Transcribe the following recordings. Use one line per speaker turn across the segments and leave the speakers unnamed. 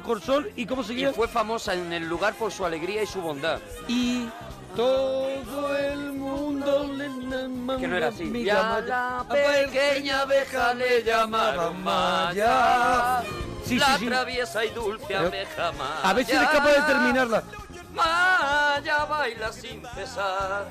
bajo el sol y cómo
Y
seguía.
fue famosa en el lugar por su alegría y su bondad.
Y todo el mundo le
Que no era así. Y la pequeña abeja le llamaron Maya.
Sí,
la
sí, sí.
traviesa y dulce abeja Maya.
A ver si eres capaz de terminarla.
Maya baila sin cesar.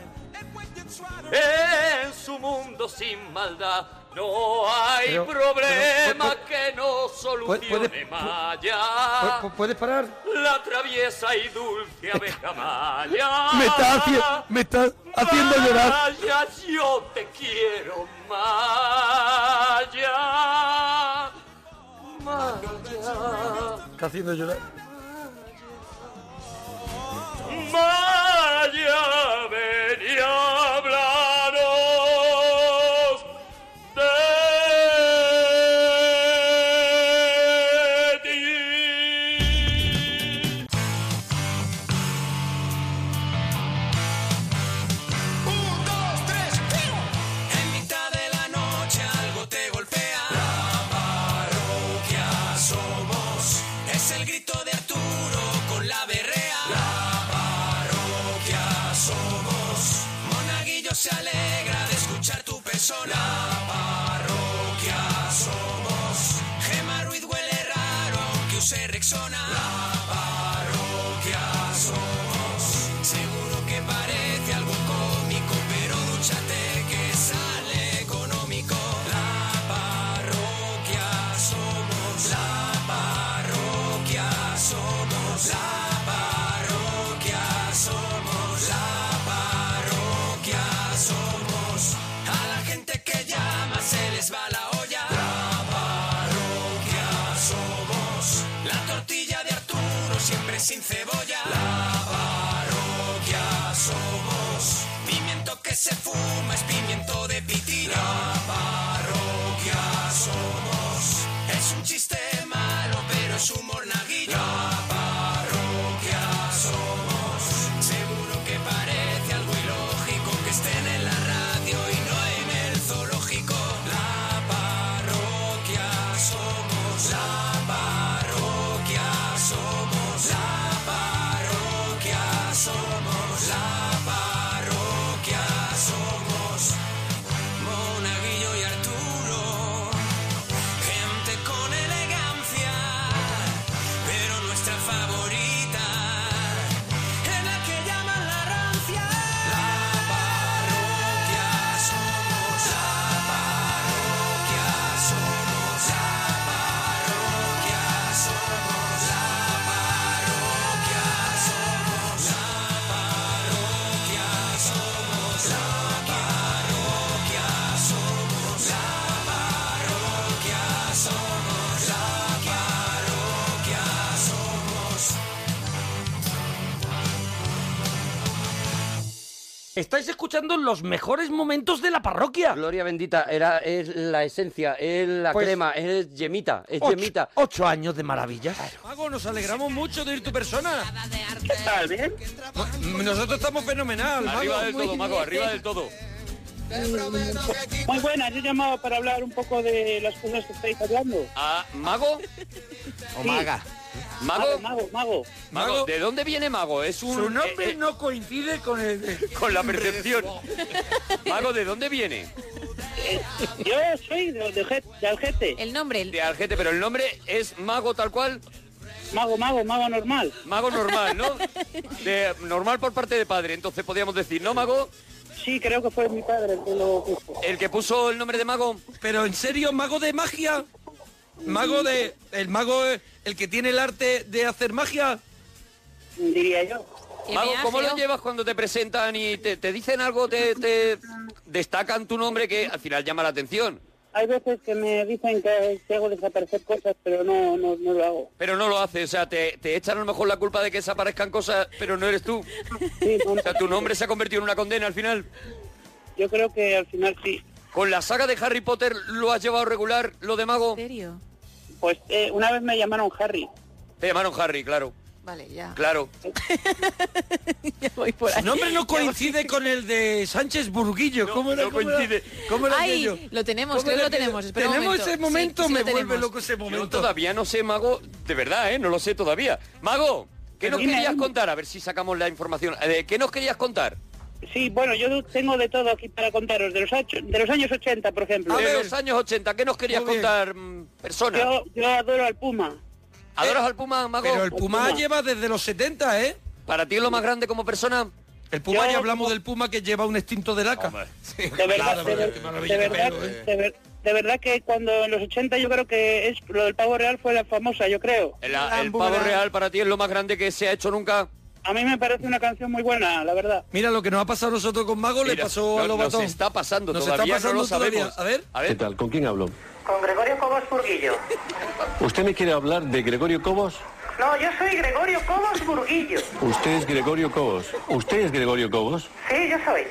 En su mundo sin maldad no hay
Pero-
problema
pero-
que no solucione Maya.
¿Pu- ¿Puedes parar?
La traviesa y dulce abeja Maya.
Me está, haci- me está haciendo llorar.
Maya, yo te quiero, Maya. Maya.
Está haciendo llorar.
Maya, ven
except for
Estáis escuchando los mejores momentos de la parroquia.
Gloria bendita, era, es la esencia, es la
Pues-
crema, es yemita, es
Ocho,
yemita.
ocho años de maravillas. Mago, nos alegramos mucho de ir tu persona.
¿Qué tal? ¿Bien?
Nosotros estamos fenomenal.
Arriba
Mago.
del todo, Mago, arriba del todo.
Muy buena, yo he llamado para hablar un poco de las cosas que estáis hablando.
Ah, ¿Mago?
O maga.
¿Mago?
Mago, mago.
Mago, ¿de dónde viene Mago? Es un...
Su nombre
eh, eh,
no coincide con el de...
con la percepción. Mago, ¿de dónde viene?
Yo soy de, de Algete.
El nombre,
De Algete, pero el nombre es Mago tal cual,
Mago, mago, mago normal.
Mago normal, ¿no? De, normal por parte de padre, entonces podríamos decir, ¿no, Mago?
Sí, creo que fue mi padre el que lo puso.
El que puso el nombre de Mago.
Pero en serio, mago de magia. Mago de... El mago, el que tiene el arte de hacer magia.
Diría yo.
Mago,
M.A.
¿cómo lo llevas cuando te presentan y te, te dicen algo, te, te destacan tu nombre que al final llama la atención?
Hay veces que me dicen que, que hago desaparecer cosas, pero no, no, no lo hago.
Pero no lo haces, o sea, te, te echan a lo mejor la culpa de que desaparezcan cosas, pero no eres tú.
Sí, no,
O sea, tu nombre se ha convertido en una condena al final.
Yo creo que al final sí.
¿Con la saga de Harry Potter lo has llevado regular, lo de Mago?
¿En serio?
Pues eh, una vez me llamaron Harry.
Te llamaron Harry, claro.
Vale, ya.
Claro.
ya voy por ahí.
Su nombre no coincide con el de Sánchez Burguillo. ¿Cómo era?
no
¿Cómo era?
coincide.
¿Cómo era
Ay,
aquello?
lo tenemos,
¿Cómo
creo que lo tenemos. Espera
Tenemos
momento.
ese momento,
Sí, sí
me
lo
vuelve
tenemos.
loco ese
Yo
momento.
todavía no sé, Mago, de verdad, ¿eh? No lo sé todavía. Mago, ¿qué nos querías contar? A ver si sacamos la información. Eh, ¿Qué nos querías contar?
Sí, bueno, yo tengo de todo aquí para contaros. De los, ocho- de los años 80, por ejemplo.
A
de
ver.
los años 80, ¿qué nos querías contar, mm, persona?
Yo, yo adoro al Puma.
¿Adoras al Puma, Mago?
Pero el Puma
Puma.
lleva desde los 70, ¿eh?
¿Para ti es lo más grande como persona?
El Puma,
Yo-
ya hablamos del Puma que lleva un extinto de laca.
De verdad, de, ver-
qué maravilla
de
de
verdad,
pelo, ¿eh?
de ver- de verdad que cuando en los 80 yo creo que es lo del pavo real fue la famosa, yo creo.
El, el pavo real para ti es lo más grande que se ha hecho nunca.
A mí me parece una canción muy buena, la verdad.
Mira lo que nos ha pasado a nosotros con Mago, le pasó a Lobatón.
Nos está pasando
Nos
todavía,
está pasando
no lo
todavía.
sabemos.
A ver.
A
¿Qué
ver.
tal? ¿Con quién hablo?
Con Gregorio Cobos Burguillo.
¿Usted me quiere hablar de Gregorio Cobos?
No, yo soy Gregorio Cobos Burguillo.
Usted es Gregorio Cobos. ¿Usted es Gregorio Cobos?
Sí, yo soy.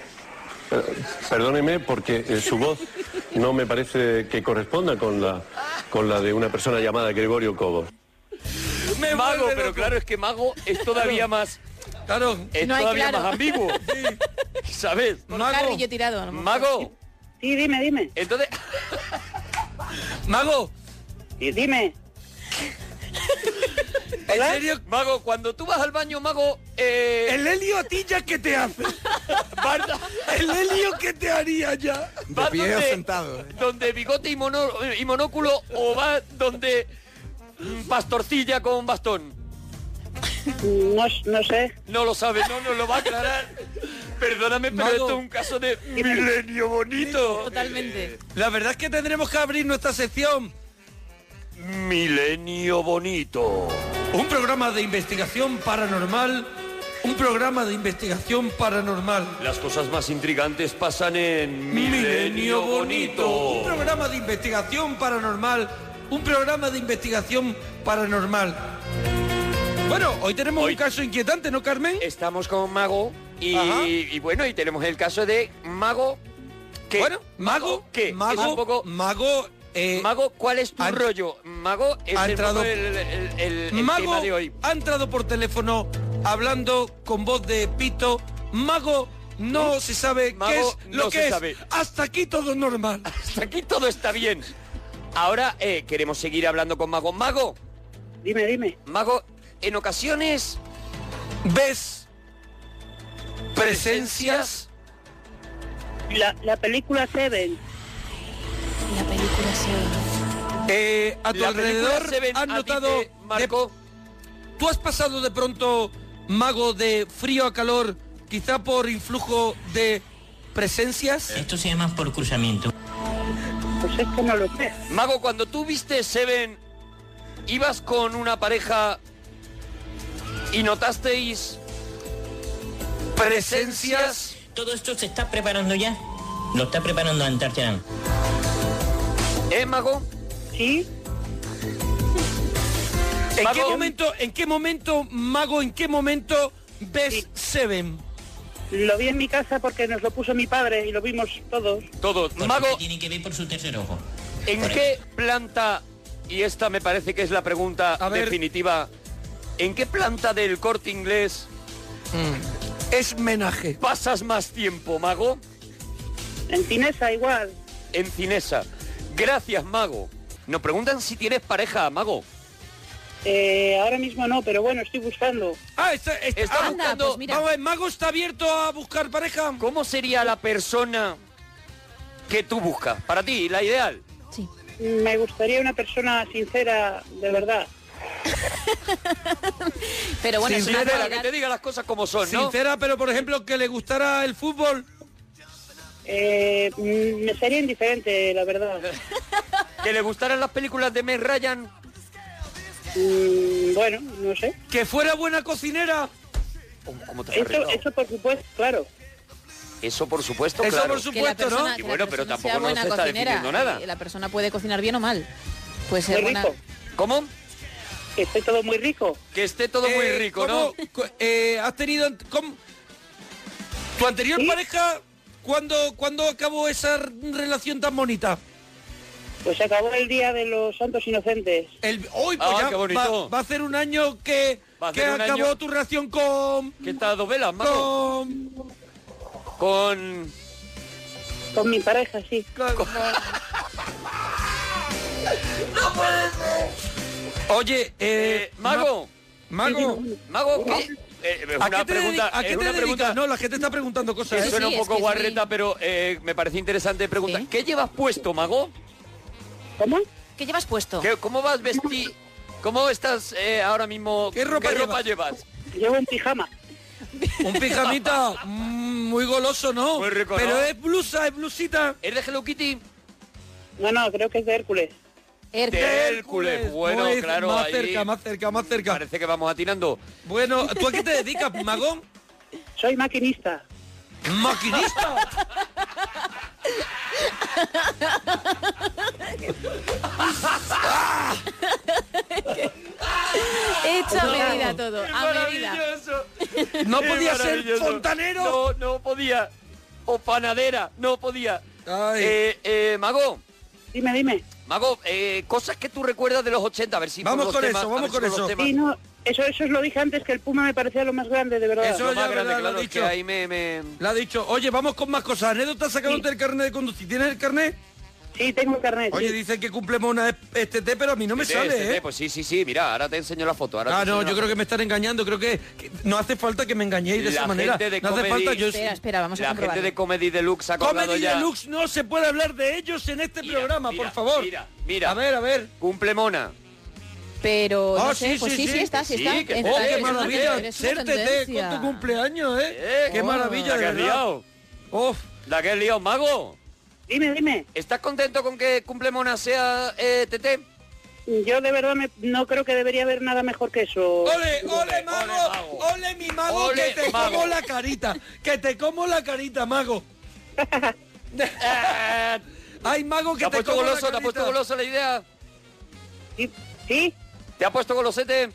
Eh, perdóneme porque eh, su voz no me parece que corresponda con la, con la de una persona llamada Gregorio Cobos.
Me
Mago, pero
loco.
claro, es que Mago es todavía más,
Claro.
es
No hay
todavía
claro.
más ambiguo. ¿Sabes?
Mago.
carrillo tirado. a lo mejor.
Mago,
Sí, dime, dime.
entonces,
Mago,
Sí, dime.
¿en serio?
Mago, cuando tú vas al baño, Mago, eh,
El helio a ti ya que te hace. El helio que te haría ya.
vas
pie o
donde,
sentado, eh.
donde bigote y, mono- y monóculo o vas donde pastorcilla con bastón.
No, no sé.
No lo sabe, no nos lo va a aclarar. Perdóname, pero
Mago.
esto es un caso de milenio bonito.
Totalmente.
La verdad es que tendremos que abrir nuestra sección.
Milenio bonito.
Un programa de investigación paranormal. Un programa de investigación paranormal.
Las cosas más intrigantes pasan en
Milenio bonito. Un programa de investigación paranormal. Un programa de investigación paranormal. Bueno, hoy tenemos
Hoy-
un caso inquietante, ¿no, Carmen?
Estamos con Mago y, bueno, y tenemos el caso de Mago. que
Bueno, Mago,
¿qué?
Mago,
Es un poco-
Mago, eh,
Mago, ¿cuál es tu rollo? Mago es
ha entrado-
el, el- el- el
Mago
tema de hoy.
ha entrado por teléfono hablando con voz de pito. Mago no se sabe
Mago
qué es lo que es.
sabe.
Hasta aquí todo normal.
Hasta aquí todo está bien. Ahora eh, queremos seguir hablando con Mago. Mago,
Dime, dime.
Mago, en ocasiones
¿Ves presencias?
La, la película Seven.
La película se...
Eh, a tu
la
alrededor
Seven
has notado...
te
de- ¿Tú has pasado de pronto, Mago, de frío a calor, quizá por influjo de presencias?
Esto se llama por cruzamiento.
Pues es que no lo sé.
Mago, cuando tú viste Seven, ibas con una pareja y notasteis presencias.
Todo esto se está preparando ya. Lo está preparando Antártida.
¿Eh, Mago?
Sí,
¿En
Mago.
qué momento, en qué momento, Mago, en qué momento ves Seven?
Lo vi en mi casa porque nos lo puso mi padre y lo vimos todos.
Todo.
Porque
Mago,
usted tiene que ver por su tercer ojo.
¿en
Por
qué planta, y esta me parece que es la pregunta
A ver.
definitiva, ¿en qué planta del corte inglés
Es menaje.
pasas más tiempo, Mago?
En Tinesa igual.
En Cinesa. Gracias, Mago. Nos preguntan si tienes pareja, Mago.
Eh, ahora mismo no, pero bueno, estoy buscando.
Ah, está, está-
Está
Anda,
buscando...
pues mira.
Vamos a ver, Mago está abierto a buscar pareja.
¿Cómo sería la persona que tú buscas? Para ti, la ideal.
Sí.
Me gustaría una persona sincera, de verdad.
Pero bueno, es una
Sincera, que te diga las cosas como son, ¿no?
Sincera, pero por ejemplo, que le gustara el fútbol.
Eh, mm, me sería indiferente, la verdad.
Que le gustaran las películas de Meg Ryan.
Mm, bueno, no sé.
Que fuera buena cocinera.
¿Cómo, te has
Eso, eso por supuesto, claro.
Eso, por supuesto,
Eso
claro.
por supuesto,
persona,
¿no?
Y bueno, pero tampoco
buena
está definiendo nada.
Eh, La persona puede cocinar bien o mal. Puede ser
Muy
buena.
rico.
¿Cómo?
Que esté todo muy rico.
Que esté todo muy
Eh,
rico,
¿cómo-
¿no?
eh, ¿Has tenido... cómo- ¿Tu anterior
¿Sí?
pareja, cuándo, cuándo acabó esa relación tan bonita?
Pues se acabó el día de los santos inocentes.
El, hoy, pues
Ah,
ya
qué bonito.
Va, va a hacer un año que
Va a
que
hacer un
acabó
año
tu relación con...
que está a dos velas, Mago.
con...
Con...
Con mi pareja, sí.
Oye, eh,
Eh, Mago,
Ma- Mago,
Mago, ¿qué? Eh, es
¿a
una
qué te,
pregunta,
a qué
es
te
una pregunta?
No, la gente está preguntando cosas. ¿eh?
suena
sí,
un
es
poco
que
guarreta,
sí.
pero eh, me parece interesante preguntar.
Sí.
¿Qué llevas puesto, Mago?
¿Cómo?
¿Qué llevas puesto?
¿Qué- ¿Cómo vas vestido? ¿Cómo estás eh, ahora mismo?
¿Qué ropa
llevas?
Llevo un pijama.
Un pijamita mm, muy goloso, ¿no?
Muy rico,
Pero
¿no?
es blusa, es blusita.
¿Es de Hello Kitty?
No, no, creo que es de Hércules.
Hércules.
De Hércules. Bueno,
Muy-
claro,
Más
ahí
cerca, más cerca, más cerca.
Parece que vamos atinando.
Bueno, ¿tú a qué te dedicas, Magón?
Soy maquinista.
¡Maquinista! No podía ser fontanero.
No, no podía. O panadera, no podía.
Ay.
Eh, eh, Mago,
Dime, dime.
Mago, eh, cosas que tú recuerdas de los 80, a ver si
Vamos con
temas-
eso, vamos
si
con
los
eso.
Sí, no, eso, eso os lo dije antes, que el Puma me parecía lo más grande, de verdad.
Eso
Lo
ya
más
verdad,
grande,
lo
claro,
ha
es que
dicho.
ahí me... me-
Le ha dicho, oye, vamos con más cosas. Anécdota sacándote el carnet de conducir. ¿Tienes el carnet?
Sí, tengo carnet.
Oye,
sí.
dicen que cumplimos una este T, pero a mí no me
Este,
sale,
este,
¿eh?
Pues sí, sí, sí, mira, ahora te enseño la foto. Ahora
Ah, no, yo creo que me están engañando. Creo que, que no hace falta que me engañéis de
La
esa manera.
de
no hace falta yo...
Espera, espera, vamos a
La gente de Comedy Deluxe ha
Comedy
ya...
Deluxe no se puede hablar de ellos en este
Mira,
programa,
mira,
por favor.
mira, mira.
A ver, a ver.
Cumple mona.
Pero
Ah,
no sé,
sí,
pues
sí,
sí, sí, está, sí,
Sí,
está.
que-
Está-
¡Oh, qué maravilla! Ser TT con tu cumpleaños, ¿eh?
Eh,
¡Qué
oh,
maravilla,
La
de
que has
verdad!
La que has liado, Mago.
Dime, dime.
¿Estás contento con que Cumple Mona sea eh, TT?
Yo de verdad me- no creo que debería haber nada mejor que eso.
¡Ole, ole, mago!
mago.
¡Ole, mi mago,
Ole,
que te
mago.
como la carita! ¡Que te como la carita, mago! ¡Ay, mago,
¿Te
que
ha
te
puesto
como la
goloso? ¿Te ha puesto goloso la idea?
¿Sí? ¿Sí?
¿Te ha puesto golosete?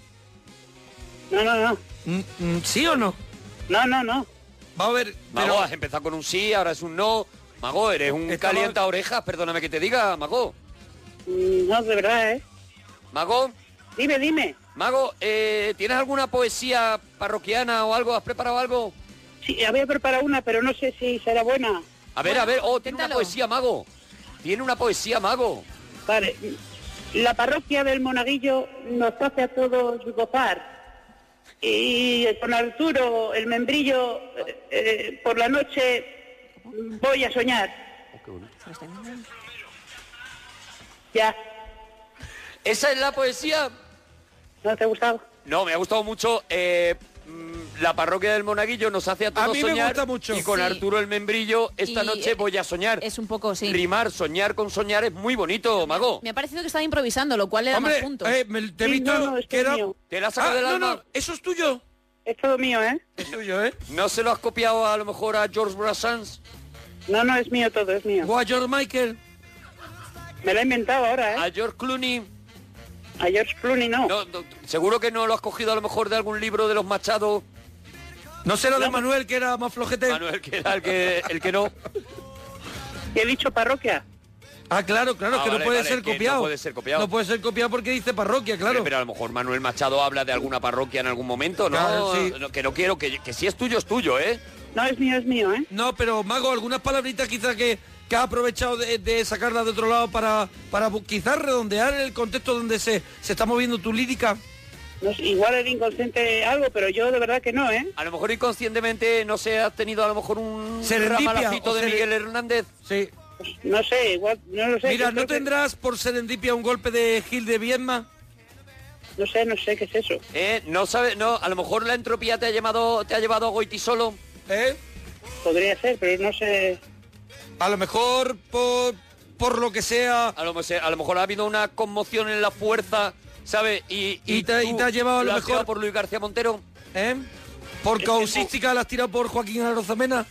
No, no, no.
Mm, mm, ¿Sí o no?
No, no, no.
Va a ver...
Mago,
Pero,
has empezado con un sí, ahora es un no. Mago, eres un
Estaba-
calienta orejas, perdóname que te diga, Mago.
Mm, No, de verdad, ¿eh?
Mago,
Dime, dime.
Mago, eh, ¿tienes alguna poesía parroquiana o algo? ¿Has preparado algo?
Sí, había preparado una, pero no sé si será buena.
A ver,
Bueno,
a ver, oh, tiene una poesía, Mago. Tiene una poesía, Mago.
Vale. La parroquia del Monaguillo nos hace a todos gozar. Y con Arturo, el membrillo, eh, eh, por la noche voy a soñar. Ya.
¿Esa es la poesía?
¿No te ha gustado?
No, me ha gustado mucho. eh, mm, la parroquia del Monaguillo nos hace a todos
mí me
soñar.
gusta mucho.
Y con
Sí.
Arturo el Membrillo, esta
Y,
noche voy a soñar.
Es un poco, sí.
Rimar, soñar con soñar es muy bonito, Mago.
Me ha parecido que estaba improvisando, lo cual le da
Hombre,
más puntos.
eh, me- te he
Sí,
visto
no, no, es
que era...
mío.
Te la has sacado
Ah,
del
no,
alma.
no, eso es tuyo.
Es todo mío, ¿eh?
Es tuyo, ¿eh?
¿No se lo has copiado a lo mejor a George Brassens?
No, no, es mío todo, es mío.
O a George Michael.
Me lo he inventado ahora, ¿eh?
¿A George Clooney?
A George Clooney no.
No, no, seguro que no lo has cogido a lo mejor de algún libro de los Machado.
¿No será de Manuel, que era más flojete?
Manuel, que era el que, el que no.
He dicho parroquia.
Ah, claro, claro,
Ah,
que
vale,
no puede
vale,
ser
que no
copiado.
puede ser copiado.
No puede ser copiado porque dice parroquia, claro.
Pero a lo mejor Manuel Machado habla de alguna parroquia en algún momento, ¿no?
Claro, sí.
No, que no quiero, que, que si es tuyo, es tuyo, ¿eh?
No, es mío, es mío, ¿eh?
No, pero Mago, algunas palabritas quizás que, que has aprovechado de, de sacarlas de otro lado para, para quizás redondear el contexto donde se, se está moviendo tu lírica.
No igual el inconsciente algo, pero yo de verdad que no, ¿eh?
A lo mejor inconscientemente no sé, has tenido a lo mejor un ramalacito de Miguel Hernández.
Sí.
No sé, igual, no lo sé.
Mira, ¿no
creo que-
tendrás por serendipia un golpe de Gil de Viedma?
No sé, no sé qué es eso.
¿Eh? No sabes, no, a lo mejor la entropía te ha llevado, te ha llevado a Goiti solo.
¿Eh?
Podría ser, pero no sé.
A lo mejor por, por lo que sea...
A lo, mejor- a lo mejor ha habido una conmoción en la fuerza, ¿sabes? Y,
Y te- y te ha llevado a lo mejor-
por Luis García Montero.
¿Eh? Por causística la has tirado por Joaquín Arozamena.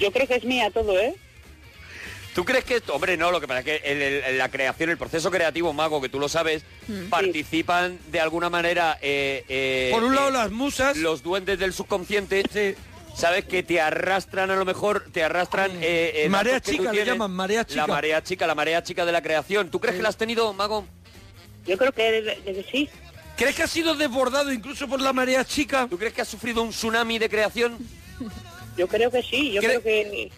Yo creo que es mía todo, ¿eh?
¿Tú crees que esto, hombre, no, lo que pasa es que el- la creación, el proceso creativo, Mago, que tú lo sabes, participan de alguna manera... eh, eh,
Por un lado
eh,
las musas.
los duendes del subconsciente,
Sí.
sabes que te arrastran a lo mejor, te arrastran... eh, eh,
Marea chica, le llaman, marea chica.
La marea chica, la marea chica de la creación. ¿Tú crees que la has tenido, Mago?
Yo creo que, sí.
¿Crees que ha sido desbordado incluso por la marea chica?
¿Tú crees que ha sufrido un tsunami de creación?
Yo creo que sí, yo
¿Cre-
creo que...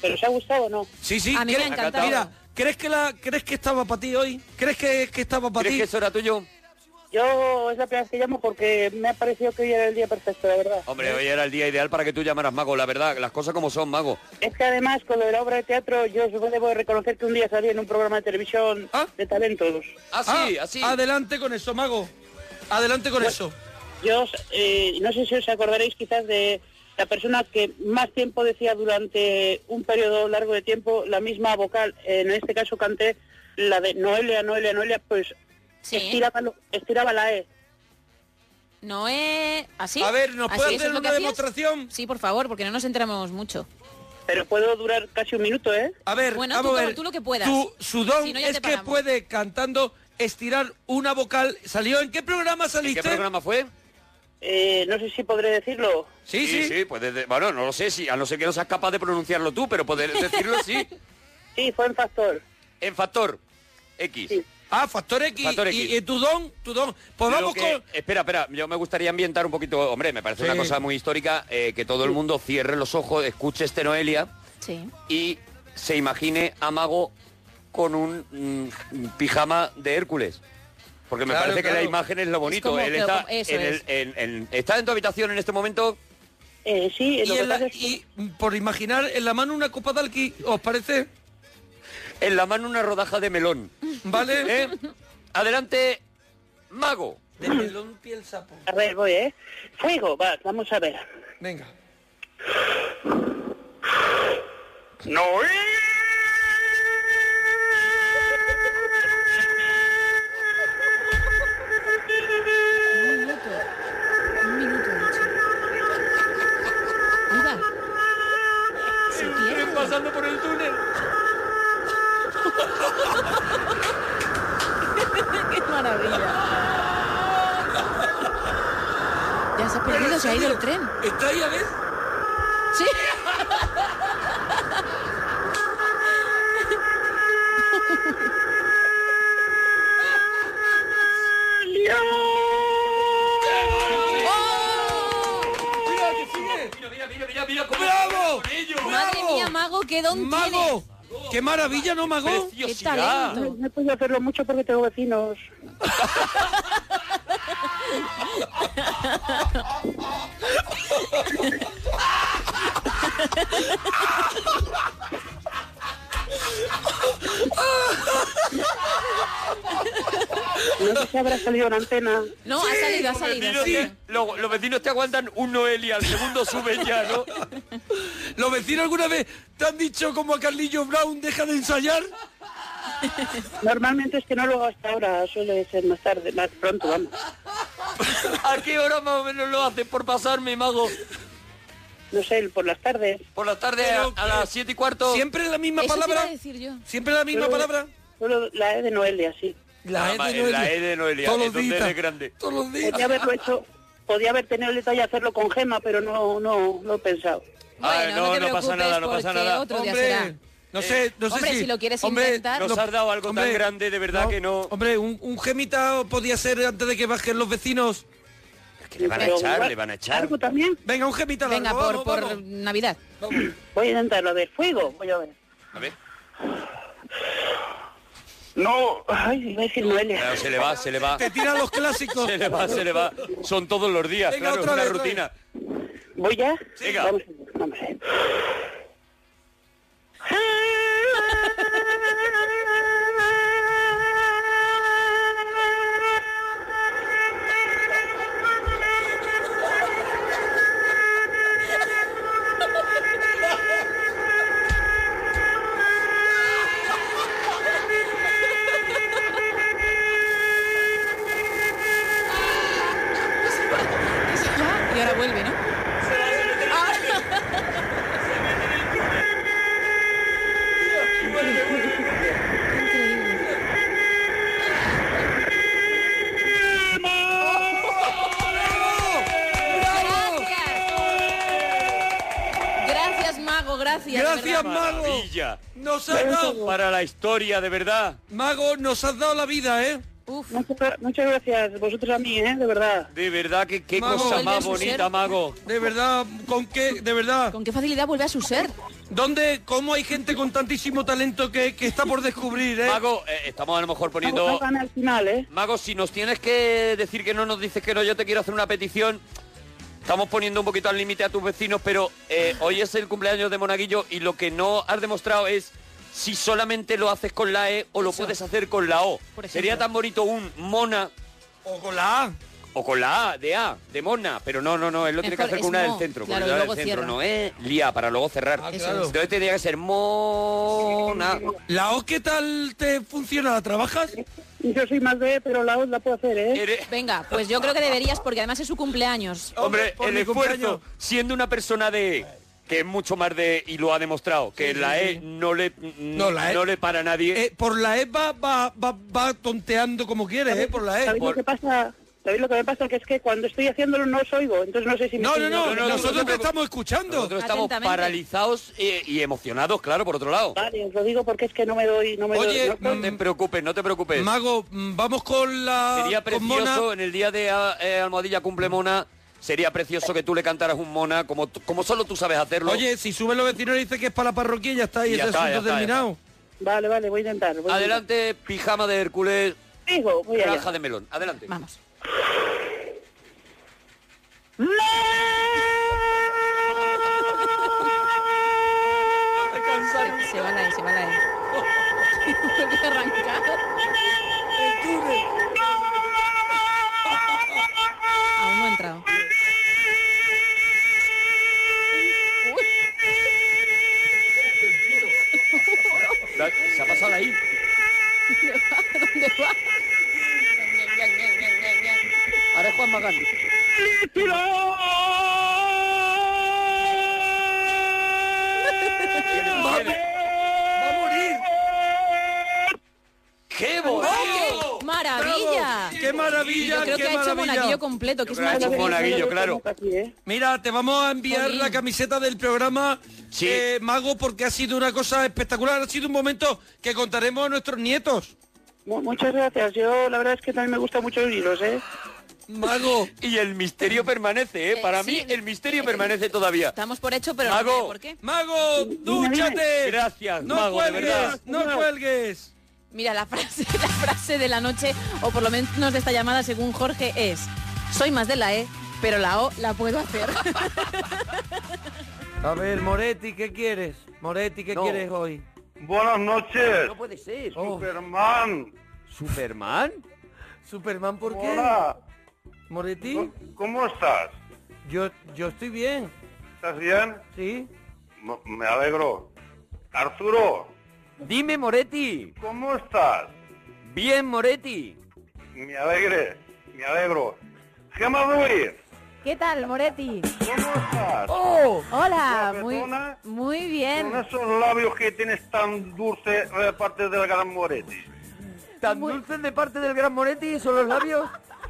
¿Pero os ha gustado o no?
Sí, sí.
A mí me ha
¿crees-
encantado.
Mira, ¿crees que, la, ¿crees que estaba para ti hoy? ¿Crees que, que estaba para
¿Crees
ti?
que eso era tuyo?
Yo es la primera vez que llamo porque me ha parecido que hoy era el día perfecto, la verdad.
Hombre, hoy era el día ideal para que tú llamaras mago, la verdad, las cosas como son, mago.
Es que además con lo de la obra de teatro yo debo reconocer que un día salí en un programa de televisión
Ah.
de talentos.
Así,
Ah,
así.
Adelante con eso, mago. Adelante con eso.
Yo eh, no sé si os acordaréis quizás de la persona que más tiempo decía durante un periodo largo de tiempo la misma vocal. En este caso canté la de Noelia, Noelia, Noelia, pues
Sí.
estiraba, la E.
No es así.
A ver, ¿nos puede
¿Eso
hacer una demostración?
Sí, por favor, porque no nos enteramos mucho.
Pero puedo durar casi un minuto, ¿eh?
A ver,
Bueno,
vamos
tú
a
como-
ver.
tú lo que puedas.
Tu, su don
Si no, ya
es que puede cantando estirar una vocal. ¿Salió en qué programa
¿En
saliste?
qué programa fue?
Eh, no sé si podré decirlo.
Sí, sí.
sí, pues desde- bueno, no lo sé, si, a no ser que no seas capaz de pronunciarlo tú, pero poder decirlo sí.
Sí, fue en Factor.
En Factor X.
Sí.
Ah, Factor X.
Factor
Y,
X.
y tu don, tu don. Pues vamos
que-
con...
Espera, espera, yo me gustaría ambientar un poquito, hombre, me parece
Sí.
una cosa muy histórica, eh, que todo el mundo cierre los ojos, escuche este Noelia
Sí.
y se imagine a Mago con un mm, pijama de Hércules. Porque me
Claro,
parece que la imagen es lo bonito.
como
Él está, en el-
es.
en- en- ¿Está en tu habitación en este momento?
Eh, sí, lo
Y,
que
la-
es que-
y, mm, por imaginar en la mano una copa de alqui, ¿os parece?
En la mano una rodaja de melón.
¿Vale?
¿Eh? Adelante, Mago.
De melón piel sapo.
A ver, voy, ¿eh? Fuego, va, vamos a ver.
Venga.
Un
pasando por el túnel.
¡Qué maravilla! Ya se ha perdido, se ha ido el tren.
¿Está ahí a ver?
Sí.
Mira,
mira, mira, mira cómo
¡Bravo!
Madre
¡Bravo!
mía, Mago, qué don
¡Mago! ¡Qué maravilla, no, Mago!
¡Qué talento!
No he podido hacerlo mucho porque tengo vecinos. No sé si habrá salido en antena.
No, ha salido, ha salido.
vecinos, te, los vecinos te aguantan un Noelia, al segundo suben ya, ¿no?
¿Los vecinos alguna vez te han dicho como a Carlillo Brown, deja de ensayar?
Normalmente es que no lo hago hasta ahora, suele ser más tarde, más pronto, vamos.
¿A qué hora más o menos lo haces por pasarme, mago?
No sé, por las tardes.
Por la tarde a, las siete y cuarto.
¿Siempre la misma
Eso
palabra?
a decir yo.
¿Siempre la misma
Solo-
palabra?
Solo la E de Noelia, sí.
La
Ah,
E de Noelia.
la E de Noelia,
Todos
es
los días.
eres grande.
Todos los días.
Podía haberlo hecho, podía haber tenido el detalle de hacerlo con Gema, pero no, no lo he pensado.
Ah,
Bueno,
no,
no,
no pasa nada, no pasa nada.
otro día será.
Hombre, no sé, no sé
Hombre, si lo quieres
hombre,
intentar-
Nos
lo-
has dado algo tan grande, de verdad que no.
Hombre, un, un gemita podía ser antes de que bajen los vecinos.
Que le van a echar, le van a echar.
¿Algo también?
Venga, un
Venga,
largo,
por,
vamos,
por
vamos.
Navidad.
Voy a intentarlo, a ver, fuego, voy a ver.
A ver.
No, ay, iba a decir Noelia.
Claro, se le va, se le va.
Te tiran los clásicos.
Se le va, se le va. Son todos los días,
Venga,
claro,
otra
es una
vez,
rutina.
¿Voy ya?
Venga.
Vamos, a ver, vamos
Mago.
Para la historia, de verdad.
Mago, nos has dado la vida, ¿eh?
Muchas, muchas gracias, vosotros a mí, ¿eh? De verdad.
De verdad, que qué
Mago.
cosa más bonita,
ser.
Mago.
De verdad, ¿con qué? De verdad.
¿Con qué facilidad vuelve a su ser?
¿Dónde, cómo hay gente con tantísimo talento que, que está por descubrir, eh?
Mago, eh, estamos a lo mejor poniendo...
gana al final, ¿eh?
Mago, si nos tienes que decir que no nos dices que no, yo te quiero hacer una petición. Estamos poniendo un poquito al límite a tus vecinos, pero eh, hoy es el cumpleaños de Monaguillo y lo que no has demostrado es si solamente lo haces con la E o lo puedes hacer con la O. Sería tan bonito un Mona
O con la A.
o con la A de A, de Mona, pero no, no, no, él lo tiene que hacer con una del centro,
claro,
con
y
la del centro,
cierra.
no es Lía, para luego cerrar.
Ah,
Eso
claro.
es.
Entonces tendría que ser Mona.
¿La O qué tal te funciona? ¿La trabajas?
Yo soy más de, pero la otra la puedo hacer, ¿eh?
Eres-
Venga, pues yo creo que deberías, porque además es su cumpleaños.
Hombre, el esfuerzo,
cumpleaños.
siendo una persona de que es mucho más de y lo ha demostrado, que la E no le
No, la E-
no le para a nadie.
Eh, por la E va, va, va, va tonteando como quieres, ¿eh? Por la E.
¿Sabéis
por-
lo que pasa? ¿Sabéis lo que me pasa? Que es que cuando estoy haciéndolo no os oigo, entonces no sé si me
No, no, no,
no, no,
nosotros
no,
te
no,
estamos escuchando.
Nosotros estamos paralizados y emocionados, claro, por otro lado.
Vale, os lo digo porque es que no me doy... No me
Oye,
doy, no-
No te preocupes, no te preocupes.
Mago, mm, vamos con la...
Sería
con Mona.
precioso en el día de eh, Almohadilla cumple Mona. Sería precioso que tú le cantaras un Mona como, como solo tú sabes hacerlo.
Oye, si suben los vecinos y dice que es para la parroquia y ya está, y
Y ya
ese
está,
asunto
ya está, ya
terminado.
Vale, vale, voy a intentar. voy a
Adelante, pijama de Hércules.
Digo, voy allá.
granja de melón. Adelante.
Vamos. Se, se va la E, se va la. Vuelve a arrancar. Aún
Ahora es Juan Magán.
¡Va, va a morir!
¡Qué bonito!
¡Maravilla!
¡Qué maravilla!
Yo creo
qué
que ha hecho
maravilla!
monaguillo completo, que es maravilloso.
monaguillo, claro.
¿eh?
Mira, te vamos a enviar
Jolín.
la camiseta del programa
Sí.
eh, Mago porque ha sido una cosa espectacular, ha sido un momento que contaremos a nuestros nietos.
Mu- Muchas gracias. Yo la verdad es que también me gusta mucho oíros, ¿eh?
Mago,
Y el misterio permanece, ¿eh?
Eh,
Para
sí.
mí el misterio permanece todavía.
Estamos por hecho, pero
Mago.
no sé por qué.
Mago, dúchate.
Gracias,
No
Mago, de verdad.
cuelgues, no cuelgues.
Mira, la frase, la frase de la noche, o por lo menos de esta llamada, según Jorge, es soy más de la E, pero la O la puedo hacer.
A ver, Moretti, ¿qué quieres? Moretti, ¿qué
No.
quieres hoy?
Buenas noches,
No puede ser.
Oh.
Superman.
¿Superman?
Superman, ¿por qué?
Hola,
Moretti,
¿cómo- ¿cómo estás?
yo, yo estoy bien,
¿Estás bien?
¿sí?
M- Me alegro. Arturo,
Dime, Moretti.
¿cómo estás?
Bien, Moretti.
Me alegre, me alegro. Gemma Ruiz,
¿Qué tal, Moretti?
¿cómo estás?
¡Oh!
Hola, muy, muy bien.
Con esos labios que tienes tan dulce de parte del gran Moretti.
¿Tan dulces de parte del gran Moretti son los labios?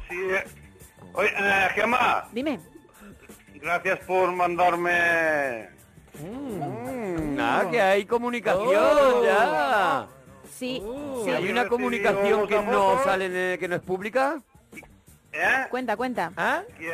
Sí. Eh. Oye, eh, Gemma,
Dime.
gracias por mandarme...
Mm, ah, que hay comunicación
Oh.
ya.
Sí,
Oh.
sí.
Hay una comunicación que no sale, en el- que no es pública.
¿Eh?
Cuenta, cuenta.
¿Ah?
Que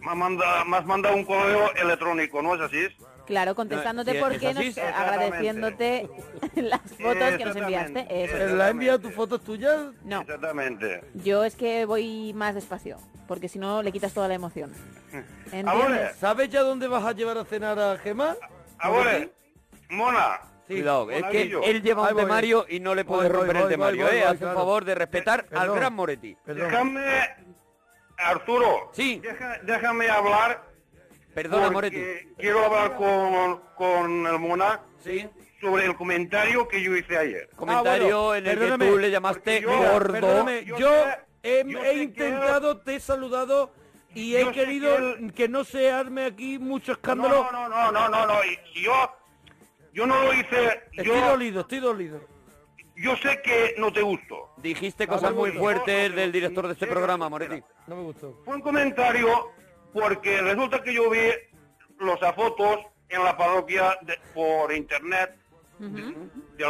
me, ha manda- me has mandado un correo electrónico, ¿no es así?
Claro, contestándote
Sí,
por qué, nos, agradeciéndote las fotos que nos enviaste.
Exactamente.
Eso.
¿Pero la ha enviado tus fotos tuyas?
No,
Exactamente.
yo es que voy más despacio, porque si no le quitas toda la emoción.
Ahora,
¿Entiendes?
¿Sabes ya dónde vas a llevar a cenar a Gemma?
ahora, Mona,
Sí.
Cuidado, es que él lleva un temario y no le
Voy, voy,
romper el temario,
voy,
¿eh? Haz un favor de respetar al
Perdón.
gran Moretti.
Perdón.
déjame, Arturo,
Sí.
deja- déjame hablar.
Perdona, Moretti.
Quiero hablar con, con el Mona
Sí.
sobre el comentario que yo hice ayer.
Comentario
Ah, bueno,
en el que tú le llamaste
yo-
gordo.
Yo, he,
yo
he intentado, te he saludado y
Yo
he querido
que
que, no se arme aquí mucho
No,
escándalo.
no, no, no, no, no, no. Yo, yo no lo hice.
Estoy
Yo,
dolido, estoy dolido.
yo sé que no te gustó.
Dijiste cosas muy
no,
fuertes
no,
del director de este programa, Moretti.
No me gustó.
Fue un comentario porque resulta que yo vi los fotos en la parroquia de- por internet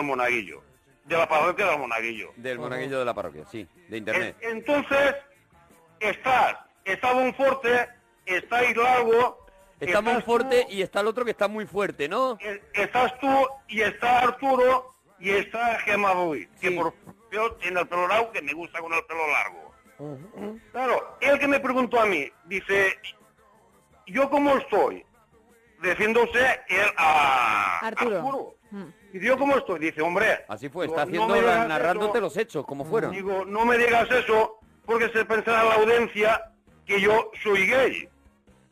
monaguillo. de la parroquia del Monaguillo.
Del monaguillo de la parroquia, sí, de internet.
En- Entonces, estás, está Bonforte, está Hidalgo,
Está muy
estás
fuerte
tú,
y está el otro que está muy fuerte, ¿no?
eh, estás tú y está Arturo y está Gemma Ruiz, que por feo tiene el pelo largo, que me gusta con el pelo largo. Claro, el que me preguntó a mí, dice, ¿yo cómo estoy? Defiéndose él a
Arturo.
Y yo cómo estoy, dice, hombre.
Así fue, está
no
haciendo
digas
narrándote
eso.
los hechos, como fueron.
Digo, no me digas eso, porque se pensará la audiencia que yo soy gay.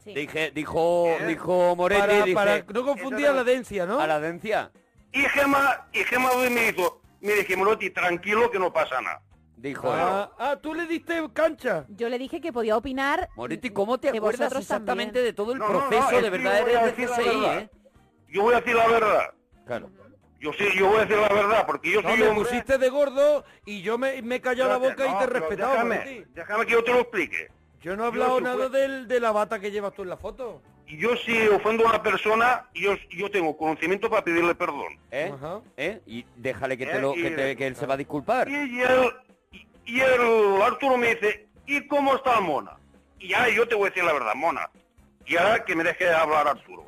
Dije, dijo,
¿Eh?
dijo Moretti,
Para-
dice,
para no confundir a la dencia, ¿no?
a la dencia.
Y Gema, y Gema Ruiz me dijo, me dije, Morotti, tranquilo que no pasa nada.
Dijo,
Ah, ah, tú le diste cancha.
Yo le dije que podía opinar.
Moretti, ¿cómo te acuerdas exactamente
también.
de todo el
No, no, no,
proceso?
es
de
que
verdad,
yo voy a
eres de
decir la
CSI,
verdad.
¿eh?
Yo voy a decir la verdad.
Claro.
Yo sí, yo voy a decir la verdad, porque yo
No,
soy
me
hombre.
pusiste de gordo y yo me, me he callado la boca y te he respetado.
Déjame, déjame que yo te lo explique.
Yo no he hablado nada del, de la bata que llevas tú en la foto.
Y Yo si ofendo a una persona, yo, yo tengo conocimiento para pedirle perdón.
¿Eh?
Ajá.
¿Eh? Y déjale que, te
Eh,
lo,
y-
que, te- que él se va a disculpar.
Y, y el, y, y el Arturo me dice, ¿y cómo está Mona? Y ahora yo te voy a decir la verdad, Mona. Y ahora que me deje hablar Arturo.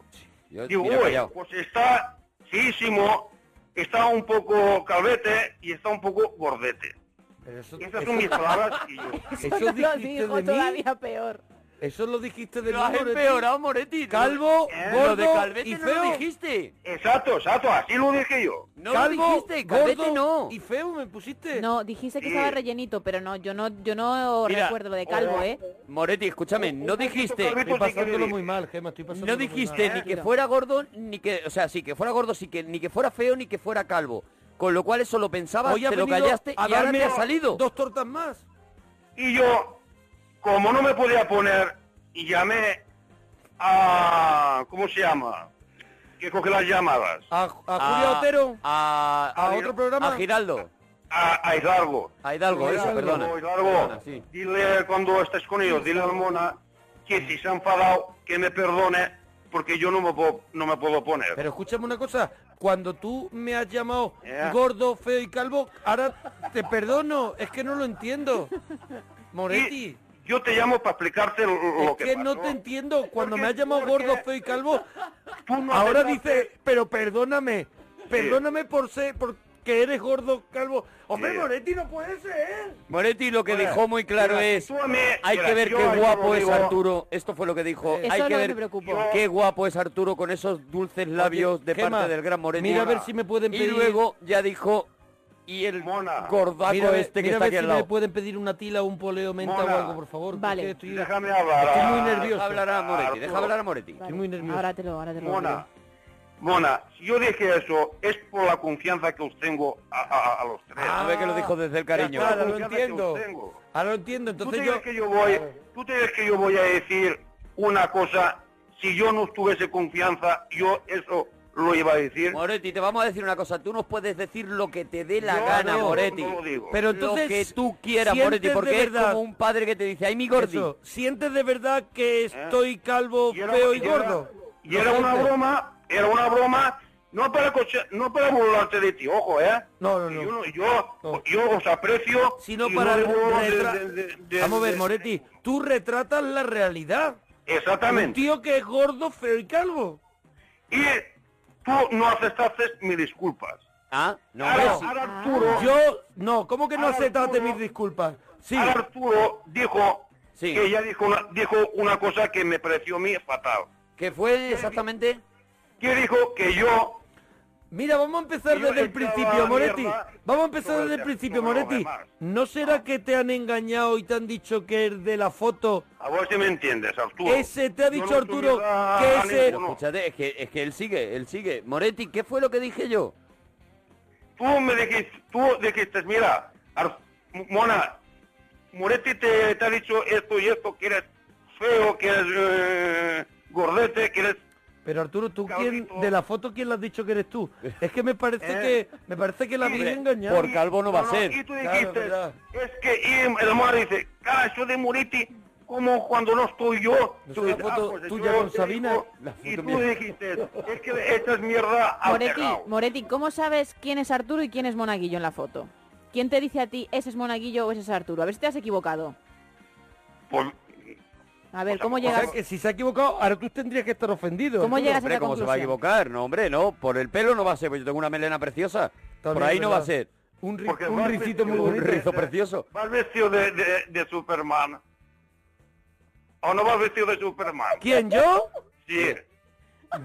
Yo,
Digo,
mira,
uy, pues está feísimo, está un poco calvete y está un poco gordete.
Pero eso,
Esas
eso-
son mis palabras y yo...
eso
Eso lo
dijiste
dijo
de mí.
todavía peor.
Eso lo dijiste de
Lo has empeorado, Moretti.
Calvo,
¿Eh?
Lo
gordo
de Calvete
y
no
feo.
lo dijiste.
Exacto, exacto, así lo dije yo.
No
Calvo,
lo dijiste, Calvete
gordo
no.
y feo me pusiste.
No, dijiste que
Sí.
estaba rellenito, pero no, yo no, yo no
Mira,
recuerdo lo de calvo,
oh,
¿eh?
Moretti, escúchame, no dijiste...
Calvete
Estoy pasándolo muy mal, Gema, estoy pasándolo
No
muy
dijiste
mal.
ni que fuera gordo, ni que... O sea, sí, que fuera gordo, sí que ni que fuera feo, ni que fuera calvo. Con lo cual eso lo pensabas,
Hoy
te lo
venido
callaste
a
y ahora
darme
te ha salido.
dos tortas más.
Y yo, como no me podía poner, y llamé a... ¿Cómo se llama? Que coge las llamadas.
A, a Julio Otero,
A,
a otro programa.
a Giraldo.
A, a Hidalgo.
A Hidalgo,
Sí,
eso,
Hidalgo.
perdona.
Hidalgo,
Perdona, sí.
dile cuando estés con ellos, dile al Mona que si se ha enfadado, que me perdone, porque yo no me puedo, no me puedo poner.
Pero escúchame una cosa, cuando tú me has llamado gordo, feo y calvo, ahora te perdono, es que no lo entiendo. Moretti,
Y yo te llamo para explicarte lo, lo
es
que,
que no
pasó.
te entiendo. Cuando
Porque-
me has llamado
porque
gordo, feo y calvo,
Tú no
ahora dice, pero perdóname, perdóname por ser, porque eres gordo, calvo. Hombre,
Sí.
Moretti, no puede ser.
Moretti lo que
Mira,
dijo muy claro
mira,
es...
mí-
Hay
mira,
que ver qué guapo es
digo-
Arturo. Esto fue lo que dijo.
Eso
Hay que ver qué guapo es Arturo con esos dulces labios de
Gema,
parte del gran Moretti.
mira a ver si me pueden
Y
pedir-
luego ya dijo... Y el
Mona.
gordaco
ver-
este que
mira a
está
ver
aquí al
si me
lado.
pueden pedir una tila, un poleo menta
Mona.
o algo, por favor.
Vale.
Estoy,
Déjame hablar.
estoy
a-
muy nervioso.
Deja hablar a Moretti, deja hablar a Moretti.
Estoy muy nervioso.
Ahora te lo, ahora te lo
Mona. Mona, si yo dije eso, es por la confianza que os tengo a, a- a los tres.
A ver que lo dijo desde el cariño.
Ya ahora lo entiendo. Ahora lo entiendo.
¿Tú te,
Entonces yo...
crees que yo voy, ¿Tú te crees que yo voy a decir una cosa? Si yo no tuviese confianza, yo eso lo iba a decir.
Moretti, te vamos a decir una cosa. Tú nos puedes decir lo que te dé la gana,
no,
Moretti.
no lo digo.
Pero entonces,
lo que tú quieras,
¿sientes
Moretti, porque es como un padre que te dice, ay, mi gordi.
Eso, ¿Sientes de verdad que estoy calvo, feo y gordo?
Y
¿Lo
era una broma, era una broma, no para coche- no para burlarte de ti, ojo, ¿eh?
No, no, no.
Yo, yo,
No.
yo os aprecio.
Sino para
no debo de-
retra-
de- de- de-
Vamos a ver, Moretti, tú retratas la realidad. Un
Exactamente.
tío que es gordo, feo y calvo.
Y tú no aceptaste mis disculpas.
Ah, no,
Ahora,
sí.
ahora Arturo,
Yo, no, ¿cómo que no aceptaste
Arturo-
mis disculpas? Sí,
ahora Arturo dijo
Sí.
que ella dijo una, dijo una cosa que me pareció a mí fatal.
¿Qué fue exactamente?
Que dijo que yo
mira, vamos a empezar desde el principio, Moretti. Vamos a empezar desde el principio, Moretti. ¿No será que te han engañado y te han dicho que el de la foto,
a ver si me entiendes, Arturo.
ese te ha dicho Arturo
tuviera
que ese...
Escúchate, es que, es que él sigue, él sigue. Moretti, ¿qué fue lo que dije yo?
Tú me dijiste, tú dijiste, mira, Ar- Mona, Moretti te, te ha dicho esto y esto, que eres feo, que eres eh, gordete, que eres...
Pero Arturo, ¿tú quién, de la foto quién la has dicho que eres tú? Es que me parece
¿Eh?
que me parece que la
hombre,
engañado.
por calvo no va a ser.
Y tú dijiste, es que y el Mona dice, cara, yo de Moretti como cuando no estoy yo.
¿No
Tú dices, ah,
foto
pues
tuya
yo
con Sabina?
digo,
La
y
foto
tú
mía.
dijiste, es que esta es mierda
Moretti. Moretti, ¿cómo sabes quién es Arturo y quién es Monaguillo en la foto? ¿Quién te dice a ti ese es Monaguillo o ese es Arturo? A ver si te has equivocado.
Pues,
A ver, ¿cómo
O
llegas?
sea, que si se ha equivocado, ahora tú tendrías que estar ofendido.
¿Cómo llegas a
Hombre,
esa
¿cómo se va a equivocar? No, hombre, no. Por el pelo no va a ser, porque yo tengo una melena preciosa. Por ahí no va a ser.
Un, ri- un ricito muy
Un
bonito.
de-
rizo precioso.
vas vestido de, de, de Superman. ¿O no vas vestido de Superman?
¿Quién, yo?
Sí.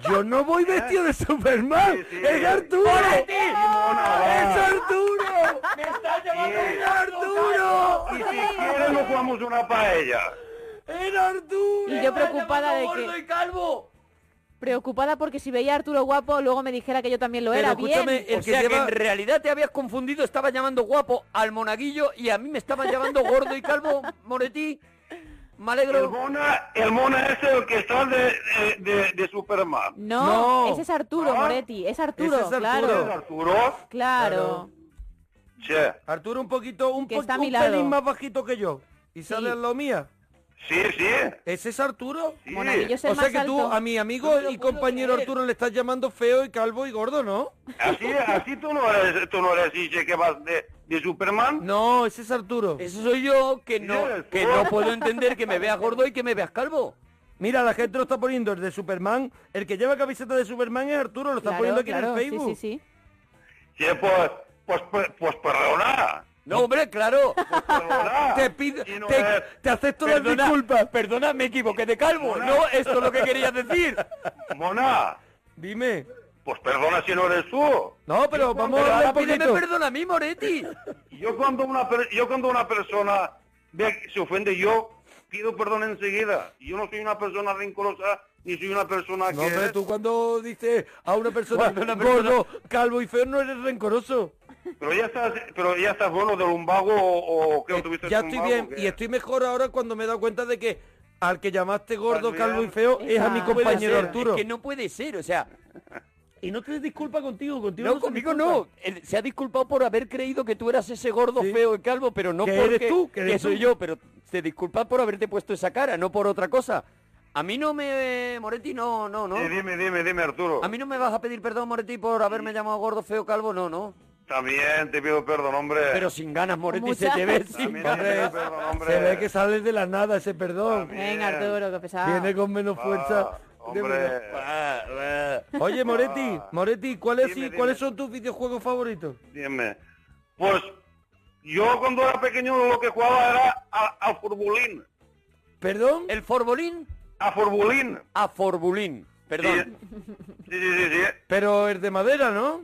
Yo no voy vestido de Superman.
Sí, sí.
¡Es Arturo! ¡Es
va.
Arturo! ¡Me está llamando ¡Es Arturo!
Y si quieres nos jugamos una paella.
¡Es Arturo!
Y yo preocupada de
gordo
que-
y calvo!
Preocupada porque si veía a Arturo guapo, luego me dijera que yo también lo
Pero
era.
escúchame,
Bien.
el
o
que
en realidad te habías confundido, estaba llamando guapo al monaguillo y a mí me estaban llamando gordo y calvo, Moretti. Me
El
alegro.
mona, el mona es el que está de, de, de- de Superman.
No,
No.
ese es Arturo,
¿Ah?
Moretti. Es Arturo,
Ese es Arturo.
claro.
¿Es Arturo?
Claro.
Arturo un poquito, un, po- un pelín más bajito que yo. Y sale
Sí.
al lado mía.
Sí, sí.
¿Ese es Arturo?
sí.
Monaguillo es el
O sea
más
que tú
alto.
a mi amigo y compañero Arturo le estás llamando feo y calvo y gordo, ¿no?
Así, así tú no eres, tú no eres dice que vas de, de Superman.
No, ese es Arturo.
Ese soy yo que no, que no puedo entender que me veas gordo y que me veas calvo.
Mira, la gente lo está poniendo, el de Superman. El que lleva camiseta de Superman es Arturo, lo está
Claro,
poniendo aquí
claro,
en el Facebook.
Sí, sí, sí.
Sí, pues, pues, pues, pues perdona.
No, hombre, claro.
Te pido,
no
te,
es-
te acepto las disculpas.
perdona, me equivoqué de calvo. No, esto es lo que querías decir.
Mona,
Dime.
pues perdona si no eres tú.
No, pero vamos
Pero
a hablar
pídeme perdón a mí, Moretti.
Yo cuando una yo cuando una persona se ofende, yo pido perdón enseguida. Yo no soy una persona rencorosa ni soy una persona
No,
que
hombre, tú cuando dices a una persona
una persona-
gordo, calvo y feo no eres rencoroso.
Pero ya estás pero ya estás bueno de lumbago o, o que
Eh,
tuviste
ya
lumbago,
estoy bien y estoy mejor ahora cuando me he dado cuenta de que al que llamaste gordo,
Estás
calvo y feo es a mi compañero Arturo.
Es que no puede ser, o sea,
Y no te disculpa contigo, contigo
no,
se
conmigo no. Él se ha disculpado por haber creído que tú eras ese gordo,
Sí.
feo y calvo, pero no
Que
porque
eres tú, que eres
soy
tú.
yo, pero se disculpa por haberte puesto esa cara, no por otra cosa. A mí no me... Moretti, no, no, no.
Sí, dime, dime, dime, Arturo.
A mí no me vas a pedir perdón, Moretti, por haberme llamado gordo, feo, calvo, no, no.
También te pido perdón, hombre.
Pero sin ganas, Moretti, se te ve sin
También
ganas.
te pido perdón, hombre.
Se ve que sales de la nada ese perdón.
Venga, Arturo, que pesado.
Viene con menos fuerza.
Ah, hombre.
Ah, ah.
Oye, Moretti, Moretti, ¿cuáles,
Dime,
sí- ¿cuáles
dime.
son tus videojuegos favoritos?
Dime. Pues yo cuando era pequeño lo que jugaba era a, a Forbulín.
¿Perdón?
¿El Forbolín?
A Forbulín.
A Forbulín, perdón.
Sí, sí, sí, sí.
Pero es de madera, ¿no?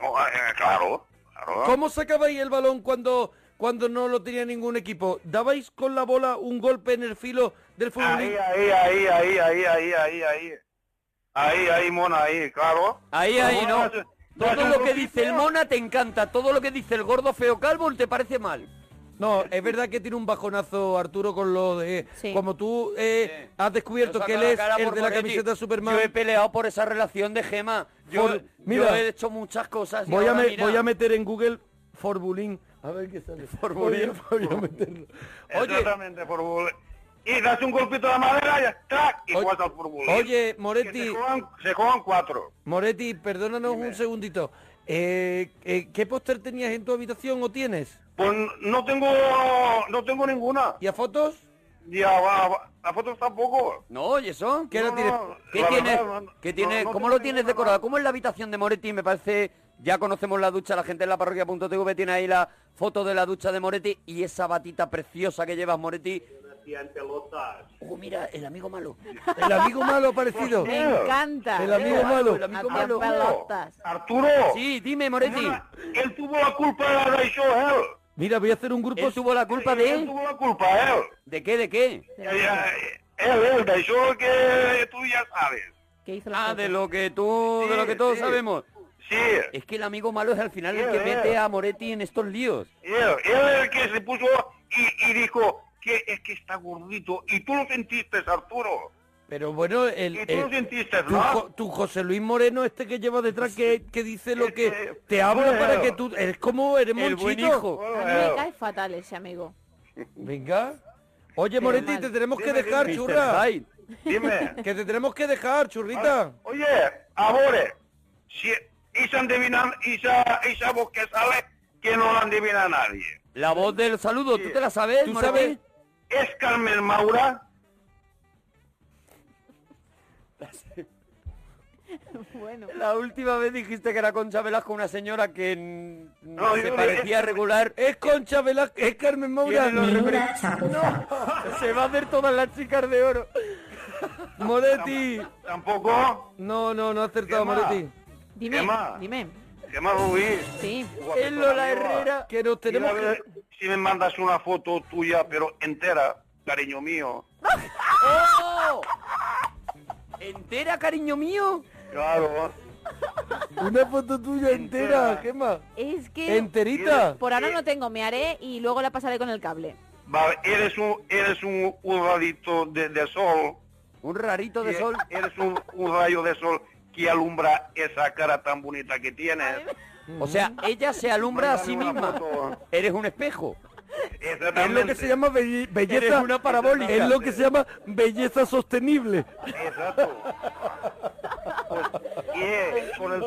Oh, eh, claro, claro.
¿Cómo sacabais el balón cuando, cuando no lo tenía ningún equipo? ¿Dabais con la bola un golpe en el filo del fútbol?
Ahí, ahí, ahí, ahí, ahí, ahí, ahí, ahí. Ahí, ahí, mona, ahí, claro.
Ahí, ahí, no. Todo lo que dice el mona te encanta, todo lo que dice el gordo, feo, calvo te parece mal.
No, es verdad que tiene un bajonazo Arturo con lo de...
Sí.
Como tú eh, has descubierto
Yo
que él es el
por
de la camiseta de Superman.
Yo he peleado por esa relación de Gema. Yo, yo
mira,
he hecho muchas cosas. y
Voy a,
ahora
me-
mira,
voy a meter en Google Forbulín. A ver qué sale.
Forbulín.
Voy a, meterlo. Oye,
Exactamente, Forbulín. Y das un golpito de madera y ya está, y
Oye-
al Forbulín.
oye, Moretti,
se juegan, se juegan cuatro.
Moretti, perdónanos un segundito. Eh, eh, ¿Qué póster tenías en tu habitación o tienes?
Pues no tengo, no tengo ninguna.
¿Y a fotos?
Y a, a- a fotos tampoco.
No, ¿y eso?
¿Qué
No,
tienes?
no,
¿Qué tienes?
verdad,
¿Qué
no-
tienes?
no
¿Cómo lo tienes
ninguna.
decorado? ¿Cómo es la habitación de Moretti? Me parece... Ya conocemos la ducha, la gente en la parroquia.tv tiene ahí la foto de la ducha de Moretti y esa batita preciosa que llevas, Moretti. Oh, mira, el amigo malo.
El amigo malo aparecido.
Me encanta.
El amigo malo.
El amigo malo.
Arturo,
Sí, dime, Moretti.
él tuvo la culpa de la Daisho, él.
Mira, voy a hacer un grupo.
Él tuvo la culpa
Él
de...
tuvo la culpa, él.
¿De qué, de qué?
Él, él, Daisho, que tú ya sabes.
¿Qué hizo la
Ah, de lo que tú, de lo que todos
sí.
sabemos.
Sí,
Es que el amigo malo es al final el que mete a Moretti en estos líos.
él, él es el que se puso y, y dijo que es que está gordito. Y tú lo sentiste, Arturo.
Pero bueno, el,
Y tú lo
el-
sentiste,
tu, tu José Luis Moreno, este que lleva detrás, que, que dice lo que
Este,
te habla
bueno.
para que tú... Eres como, eres
El buen
monchito.
hijo.
A mí me cae fatal ese amigo.
Venga. Oye, Moretti, te tenemos que dejar,
dime,
churra.
Dime.
Que te tenemos que dejar, churrita.
Oye, ahora, si esa adivina, esa, esa voz que sale, que no la adivina nadie.
La voz del saludo, ¿tú te la sabes,
¿Tú
Moretti?
sabes?
¿Es Carmen Maura?
Bueno.
La última vez dijiste que era Concha Velasco, una señora que
No,
se parecía regular.
Es Concha Velasco, es Carmen Moura.
Refre- Se va a hacer todas las chicas de oro.
Moretti.
¿Tampoco?
No, no, no ha acertado,
¿Qué?
Moretti.
Dime,
más?
dime.
¿Qué más, Rubí?
Sí.
Es Lola Herrera.
Que nos tenemos
ver si me mandas una foto tuya, pero entera, cariño mío.
¡Oh! ¿Entera, cariño mío?
Claro.
Una foto tuya entera.
Es que
Enterita.
por ahora no tengo, me haré y luego la pasaré con el cable.
Va, eres un, eres un, un radito de, de sol.
Un rarito de sol.
Eres un, un rayo de sol que alumbra esa cara tan bonita que tienes.
O sea, ella se alumbra a sí misma.
foto.
Eres un espejo.
Es lo que se llama belle- belleza.
Eres una parabólica.
Es lo que se llama belleza sostenible.
Exacto. Pues, y, eh, con, el,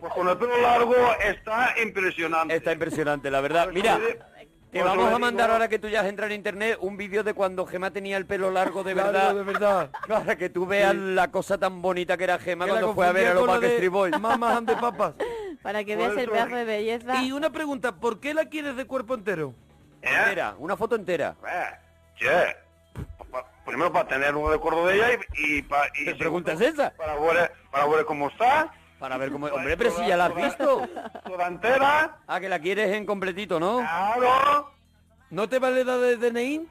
pues con el pelo largo está impresionante.
Está impresionante, la verdad. Mira, te
Pues
vamos a mandar ahora que tú ya has entrado en internet un vídeo de cuando Gema tenía el pelo largo de
Claro,
verdad.
de verdad.
Para que tú veas la cosa tan bonita que era Gema
Que
cuando fue a ver a los Backstreet Boys.
Mamas papas.
Para que veas el pedazo de belleza.
Y una pregunta, ¿por qué la quieres de cuerpo entero?
¿Eh?
Entera, una foto entera.
Eh, che, pa- primero para tener un recuerdo de ella y, y, pa- y
¿Qué pregunta es esa?
para ver, para ver cómo está,
Para ver cómo... Hombre, pero si ya la has visto.
toda entera,
Ah, que la quieres en completito, ¿no?
claro.
¿No te vale la de DNI?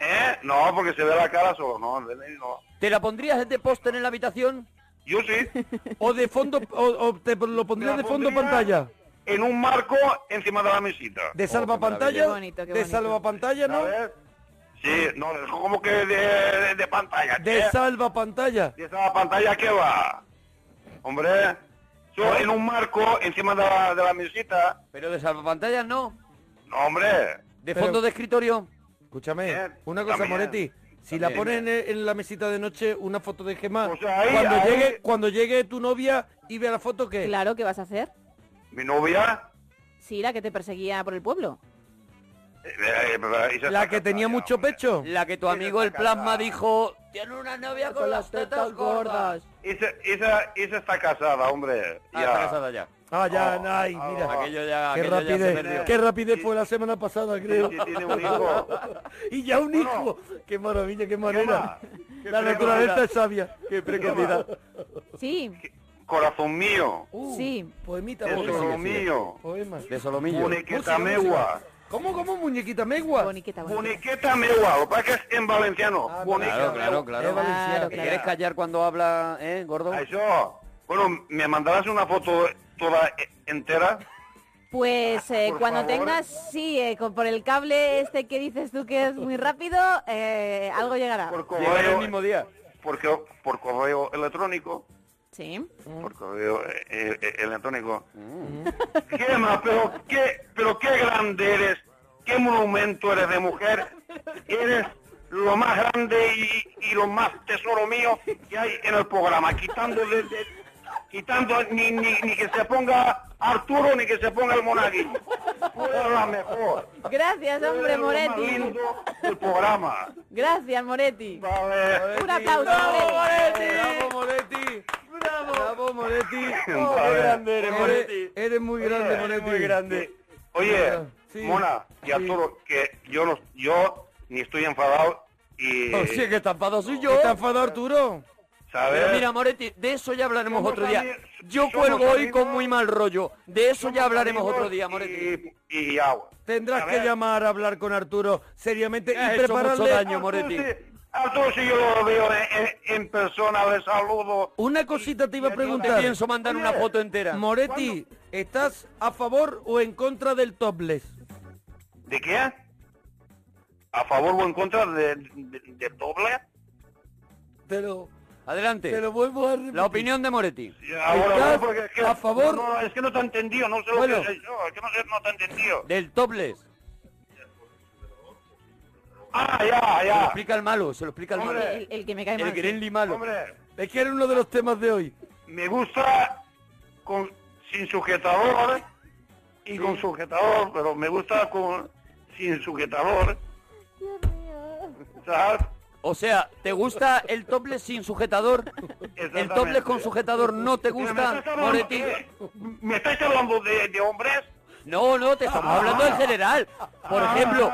¿Eh? No, porque se ve la cara solo, no, el DNI no.
¿Te la pondrías de póster en la habitación?
Yo sí,
¿O de fondo, o, o te lo pondrías de fondo
pondría
pantalla?
En un marco encima de la mesita.
¿De salva
qué
pantalla?
maravilla. Qué bonito, qué
¿De
bonito.
salva pantalla, no?
¿Sabes? Sí, no, es como que de, de, de pantalla.
De
che.
salva pantalla.
¿Y esa pantalla qué va? Hombre, yo en un marco encima de la, de la mesita.
Pero de salvapantallas no.
No, hombre.
¿De
Pero-
fondo de escritorio?
Escúchame, una cosa,
también.
Moretti. Si la pones en, en la mesita de noche, una foto de Gemma,
ahí,
cuando,
ahí.
Llegue, cuando llegue tu novia y vea la foto, ¿qué?
Claro, ¿qué vas a hacer?
Mi novia.
Sí, la que te perseguía por el pueblo.
eh, eh, eh,
La que tenía mucho pecho.
La que tu amigo el plasma dijo, tiene una novia con las tetas gordas.
Esa, esa, esa está casada, hombre.
Ah, está casada ya.
Ah, ya,
Oh,
ay,
oh,
mira.
Aquello ya,
Qué
aquello ya se
rapidez,
perdió.
qué rapidez fue la semana pasada, creo.
Sí, sí, tiene un hijo.
y ya un
Bueno.
hijo. Qué maravilla, qué
¿Qué
manera.
Qué
La naturaleza es sabia.
Qué precocidad.
Sí,
Corazón mío.
Uh,
Sí.
Poemita,
Eso
poema.
es lo mío.
Poema.
De solomillo.
Muñequeta megua.
¿Cómo, cómo, muñequita megua?
boniqueta, bonita.
Muñequeta megua. Lo que pasa es que es en valenciano.
Ah,
Claro, claro, claro. ¿Te ¿Quieres callar cuando habla, eh, gordo?
Eso. Bueno, ¿me mandarás una foto toda eh, entera?
Pues eh,
Por
cuando
favor.
tengas, sí, eh, con- por el cable este que dices tú que es muy rápido, eh, algo llegará.
Por
Llegará el
correo,
mismo día.
porque, por correo electrónico.
Sí.
Por correo eh, eh, electrónico. Gema, pero qué, pero qué grande eres. Qué monumento eres de mujer. Eres lo más grande y, y lo más tesoro mío que hay en el programa. Quitando, de- de- quitando ni, ni, ni que se ponga Arturo ni que se ponga el monaguillo. Tú eres la mejor.
Gracias, hombre Moretti.
lindo del programa.
Gracias, Moretti.
Vale.
Un aplauso,
¡Bravo,
Moretti.
Moretti! ¡Bravo, Moretti! ¡Bravo! ¡Bravo, Moretti!
Oh, qué grande eres, Moretti.
eres muy grande,
Oye,
Moretti.
Muy grande.
Oye,
Sí,
Mona y. Arturo, que yo no, yo ni estoy enfadado y
Oh, sí, que está enfadado soy yo.
¿Está enfadado Arturo?
¿Sabes?
Pero mira, Moretti, de eso ya hablaremos
Somos
otro día. Yo cuelgo hoy con muy mal rollo. De eso ya hablaremos otro día, Moretti.
Y, y agua.
Tendrás
A
que llamar a hablar con Arturo seriamente y
hecho mucho
prepararle
daño, Moretti.
Arturo, si yo lo veo en, persona, le saludo.
Una cosita te iba a
y-
Te
preguntar.
pienso mandar una foto entera.
Moretti, ¿estás a favor o en contra del topless?
¿De qué? ¿A favor o en contra de, de- de doble?
Te lo,
Adelante.
te lo vuelvo a repetir.
La opinión de Moretti.
Ahora,
¿Estás
no, porque es que,
a favor?
No, es que no te he entendido, no sé lo
Bueno.
que sé yo, es que no, sé, no te he entendido.
Del topless.
Ah, ya,
Se lo
ya.
explica el malo, se lo explica el malo.
El, el que me cae
El
mal.
Grenly malo.
Hombre,
Es que era uno de los temas de hoy.
me gusta con sin sujetador y con sujetador, pero me gusta con sin sujetador. ¿Sabes?
O sea, ¿te gusta el topless sin sujetador? ¿El topless con sujetador no te
¿Me
gusta, Moretti?
¿me estáis hablando de, de hombres?
No, no, te estamos hablando en general. Por ejemplo,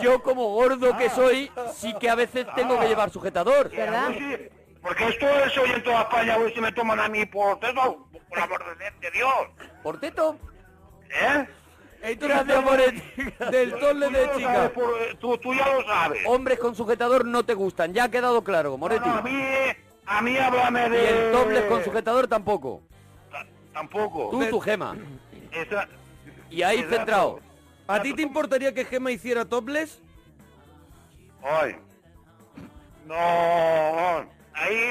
yo como gordo que soy, sí que a veces tengo que llevar sujetador.
¿Verdad?
Porque esto se oye en toda España, ver si me toman a mí por eso, por amor de, de Dios.
¿Por teto?
¿Eh?
Gracias.
Del de
ya lo
chica.
sabes, por- tú, tú ya lo sabes.
Hombres con sujetador no te gustan, ya ha quedado claro, Moretti.
No, a mí, a mí háblame
Y
de...
el topless con sujetador tampoco.
Ta- Tampoco.
Tú, tu gema.
Esa-
Y ahí
Exacto.
centrado.
¿A ti te importaría que Gema hiciera topless?
Ay. No, ahí,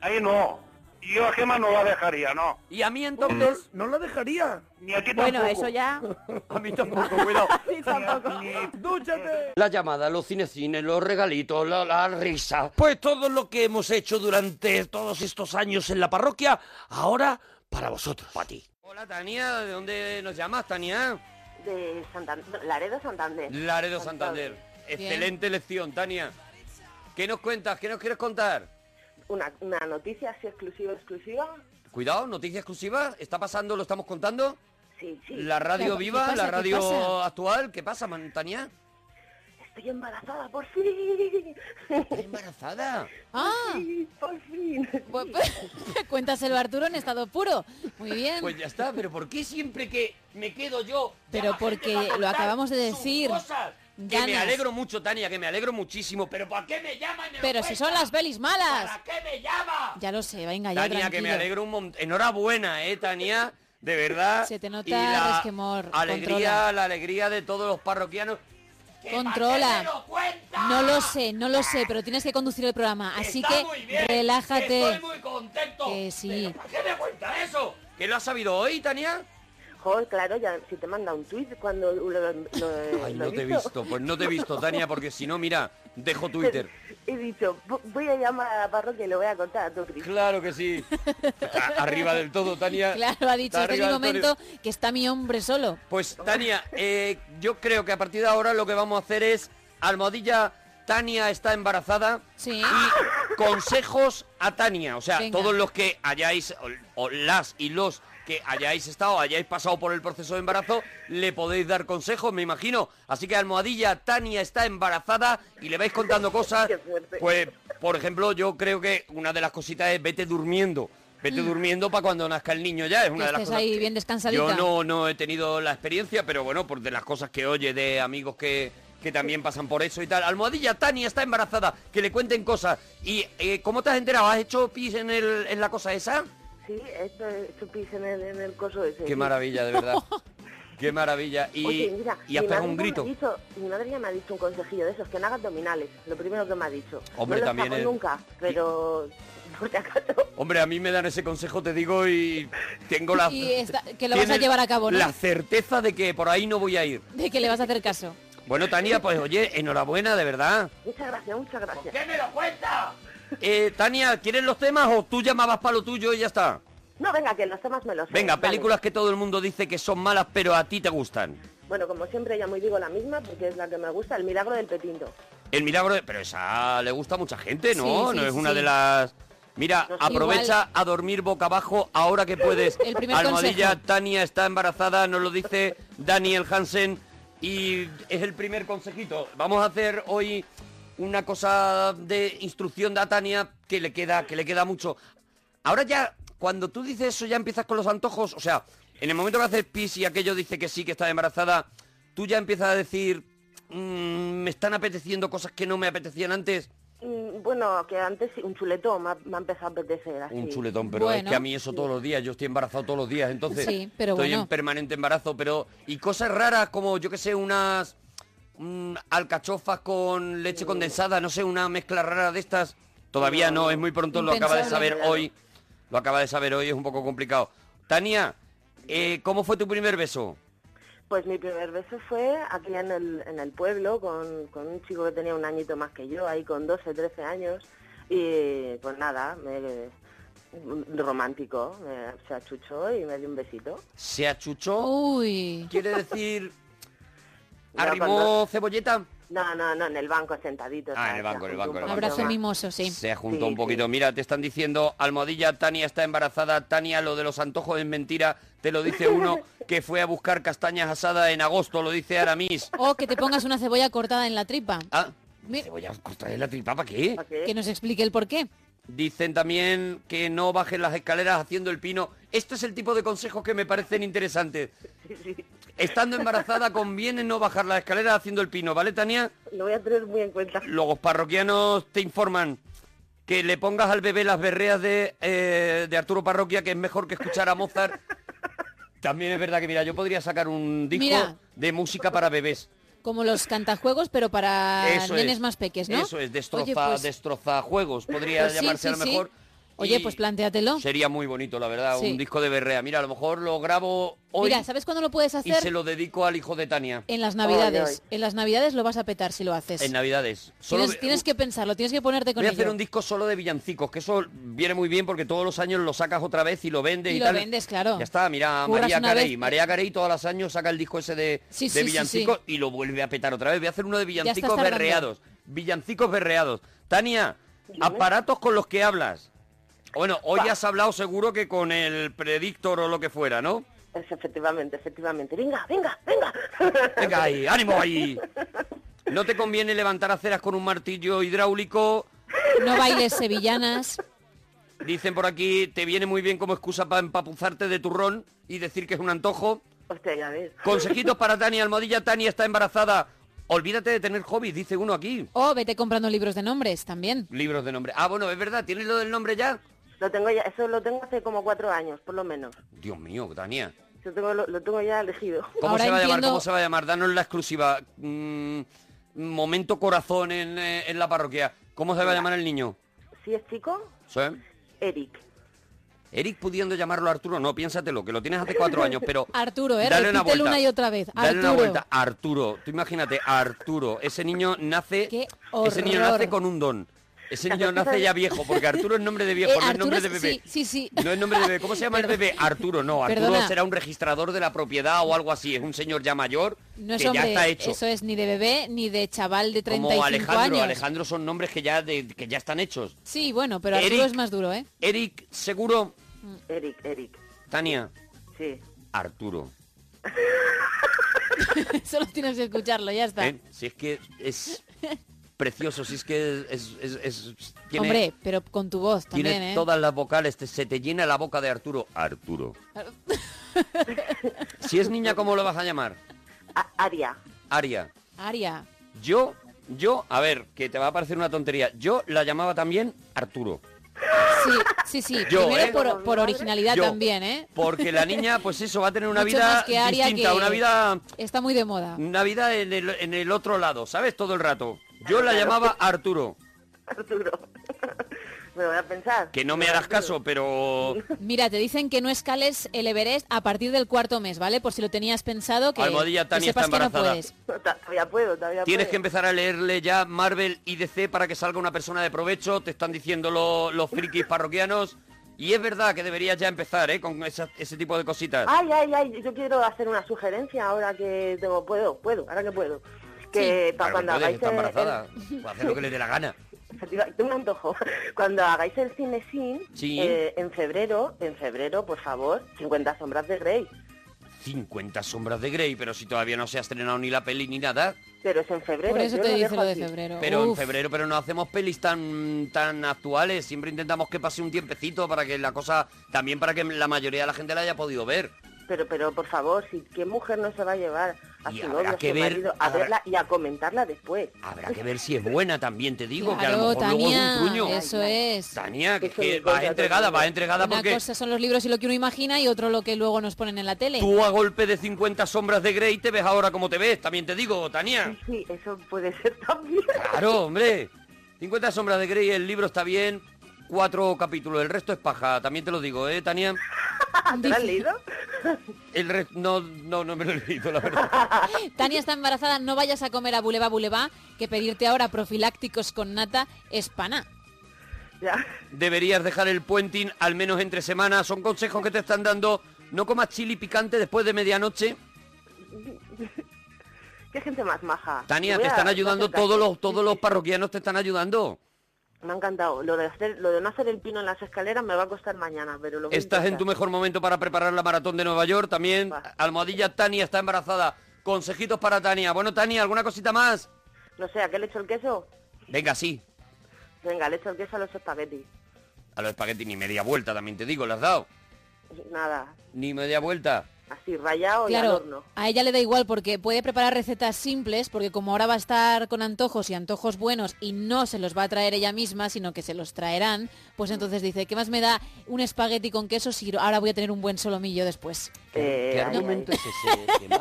ahí no. Y yo a Gema no la dejaría, no.
Y a mí entonces,
No la dejaría.
Ni a ti
Bueno,
tampoco.
eso ya.
a mí tampoco, cuidado.
Sí, tampoco.
¡Dúchate!
La llamada, los cinecines, los regalitos, la, la risa.
Pues todo lo que hemos hecho durante todos estos años en la parroquia, ahora para vosotros. Para ti.
Hola, Tania, ¿de dónde nos llamas, Tania?
De Santander, Laredo Santander.
Laredo Santander. Excelente lección, Tania. ¿Qué nos cuentas? ¿Qué nos quieres contar?
Una, una noticia así exclusiva, exclusiva.
Cuidado, noticia exclusiva. ¿Está pasando, lo estamos contando?
Sí, sí.
La radio
¿Qué
viva,
pasa?
la
¿Qué
radio actual. ¿Qué pasa, man- Tania?
Estoy embarazada, por fin.
¿Estás embarazada?
Ah,
Sí, por fin.
pues, cuéntaselo Arturo en estado puro. Muy bien.
Pues ya está, pero ¿por qué siempre que me quedo yo?
Pero porque
para
lo acabamos de decir.
cosas? Que me alegro mucho, Tania, que me alegro muchísimo. ¿Pero por qué me llama y me lo
Pero si
cuenta?
son las belis malas.
¿Para qué me llama?
Ya lo sé, venga, ya
Tania, que me alegro un montón. Enhorabuena, eh, Tania. De verdad.
Se te nota
Y la
resquemor.
Alegría,
Controla.
la alegría de todos los parroquianos. ¿Que para
Controla.
lo?
No lo sé, no lo sé, pero tienes que conducir el programa. Así
Está
que
muy bien,
relájate.
que Estoy muy contento.
Que sí.
¿Pero ¿Para qué me cuenta eso? ¿Que lo has sabido hoy, Tania?
Joder, claro, ya si te manda un tuit cuando lo, lo- lo-
Ay,
lo
no te he
visto.
Pues no te he visto, Tania, porque si no, mira, dejo Twitter.
He dicho, "Vo- voy a llamar a la parroquia y le voy a contar a tu Cris.
Claro que sí. A- Arriba del todo, Tania.
Claro, ha dicho, este
del todo.
momento que está mi hombre solo.
Pues Tania, eh, yo creo que a partir de ahora lo que vamos a hacer es almohadilla. Tania está embarazada
Sí.
y consejos a Tania. O sea,
Venga.
todos los que hayáis, o, o las y los que hayáis estado, hayáis pasado por el proceso de embarazo, le podéis dar consejos, me imagino. Así que almohadilla, Tania está embarazada y le vais contando cosas. Pues, por ejemplo, yo creo que una de las cositas es vete durmiendo. Vete durmiendo para cuando nazca el niño ya. Es una
Mm. Que
de las
estés
cosas
ahí bien descansadita.
yo no, no he tenido la experiencia, pero bueno, por de las cosas que oye de amigos que, que también pasan por eso y tal. Almohadilla, Tania está embarazada, que le cuenten cosas. ¿Y eh, cómo te has enterado? ¿Has hecho pis en, el, en la cosa esa?
Sí, esto es chupis en el, en el coso ese.
Qué
sí.
maravilla, de verdad. Qué maravilla. Y,
Oye, mira,
y has
mi
pegado
madre
un
ya me ha
grito.
dicho- mi madre ya me ha dicho un consejillo de esos, que no haga abdominales, lo primero que me ha dicho.
Hombre,
no
también es-
nunca, pero por si acaso.
Hombre, a mí me dan ese consejo, te digo, y tengo la...
Y que lo vas a llevar a cabo, ¿no?
La certeza de que por ahí no voy a ir.
De que le vas a hacer caso.
Bueno, Tania, pues oye, enhorabuena, de verdad.
Muchas gracias, muchas gracias.
me lo cuenta? Eh, Tania, ¿quieres los temas o tú llamabas para lo tuyo y ya está?
No, venga, que los temas me los sé.
Venga,
Vale.
películas que todo el mundo dice que son malas, pero a ti te gustan.
Bueno, como siempre, ya muy digo la misma, porque es la que me gusta, El milagro del petinto.
El milagro de... Pero esa le gusta a mucha gente, ¿no?
Sí, sí,
no es
sí.
una de las... Mira,
No, sí,
aprovecha a dormir boca abajo ahora que puedes.
El primer
Almohadilla,
consejo.
Tania está embarazada, nos lo dice Daniel Hansen y es el primer consejito. Vamos a hacer hoy una cosa de instrucción de a Tania que le queda, que le queda mucho. Ahora ya, cuando tú dices eso, ya empiezas con los antojos. O sea, en el momento que haces pis y aquello dice que sí, que está embarazada, tú ya empiezas a decir, "Mm, me están apeteciendo cosas que no me apetecían antes.
Mm, bueno, que antes sí, un chuletón me ha, me ha empezado a apetecer así.
Un chuletón, pero es que a mí eso todos los días, yo estoy embarazado todos los días, entonces
Sí, pero
estoy
bueno.
en permanente embarazo, pero y cosas raras como yo que sé, unas alcachofas con leche condensada, no sé, una mezcla rara de estas, todavía no, es muy pronto, lo acaba de saber hoy, lo acaba de saber hoy, es un poco complicado. Tania, eh, ¿cómo fue tu primer beso?
Pues mi primer beso fue aquí en el, en el pueblo con, con un chico que tenía un añito más que yo, ahí con 12, 13 años. Y pues nada, me, romántico, me, se achuchó y me dio un besito.
¿Se achuchó?
Uy.
¿Quiere decir arrimó
cuando-
cebolleta?
No, no, no, en el banco sentadito.
Ah, en
¿sabes?
el banco, en el banco, en el banco.
Abrazo mimoso, sí.
Se juntó
Sí,
un poquito. Mira, te están diciendo, Almohadilla, Tania está embarazada, Tania, lo de los antojos es mentira, te lo dice uno que fue a buscar castañas asadas en agosto, lo dice Aramis.
O que te pongas una cebolla cortada en la tripa.
Ah, cebolla cortada en la tripa, ¿para qué?
¿Para qué?
Que nos explique el por qué.
Dicen también que no bajen las escaleras haciendo el pino. Este es el tipo de consejos que me parecen interesantes.
Sí, sí.
Estando embarazada conviene no bajar las escaleras haciendo el pino, ¿vale, Tania?
Lo voy a tener muy en cuenta.
Los parroquianos te informan que le pongas al bebé las berreas de, eh, de Arturo Parroquia, que es mejor que escuchar a Mozart. También es verdad que, mira, yo podría sacar un disco
Mira.
de música para bebés.
Como los cantajuegos, pero para
Eso
nenes
es.
más peques, ¿no?
Eso es, destroza,
Oye, pues-
destroza juegos. Podría
pues sí,
llamarse
sí,
a lo
sí. Oye,
Y
pues plantéatelo.
Sería muy bonito, la verdad,
Sí.
un disco de berrea. Mira, a lo mejor lo grabo hoy
Mira, ¿sabes cuándo lo puedes
y
hacer?
se lo dedico al hijo de Tania.
En las navidades.
Ay, ay.
En las navidades lo vas a petar si lo haces.
En Navidades. Solo
Tienes, que pensarlo, tienes que ponerte con
Voy a hacer un disco solo de villancicos, que eso viene muy bien porque todos los años lo sacas otra vez y lo vendes y,
Y lo
tal.
vendes, claro.
Ya está, mira,
Curras
María Carey.
vez.
María Carey todos los años saca el disco ese de,
Sí,
de
sí, sí,
villancicos
sí.
y lo vuelve a petar otra vez. Voy a hacer uno de villancicos berreados. Villancicos berreados. Tania, aparatos con los que hablas. Bueno, hoy has hablado seguro que con el predictor o lo que fuera, ¿no?
Es efectivamente, efectivamente. Venga, venga, venga.
Venga ahí, ánimo ahí. No te conviene levantar aceras con un martillo hidráulico.
No bailes sevillanas.
Dicen por aquí, te viene muy bien como excusa para empapuzarte de turrón y decir que es un antojo.
Hostia, ya ves.
Consejitos para Tania, almohadilla Tania está embarazada. Olvídate de tener hobbies, dice uno aquí.
O vete comprando libros de nombres también.
Libros de nombre. Ah, bueno, es verdad, ¿tienes lo del nombre ya?
Lo tengo ya, eso lo tengo hace como cuatro años, por lo menos.
Dios mío, Tania.
Yo tengo, lo, lo tengo ya elegido.
¿Cómo
Ahora
se va a llamar? ¿Cómo se va a llamar? Danos la exclusiva. Mm, momento corazón en, eh, en la parroquia. ¿Cómo se va a llamar el niño?
Si es chico,
¿Sí?
Eric.
Eric pudiendo llamarlo Arturo, no, piénsatelo, que lo tienes hace cuatro años, pero...
Arturo, ¿eh?
Dale una vuelta.
una y otra vez.
Dale una
Arturo.
vuelta. Arturo. Tú imagínate, Arturo. Ese niño nace...
Qué
Ese niño nace con un don. Ese niño nace ya viejo, porque Arturo es nombre de viejo,
Eh,
no es nombre de
es-
bebé.
sí, sí, sí.
No es nombre de bebé. ¿Cómo se llama el bebé? Arturo, no. Arturo
Perdona.
será un registrador de la propiedad o algo así. Es un señor ya mayor
No es
que
hombre,
ya está hecho.
eso es ni de bebé ni de chaval de 35
Como Alejandro.
años.
Alejandro son nombres que ya, de- que ya están hechos.
Sí, bueno, pero Arturo
Eric.
es más duro, ¿eh?
Eric, seguro.
Eric, Eric.
Tania,
Sí.
Arturo.
Solo tienes que escucharlo, ya está.
¿Eh? Si es que es precioso, si es que es... es- es- tiene-
Hombre, pero con tu voz también,
Tiene
¿eh?
todas las vocales, te- se te llena la boca de Arturo. Arturo. si es niña, ¿cómo lo vas a llamar?
A- Aria.
Aria.
Aria.
Yo, yo, a ver, que te va a parecer una tontería. Yo la llamaba también Arturo.
Sí, sí, sí.
Yo,
Primero
¿eh?
por, por originalidad
Yo.
también, ¿eh?
Porque la niña, pues eso, va a tener una
Mucho
vida
más que Aria,
distinta,
que
una vida,
Está muy de moda.
una vida en el, en el otro lado, ¿sabes? Todo el rato. Yo la llamaba Arturo.
Arturo. Me voy a pensar.
Que no me hagas caso, pero
Mira, te dicen que no escales el Everest a partir del cuarto mes, ¿vale? Por si lo tenías pensado, que,
Almohadilla,
que
Tania
sepas
está
que no
embarazada.
puedes.
Todavía puedo, todavía
Tienes que empezar a leerle ya Marvel y DC para que salga una persona de provecho, te están diciendo lo- los frikis parroquianos. Y es verdad que deberías ya empezar, ¿eh? Con esa- ese tipo de cositas.
Ay, ay, ay, yo quiero hacer una sugerencia ahora que tengo, puedo, puedo, ahora que puedo. Que para cuando hagáis
está
el-
embarazada.
el-
Puede hacer lo que le dé la gana.
Tengo un antojo. Cuando hagáis el cine sin,
Sí.
eh, en febrero, en febrero, por favor, 50 sombras de Grey.
50 sombras de Grey, pero si todavía no se ha estrenado ni la peli ni nada.
Pero es en febrero.
Por eso te
lo
dice lo de febrero.
Pero en febrero, pero no hacemos pelis tan tan actuales. Siempre intentamos que pase un tiempecito para que la cosa, también para que la mayoría de la gente la haya podido ver.
Pero, pero, por favor, si qué mujer no se va a llevar a
Y
su novio, a su
ver-
marido, a
habrá-
verla y a comentarla después.
Habrá que ver si es buena también, te digo, que a
Claro,
lo mejor luego es
Tania,
un truño.
eso es.
Tania, que, que va entregada, va entregada
Una
porque
cosa son los libros y lo que uno imagina y otro lo que luego nos ponen en la tele.
tú a golpe de 50 sombras de Grey te ves ahora como te ves, también te digo, Tania.
Sí, eso puede ser también.
Claro, hombre. 50 sombras de Grey, el libro está bien, cuatro capítulos, el resto es paja, también te lo digo, ¿eh, Tania?
¿Te lo has leído?
El re- no, no, no me lo he leído, la verdad.
Tania está embarazada, no vayas a comer a Buleva Buleva, que pedirte ahora profilácticos con nata es pana.
Ya.
Deberías dejar el puenting al menos entre semanas. Son consejos que te están dando. No comas chili picante después de medianoche.
Qué gente más maja.
Tania, te
a-
están ayudando todos los, todos los parroquianos te están ayudando.
Me ha encantado. Lo de, hacer, lo de no hacer el pino en las escaleras me va a costar mañana, pero lo voy a
Estás en tu mejor momento para preparar la maratón de Nueva York. También
Va.
Almohadilla Tania está embarazada. Consejitos para Tania. Bueno, Tania, ¿alguna cosita más?
No sé, ¿a qué le echo el queso?
Venga, sí.
Venga, le echo el queso a los espaguetis.
A los espaguetis ni media vuelta, también te digo, ¿le has dado?
Nada,
Ni media vuelta.
Así rayado y al
Claro,
horno.
a ella le da igual porque puede preparar recetas simples, porque como ahora va a estar con antojos y antojos buenos y no se los va a traer ella misma, sino que se los traerán, pues entonces dice, ¿qué más me da un espagueti con queso si ahora voy a tener un buen solomillo después?
Eh,
¿Qué argumento es ese?
Me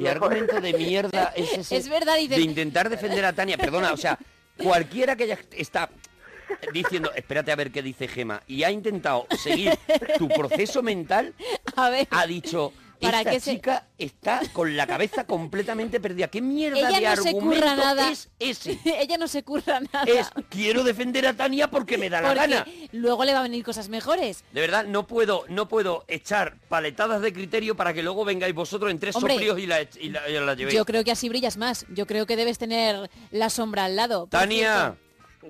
¿Qué argumento de mierda es ese?
Es verdad, dice-
De intentar defender a Tania. Perdona, o sea, cualquiera que ya está diciendo, espérate a ver qué dice Gema, y ha intentado seguir tu proceso mental,
A ver,
ha dicho,
¿Para
esta
qué se-
chica está con la cabeza completamente perdida. ¿Qué mierda de
ella no se
argumento
curra nada.
es ese?
ella no se curra nada.
Es, quiero defender a Tania porque me da la gana.
luego le va a venir cosas mejores.
De verdad, no puedo, no puedo echar paletadas de criterio para que luego vengáis vosotros en tres
Hombre,
soplios y la, y la, y la llevéis.
Yo creo que así brillas más. Yo creo que debes tener la sombra al lado.
Tania,
cierto,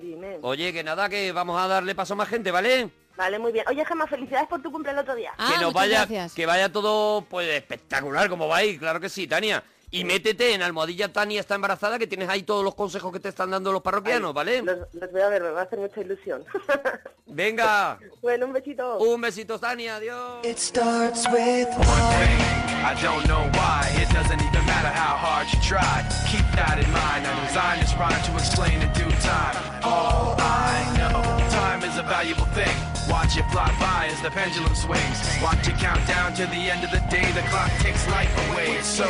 Dime.
oye, que nada, que vamos a darle paso a más gente, ¿vale?
Vale, muy bien. Oye, Gemma, felicidades por tu cumple el otro día.
Ah,
que nos vaya,
gracias.
que vaya todo pues espectacular como va ahí, claro que sí, Tania. Y métete en almohadilla Tania está embarazada, que tienes ahí todos los consejos que te están dando los parroquianos, ¿vale?
Los, los voy a ver, me va a hacer mucha ilusión.
Venga,
bueno, un besito.
un besito Tania, adiós.
It starts with one thing. I don't know why. It doesn't even matter how hard you try. Keep that in mind. I designed this rhyme to explain in due time. All I know, time is a valuable thing. Watch it fly by as the pendulum swings. Watch it count down to the end of the day. The clock takes life away. It's so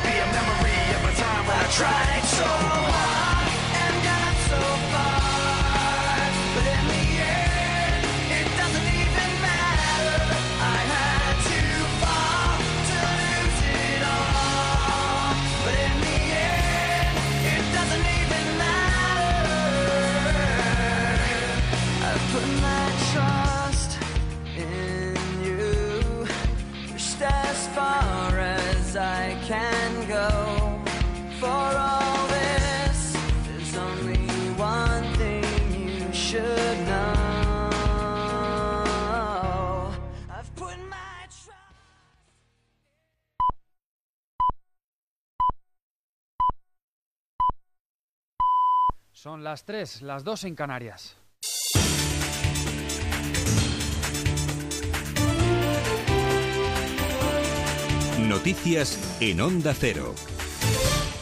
tried so
Son las 3, las 2 en Canarias.
Noticias en Onda Cero.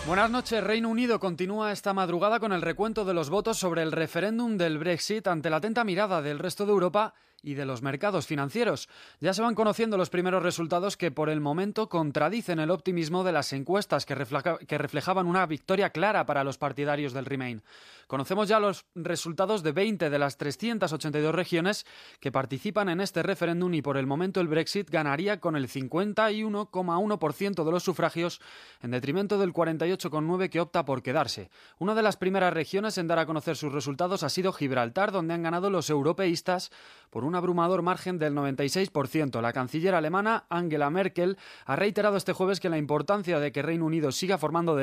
Buenas noches. Reino Unido continúa esta madrugada con el recuento de los votos sobre el referéndum del Brexit ante la atenta mirada del resto de Europa y de los mercados financieros. Ya se van conociendo los primeros resultados que por el momento contradicen el optimismo de las encuestas que, reflejaban una victoria clara para los partidarios del Remain. Conocemos ya los resultados de 20 de las 382 regiones que participan en este referéndum y por el momento el Brexit ganaría con el 51,1% de los sufragios en detrimento del 48,9% que opta por quedarse. Una de las primeras regiones en dar a conocer sus resultados ha sido Gibraltar, donde han ganado los europeístas por un abrumador margen del 96%. La canciller alemana Angela Merkel ha reiterado este jueves que la importancia de que Reino Unido siga formando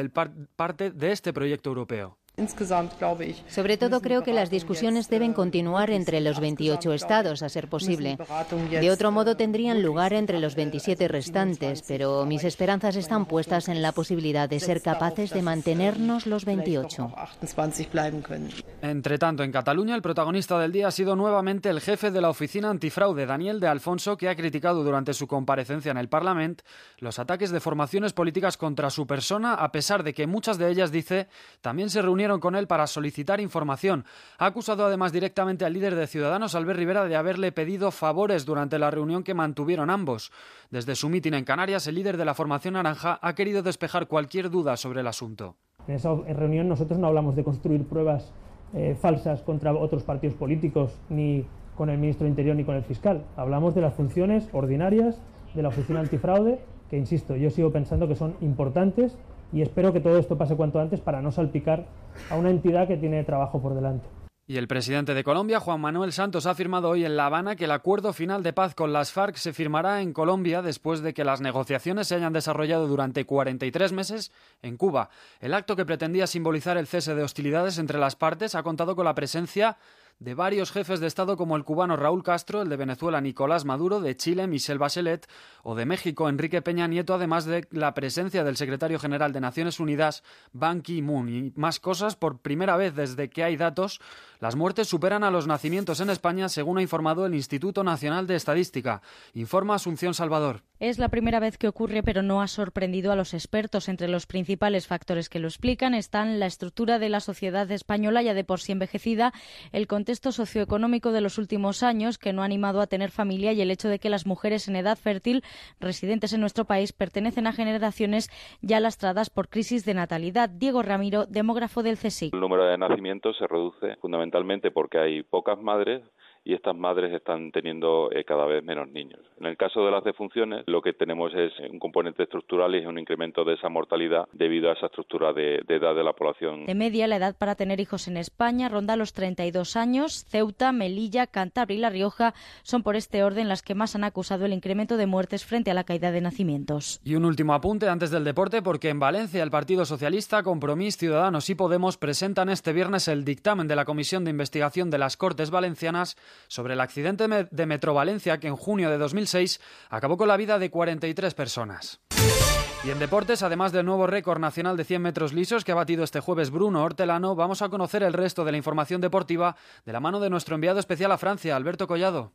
parte de este proyecto europeo.
Sobre todo creo que las discusiones deben continuar entre los 28 estados, a ser posible. De otro modo tendrían lugar entre los 27 restantes, pero mis esperanzas están puestas en la posibilidad de ser capaces de mantenernos los 28.
Entre tanto, en Cataluña el protagonista del día ha sido nuevamente el jefe de la oficina antifraude, Daniel de Alfonso, que ha criticado durante su comparecencia en el Parlamento los ataques de formaciones políticas contra su persona, a pesar de que muchas de ellas, dice, también se reunieron con él para solicitar información. Ha acusado además directamente al líder de Ciudadanos, Albert Rivera, de haberle pedido favores durante la reunión que mantuvieron ambos. Desde su mitin en Canarias, el líder de la formación naranja ha querido despejar cualquier duda sobre el asunto.
En esa reunión nosotros no hablamos de construir pruebas eh, falsas contra otros partidos políticos, ni con el ministro de Interior ni con el fiscal. Hablamos de las funciones ordinarias de la Oficina Antifraude, que, insisto, yo sigo pensando que son importantes y espero que todo esto pase cuanto antes para no salpicar a una entidad que tiene trabajo por delante.
Y el presidente de Colombia, Juan Manuel Santos, ha afirmado hoy en La Habana que el acuerdo final de paz con las FARC se firmará en Colombia después de que las negociaciones se hayan desarrollado durante 43 meses en Cuba. El acto que pretendía simbolizar el cese de hostilidades entre las partes ha contado con la presencia de varios jefes de Estado como el cubano Raúl Castro, el de Venezuela Nicolás Maduro, de Chile Michelle Bachelet o de México Enrique Peña Nieto, además de la presencia del secretario general de Naciones Unidas Ban Ki-moon y más cosas por primera vez desde que hay datos. Las muertes superan a los nacimientos en España, según ha informado el Instituto Nacional de Estadística. Informa Asunción Salvador.
Es la primera vez que ocurre, pero no ha sorprendido a los expertos. Entre los principales factores que lo explican están la estructura de la sociedad española ya de por sí envejecida, el contexto socioeconómico de los últimos años que no ha animado a tener familia y el hecho de que las mujeres en edad fértil residentes en nuestro país pertenecen a generaciones ya lastradas por crisis de natalidad. Diego Ramiro, demógrafo del CSIC.
El número de nacimientos se reduce fundamentalmente porque hay pocas madres y estas madres están teniendo eh, cada vez menos niños. En el caso de las defunciones, lo que tenemos es un componente estructural y es un incremento de esa mortalidad debido a esa estructura de, edad de la población.
De media, la edad para tener hijos en España ronda los 32 años. Ceuta, Melilla, Cantabria y La Rioja son por este orden las que más han acusado el incremento de muertes frente a la caída de nacimientos.
Y un último apunte antes del deporte, porque en Valencia el Partido Socialista, Compromís, Ciudadanos y Podemos presentan este viernes el dictamen de la Comisión de Investigación de las Cortes Valencianas sobre el accidente de Metro Valencia que en junio de 2006 acabó con la vida de 43 personas. Y en deportes, además del nuevo récord nacional de 100 metros lisos que ha batido este jueves Bruno Hortelano, vamos a conocer el resto de la información deportiva de la mano de nuestro enviado especial a Francia, Alberto Collado.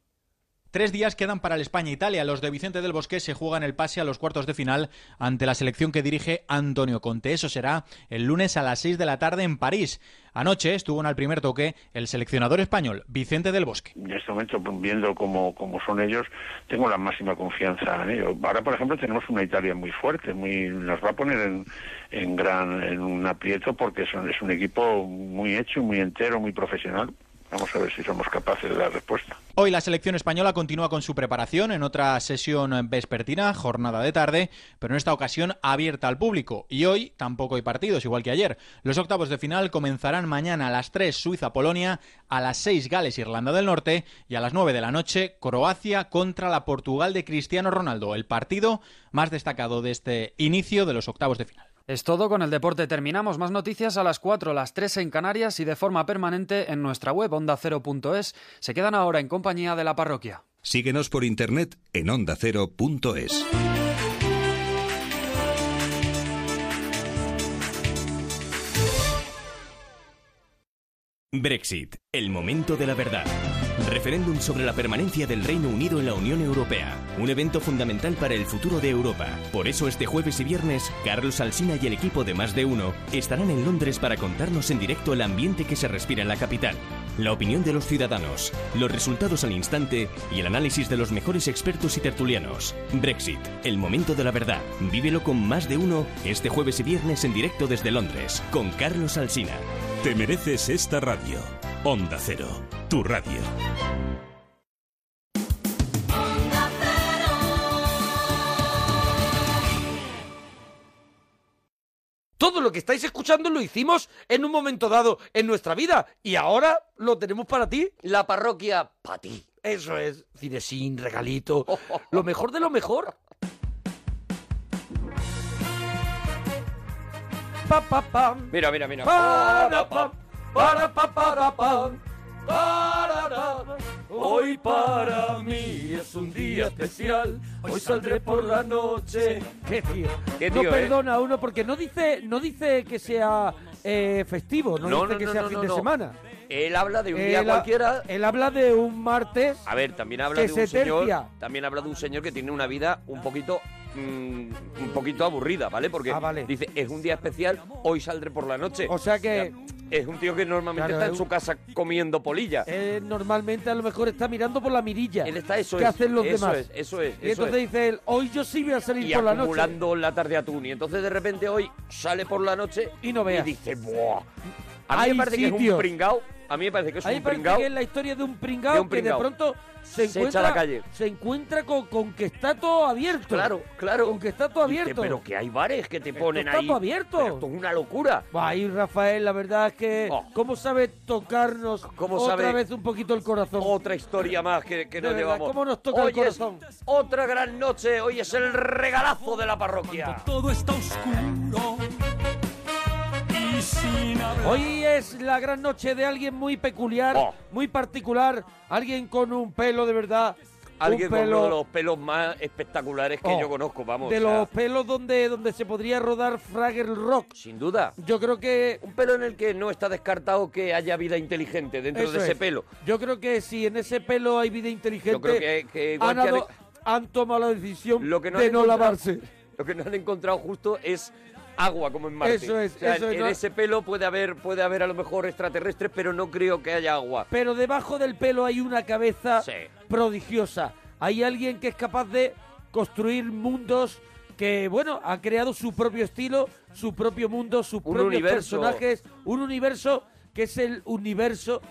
Tres días quedan para el España-Italia. Los de Vicente del Bosque se juegan el pase a los cuartos de final ante la selección que dirige Antonio Conte. Eso será el lunes a las 6 de la tarde en París. Anoche estuvo en el primer toque el seleccionador español, Vicente del Bosque.
En este momento, viendo cómo, son ellos, tengo la máxima confianza en ellos. Ahora, por ejemplo, tenemos una Italia muy fuerte, muy nos va a poner en, en gran en un aprieto porque son, es un equipo muy hecho, muy entero, muy profesional. Vamos a ver si somos capaces de dar respuesta.
Hoy la selección española continúa con su preparación en otra sesión vespertina, jornada de tarde, pero en esta ocasión abierta al público. Y hoy tampoco hay partidos, igual que ayer. Los octavos de final comenzarán mañana a las 3 Suiza-Polonia, a las 6 Gales-Irlanda del Norte y a las 9 de la noche Croacia contra la Portugal de Cristiano Ronaldo, el partido más destacado de este inicio de los octavos de final.
Es todo con el deporte. Terminamos más noticias a las 4, las 3 en Canarias y de forma permanente en nuestra web ondacero.es. Se quedan ahora en compañía de la parroquia.
Síguenos por internet en ondacero.es. Brexit, el momento de la verdad. Referéndum sobre la permanencia del Reino Unido en la Unión Europea. Un evento fundamental para el futuro de Europa. Por eso este jueves y viernes, Carlos Alsina y el equipo de Más de Uno estarán en Londres para contarnos en directo el ambiente que se respira en la capital la opinión de los ciudadanos, los resultados al instante y el análisis de los mejores expertos y tertulianos. Brexit, el momento de la verdad. Vívelo con más de uno este jueves y viernes en directo desde Londres, con Carlos Alsina.
Te mereces esta radio. Onda Cero, tu radio.
Todo lo que estáis escuchando lo hicimos en un momento dado en nuestra vida y ahora lo tenemos para ti.
La parroquia para ti.
Eso es, cinesín, regalito, lo mejor de lo mejor. Pa, pa, pam.
Mira, mira, mira.
Para, pam, para, pa, para, pam. Parará. Hoy para mí es un día especial. Hoy saldré por la noche. Qué tío.
Qué
no
tío, ¿eh?
perdona a uno porque no dice, no dice que sea eh, festivo, no, dice que sea fin
no,
de
no.
semana.
Él habla de un día
ha-
cualquiera.
Él habla de un martes.
A ver, también habla
que
de
se
un señor.
tercia.
También habla de un señor que tiene una vida un poquito. Mm, un poquito aburrida, ¿vale? Porque dice, es un día especial, hoy saldré por la noche.
O sea que-
es un tío que normalmente
Claro,
está en
es
su casa comiendo polilla.
Él normalmente a lo mejor está mirando por la mirilla.
Él está, eso es,
hacen los
eso
demás.
es, eso es,
Y
eso
entonces
es.
dice él, hoy yo sí voy a salir
y
por la noche.
acumulando lata de atún. Y entonces de repente hoy sale por la noche
y no veas.
Y dice, ¡buah! A mí
Hay
me parece que es un
sitios.
pringao. A mí me parece que es un
parece
pringao.
que es la historia de un pringao,
de un
que de
pringao.
pronto se,
Se
encuentra
echa a la calle.
se encuentra con, con que está todo abierto.
Claro, claro.
Con que está todo
Dice,
abierto.
pero que hay bares que te ponen
está
ahí.
todo abierto.
Pero esto es una locura. Oh.
Ahí Rafael, la verdad es que cómo sabe tocarnos
¿Cómo
otra
sabe-
vez un poquito el corazón.
Otra historia más que, que nos
verdad,
llevamos.
¿Cómo nos toca
Hoy
el corazón?
Es otra gran noche. Hoy es el regalazo de la parroquia.
Todo está oscuro.
Hoy es la gran noche de alguien muy peculiar,
Oh.
muy particular, alguien con un pelo de verdad.
Alguien
un
con
pelo
uno de los pelos más espectaculares que
Oh,
yo conozco, vamos.
de
o sea,
los pelos donde, donde se podría rodar Fraggle Rock.
Sin duda.
Yo creo que...
Un pelo en el que no está descartado que haya vida inteligente dentro de ese
es.
pelo.
Yo creo que si en ese pelo hay vida inteligente,
Yo creo que,
han,
que
tomado la decisión
lo que no
de no lavarse.
Lo que no han encontrado justo es agua como en Marte.
Eso es,
O sea,
eso
en,
es,
en
no-
ese pelo puede haber, puede haber a lo mejor extraterrestres, pero no creo que haya agua.
Pero debajo del pelo hay una cabeza prodigiosa. Hay alguien que es capaz de construir mundos que, bueno, ha creado su propio estilo, su propio mundo, sus propios
universo.
personajes, un universo que es el universo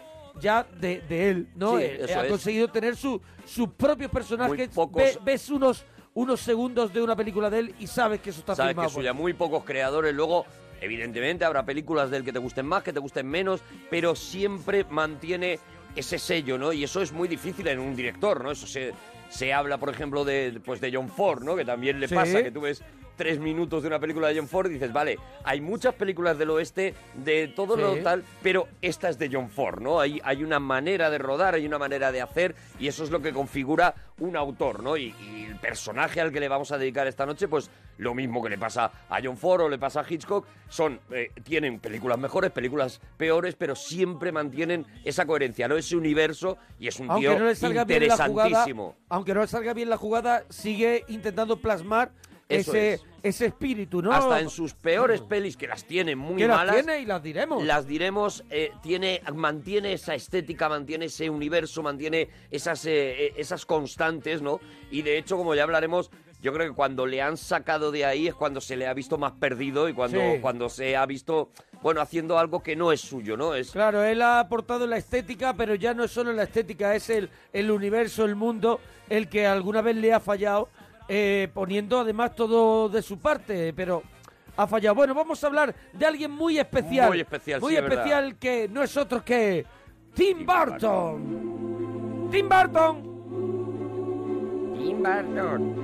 ya de, de él, ¿no?
Sí,
Eh,
eso
ha
es.
conseguido tener su, sus propios personajes.
pocos-
Ve- ves unos, unos segundos de una película de él y sabes que eso está
Sabes que
filmado. por
suya muy pocos creadores. Luego, evidentemente, habrá películas del que te gusten más, que te gusten menos, pero siempre mantiene ese sello, ¿no? Y eso es muy difícil en un director, ¿no? Eso se, se habla, por ejemplo, de, pues de John Ford, ¿no? Que también le
Sí.
pasa que tú ves tres minutos de una película de John Ford dices, vale, hay muchas películas del oeste de todo
Sí.
lo tal, pero esta es de John Ford, ¿no? Hay, hay una manera de rodar, hay una manera de hacer y eso es lo que configura un autor, ¿no? Y, y el personaje al que le vamos a dedicar esta noche, pues lo mismo que le pasa a John Ford o le pasa a Hitchcock, son, eh, tienen películas mejores, películas peores, pero siempre mantienen esa coherencia, ¿no? Ese universo y es un
aunque
tío
no le salga bien la jugada,
interesantísimo.
aunque no le salga bien la jugada, sigue intentando plasmar
Eso
ese,
es.
ese espíritu, ¿no?
Hasta en sus peores pelis, que las tiene muy
que las
malas,
tiene y las diremos.
las diremos, eh, tiene, mantiene esa estética, mantiene ese universo, mantiene esas, eh, eh, esas constantes, ¿no? Y de hecho, como ya hablaremos, yo creo que cuando le han sacado de ahí es cuando se le ha visto más perdido y cuando,
Sí.
cuando se ha visto, bueno, haciendo algo que no es suyo, ¿no? Es,
Claro, él ha aportado la estética, pero ya no es solo la estética, es el, el universo, el mundo, el que alguna vez le ha fallado, eh, poniendo además todo de su parte, pero ha fallado. Bueno, vamos a hablar de alguien muy especial.
Muy especial,
Muy
sí, es verdad.
especial que no es otro que Tim Burton. Tim Burton.
Tim Burton.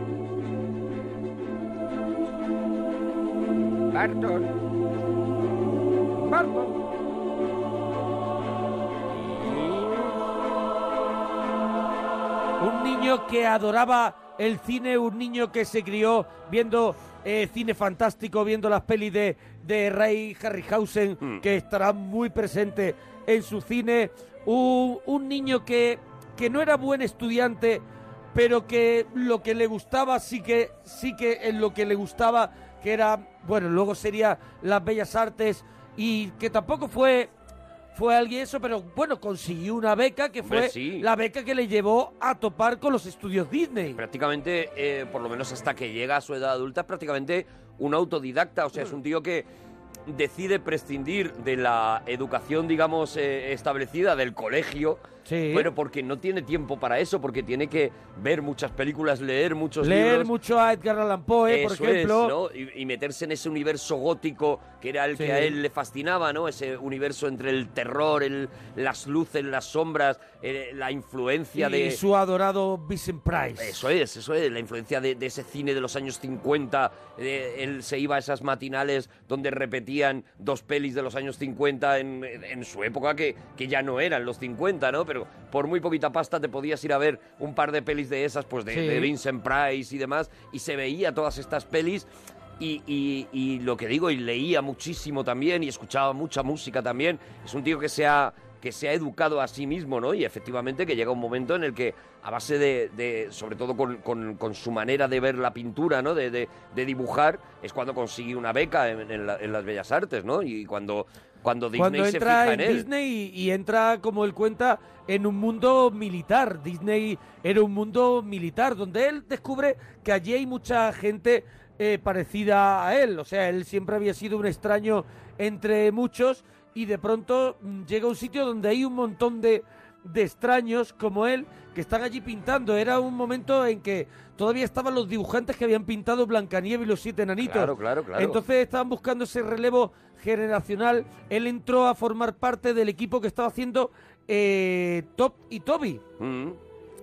Burton.
Burton. Un niño que adoraba el cine, un niño que se crió viendo eh, cine fantástico, viendo las pelis de, de Ray Harryhausen,
Hmm.
que estará muy presente en su cine. Un, un niño que, que no era buen estudiante, pero que lo que le gustaba sí que, sí que en lo que le gustaba, que era, bueno, luego sería las bellas artes, y que tampoco fue fue alguien eso, pero bueno, consiguió una beca que
Hombre,
fue
sí.
la beca que le llevó a topar con los estudios Disney.
prácticamente, eh, por lo menos hasta que llega a su edad adulta, es prácticamente un autodidacta. O sea, es un tío que decide prescindir de la educación, digamos, eh, establecida del colegio. Pero porque no tiene tiempo para eso, porque tiene que ver muchas películas, leer muchos
Leer
libros.
mucho a Edgar Allan Poe, por
Eso
ejemplo.
es, ¿no? y, y meterse en ese universo gótico que era el
Sí.
que a él le fascinaba, ¿no? Ese universo entre el terror, el, las luces, las sombras, eh, la influencia
y
de...
su adorado Vincent Price.
Eso es, eso es, la influencia de, de ese cine de los años 50. eh, él se iba a esas matinales donde repetían dos pelis de los años 50 en, en su época, que, que ya no eran los 50, ¿no? Pero por muy poquita pasta te podías ir a ver un par de pelis de esas, pues de,
Sí.
de Vincent Price y demás, y se veía todas estas pelis. Y, y- y lo que digo, y leía muchísimo también, y escuchaba mucha música también. Es un tío que se ha, que se ha educado a sí mismo, ¿no? Y efectivamente que llega un momento en el que, a base de, de- sobre todo con, con- con su manera de ver la pintura, ¿no? De, de- de dibujar, es cuando consigue una beca en, en la- en las Bellas Artes, ¿no? Y cuando, cuando Disney
Cuando
se
entra
fija
en,
en, él.
Disney y, y entra, como él cuenta, en un mundo militar. Disney era un mundo militar, donde él descubre que allí hay mucha gente eh, parecida a él. O sea, él siempre había sido un extraño entre muchos y de pronto mm, llega a un sitio donde hay un montón de, de extraños como él que están allí pintando. Era un momento en que todavía estaban los dibujantes que habían pintado Blancanieves y los siete enanitos.
Claro, claro, claro.
Entonces estaban buscando ese relevo generacional. Él entró a formar parte del equipo que estaba haciendo eh, Top y Toby.
Mm.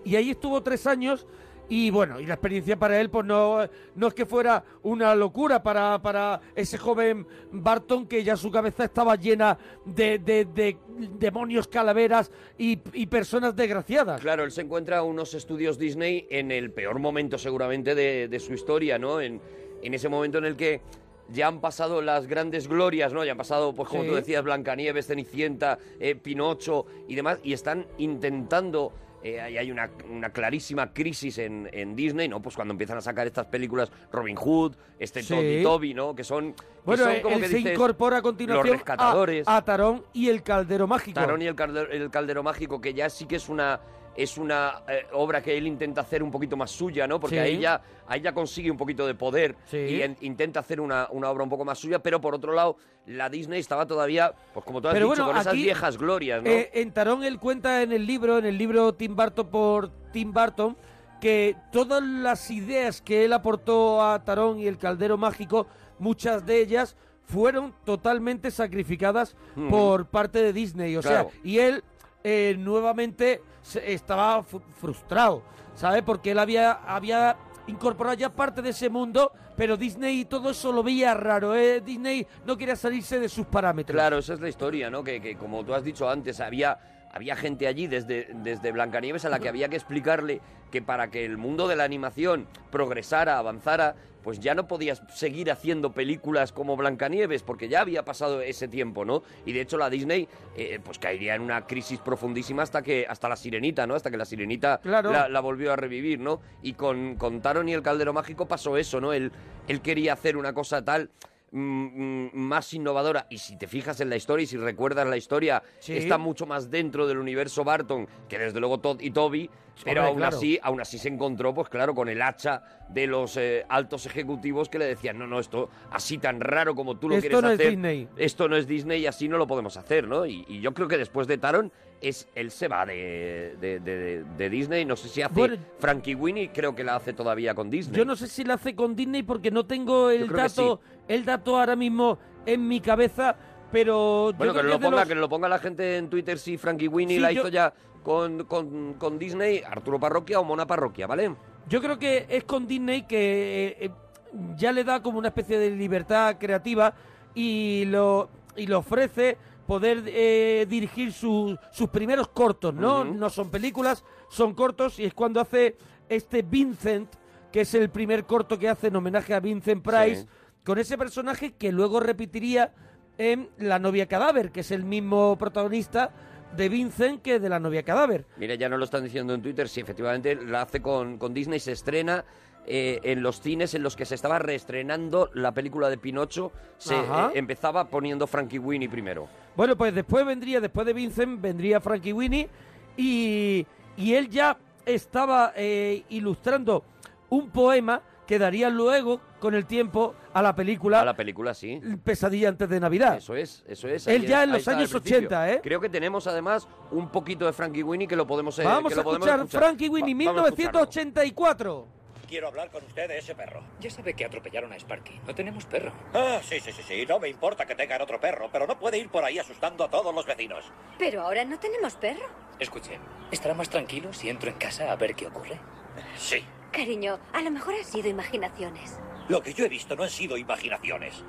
Y ahí estuvo tres años. Y bueno, y la experiencia para él, pues no, no es que fuera una locura para, para ese joven Barton, que ya su cabeza estaba llena de, de- de demonios, calaveras y, y personas desgraciadas.
Claro, él se encuentra unos estudios Disney en el peor momento seguramente de, de su historia, ¿no? En, en ese momento en el que ya han pasado las grandes glorias, ¿no? Ya han pasado, pues como
Sí.
tú decías, Blancanieves, Cenicienta, eh, Pinocho y demás, y están intentando... eh, ahí hay una, una clarísima crisis en, en Disney, ¿no? Pues cuando empiezan a sacar estas películas Robin Hood, este
Sí.
Todd y Toby, ¿no? Que son, que
Bueno,
son como
él
que
se
dices,
incorpora a continuación
los rescatadores.
a, a Tarón y el Caldero Mágico.
Tarón y el caldero, el caldero mágico, que ya sí que es una es una eh, obra que él intenta hacer un poquito más suya, ¿no? Porque
Sí.
ahí, ya, ahí ya consigue un poquito de poder
Sí.
y en- intenta hacer una, una obra un poco más suya, pero por otro lado, la Disney estaba todavía, pues como tú has
Pero
dicho,
bueno,
con esas viejas glorias, ¿no?
Eh, en Tarón él cuenta en el libro, en el libro Tim Burton por Tim Burton, que todas las ideas que él aportó a Tarón y el Caldero Mágico, muchas de ellas fueron totalmente sacrificadas
Mm.
por parte de Disney. O
Claro.
sea, y él eh, nuevamente estaba frustrado, ¿sabe? Porque él había, había incorporado ya parte de ese mundo, pero Disney y todo eso lo veía raro, ¿eh? Disney no quería salirse de sus parámetros.
Claro, esa es la historia, ¿no? Que, que como tú has dicho antes, había, había gente allí desde, desde Blancanieves a la que había que explicarle que para que el mundo de la animación progresara, avanzara, pues ya no podías seguir haciendo películas como Blancanieves, porque ya había pasado ese tiempo, ¿no? Y de hecho la Disney, eh, pues caería en una crisis profundísima hasta que hasta la Sirenita, ¿no? Hasta que la Sirenita
Claro.
la, la volvió a revivir, ¿no? Y con, con Taron y el Caldero Mágico pasó eso, ¿no? Él, él quería hacer una cosa tal más innovadora y si te fijas en la historia y si recuerdas la historia
Sí.
está mucho más dentro del universo Barton que desde luego Todd y Toby pero
Hombre,
aún
claro.
así aún así se encontró pues claro con el hacha de los eh, altos ejecutivos que le decían no no esto así tan raro como tú lo
Esto
quieres
no es
hacer
Disney.
esto no es Disney y así no lo podemos hacer no y, y yo creo que después de Taron es él se va de, de- de- de Disney no sé si hace
Bueno,
Frankie Winnie creo que la hace todavía con Disney
Yo no sé si la hace con Disney porque no tengo el dato, el dato ahora mismo en mi cabeza, pero yo
Bueno, que lo ponga,
los-
que lo ponga la gente en Twitter si Frankie Winnie
Sí,
la
yo-
hizo ya con, con, con Disney, Arturo Parroquia o Mona Parroquia, ¿vale?
Yo creo que es con Disney que eh, eh, ya le da como una especie de libertad creativa y lo y le ofrece poder eh, dirigir su- sus primeros cortos, ¿no? No son películas, son cortos y es cuando hace este Vincent, que es el primer corto que hace en homenaje a Vincent Price,
Sí.
Con ese personaje que luego repetiría en La novia cadáver, que es el mismo protagonista de Vincent que de La novia cadáver.
Mira, ya nos lo están diciendo en Twitter, sí, efectivamente la hace con, con Disney, se estrena eh, en los cines en los que se estaba reestrenando la película de Pinocho, se eh, empezaba poniendo Frankie Winnie primero.
Bueno, pues después vendría, después de Vincent, vendría Frankie Winnie y, y él ya estaba eh, ilustrando un poema que daría luego, con el tiempo, a la película
A la película, sí.
Pesadilla antes de Navidad.
Eso es, eso es.
Él
ahí-
ya en
ahí
los años
principio.
80, ¿eh?
Creo que tenemos además un poquito de Frankie Winnie que lo podemos eh,
Vamos
que lo
a
podemos
escuchar, Frankie Winnie,
Va- vamos a escucharlo.
1984.
Quiero hablar con usted de ese perro.
Ya sabe que atropellaron a Sparky. No tenemos perro.
Ah, sí, sí, sí, sí. No me importa que tengan otro perro, pero no puede ir por ahí asustando a todos los vecinos.
Pero ahora no tenemos perro.
Escuche, ¿estará más tranquilo si entro en casa a ver qué ocurre?
Sí.
Cariño, a lo mejor han sido imaginaciones.
Lo que yo he visto no han sido imaginaciones.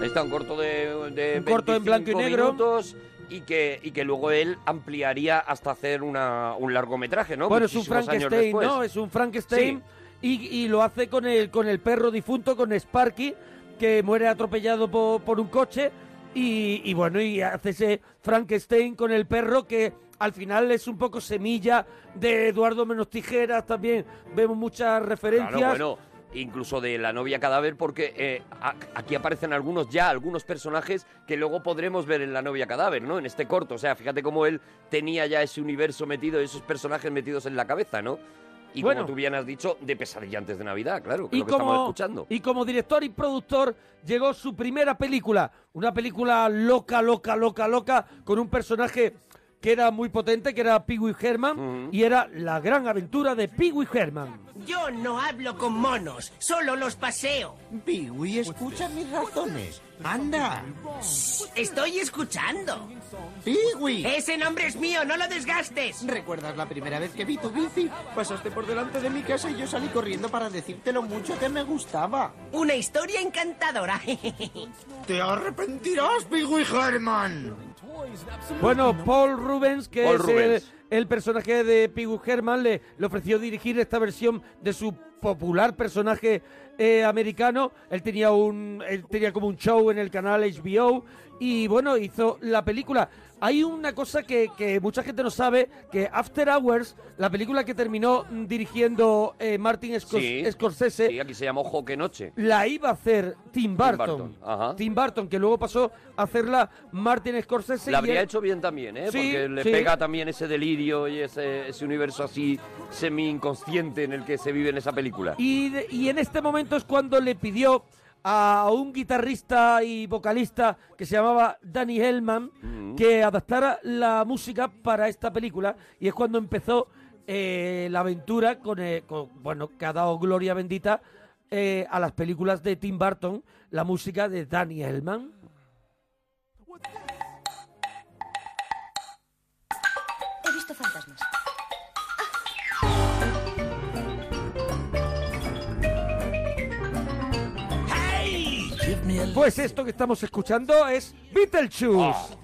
Ahí está un corto de, de
Un corto en blanco y
25
negro.
minutos y que, y que luego él ampliaría hasta hacer una, un largometraje, ¿no?
Bueno, es un Frankenstein. ¿no? Es un Frankenstein y, y lo hace con el, con el perro difunto, con Sparky, que muere atropellado por, por un coche. Y, y bueno, y hace ese Frankenstein con el perro que al final es un poco semilla de Eduardo Menos Tijeras. También vemos muchas referencias.
Claro, bueno, incluso de la novia cadáver, porque eh, a- aquí aparecen algunos ya, algunos personajes que luego podremos ver en la novia cadáver, ¿no? En este corto. O sea, fíjate cómo él tenía ya ese universo metido, esos personajes metidos en la cabeza, ¿no? Y
Bueno.
como tú bien has dicho, de pesadilla antes de Navidad, claro, que
y
es lo que estamos
como,
escuchando.
y como director y productor llegó su primera película, una película loca, loca, loca, loca, con un personaje que era muy potente, que era Pee Wee Herman, y era la gran aventura de Pee Wee Herman.
Yo no hablo con monos, solo los paseo.
Piwi, escucha mis razones. Anda.
Estoy escuchando.
Piwi.
Ese nombre es mío, no lo desgastes.
¿Recuerdas la primera vez que vi tu bici? Pasaste por delante de mi casa y yo salí corriendo para decirte lo mucho que me gustaba.
Una historia encantadora.
Te arrepentirás, Piwi Herman.
Bueno, Paul Rubens, que
Paul
es
Rubens.
El, el personaje de Wee Herman, le, le ofreció dirigir esta versión de su popular personaje eh, americano. Él tenía un, él tenía como un show en el canal HBO y bueno, hizo la película. Hay una cosa que, que mucha gente no sabe, que After Hours, la película que terminó dirigiendo eh, Martin
Sí,
Scorsese,
sí, aquí se llamó Joque Noche.
la iba a hacer Tim Burton.
Burton, ajá.
Tim Burton, que luego pasó a hacerla Martin Scorsese.
La habría
él-
hecho bien también, ¿eh?
Sí,
Porque le
sí.
pega también ese delirio y ese, ese universo así semi-inconsciente en el que se vive en esa película.
Y, y en este momento es cuando le pidió a un guitarrista y vocalista que se llamaba Danny Hellman
Mm.
que adaptara la música para esta película y es cuando empezó eh, la aventura con, eh, con- bueno que ha dado gloria bendita eh, a las películas de Tim Burton la música de Danny Hellman pues esto que estamos escuchando es Beetlejuice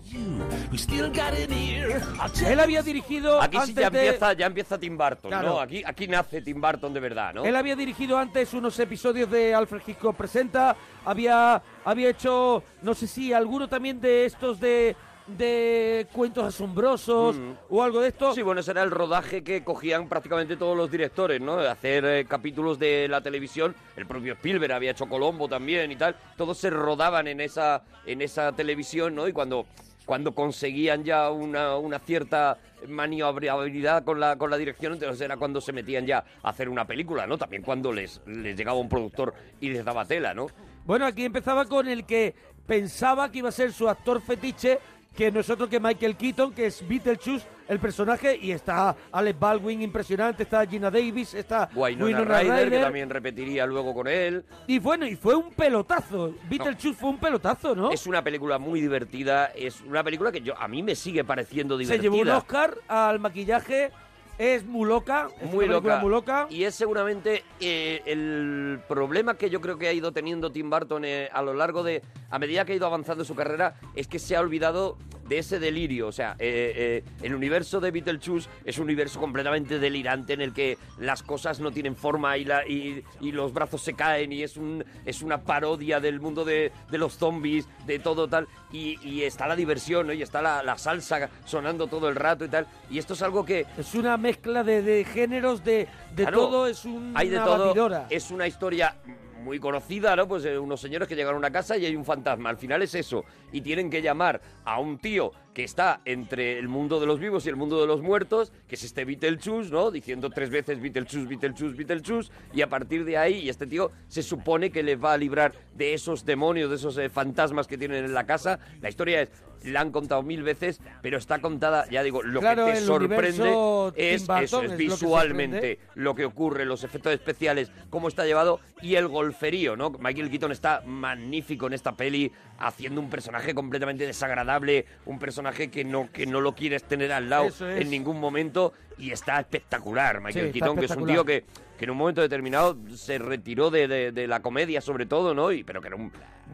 él había dirigido
Aquí sí
antes
ya
de-
empieza, ya empieza Tim Burton,
Claro.
¿no? Aquí, aquí nace Tim Burton de verdad, ¿no?
Él había dirigido antes unos episodios de Alfred Hitchcock Presenta, había, había hecho, no sé si alguno también de estos de, de cuentos asombrosos
Mm.
o algo de esto.
Sí, bueno, ese era el rodaje que cogían prácticamente todos los directores, ¿no? De hacer eh, capítulos de la televisión. El propio Spielberg había hecho Colombo también y tal. Todos se rodaban en esa, en esa televisión, ¿no? Y cuando, cuando conseguían ya una, una cierta maniobrabilidad con la, con la dirección, entonces era cuando se metían ya a hacer una película, ¿no? También cuando les, les llegaba un productor y les daba tela, ¿no?
Bueno, aquí empezaba con el que pensaba que iba a ser su actor fetiche, que no es otro que Michael Keaton, que es Beetlejuice, el personaje, y está Alec Baldwin impresionante, está Gina Davis, está
Winona,
Winona
Ryder, que
Ryder.
también repetiría luego con él.
Y bueno, y fue un pelotazo. Beetlejuice fue un pelotazo, ¿no?
Es una película muy divertida, es una película que yo a mí me sigue pareciendo
Se
divertida.
llevó un Oscar al maquillaje, es muy loca, es
muy loca.
muy loca.
Y es seguramente eh, el problema que yo creo que ha ido teniendo Tim Burton eh, a lo largo de, a medida que ha ido avanzando su carrera, es que se ha olvidado de ese delirio. O sea, eh, eh, el universo de Beetlejuice es un universo completamente delirante en el que las cosas no tienen forma y, la, y, y los brazos se caen y es, un, es una parodia del mundo de, de los zombies, de todo tal. Y, y está la diversión, ¿no? Y está la, la salsa sonando todo el rato y tal. Y esto es algo que...
Es una mezcla de, de géneros, de, de
Claro,
todo, es una
hay de todo.
batidora.
Es una historia muy conocida, ¿no? Pues eh, unos señores que llegan a una casa y hay un fantasma. Al final es eso. Y tienen que llamar a un tío que está entre el mundo de los vivos y el mundo de los muertos, que es este Beetlejuice, ¿no? Diciendo tres veces Beetlejuice, Beetlejuice, Beetlejuice. Y a partir de ahí, y este tío se supone que les va a librar de esos demonios, de esos eh, fantasmas que tienen en la casa. La historia es, la han contado mil veces, pero está contada, ya digo, lo
Claro,
que te sorprende es eso,
es
es
lo que
visualmente lo que ocurre, los efectos especiales, cómo está llevado y el golferío, ¿no? Michael Keaton está magnífico en esta peli, haciendo un personaje completamente desagradable, un personaje que no, que no lo quieres tener al lado
es.
en ningún momento y está espectacular, Michael
Sí,
Keaton, que es un tío que, que en un momento determinado se retiró de, de- de la comedia sobre todo, ¿no? Y, pero que era un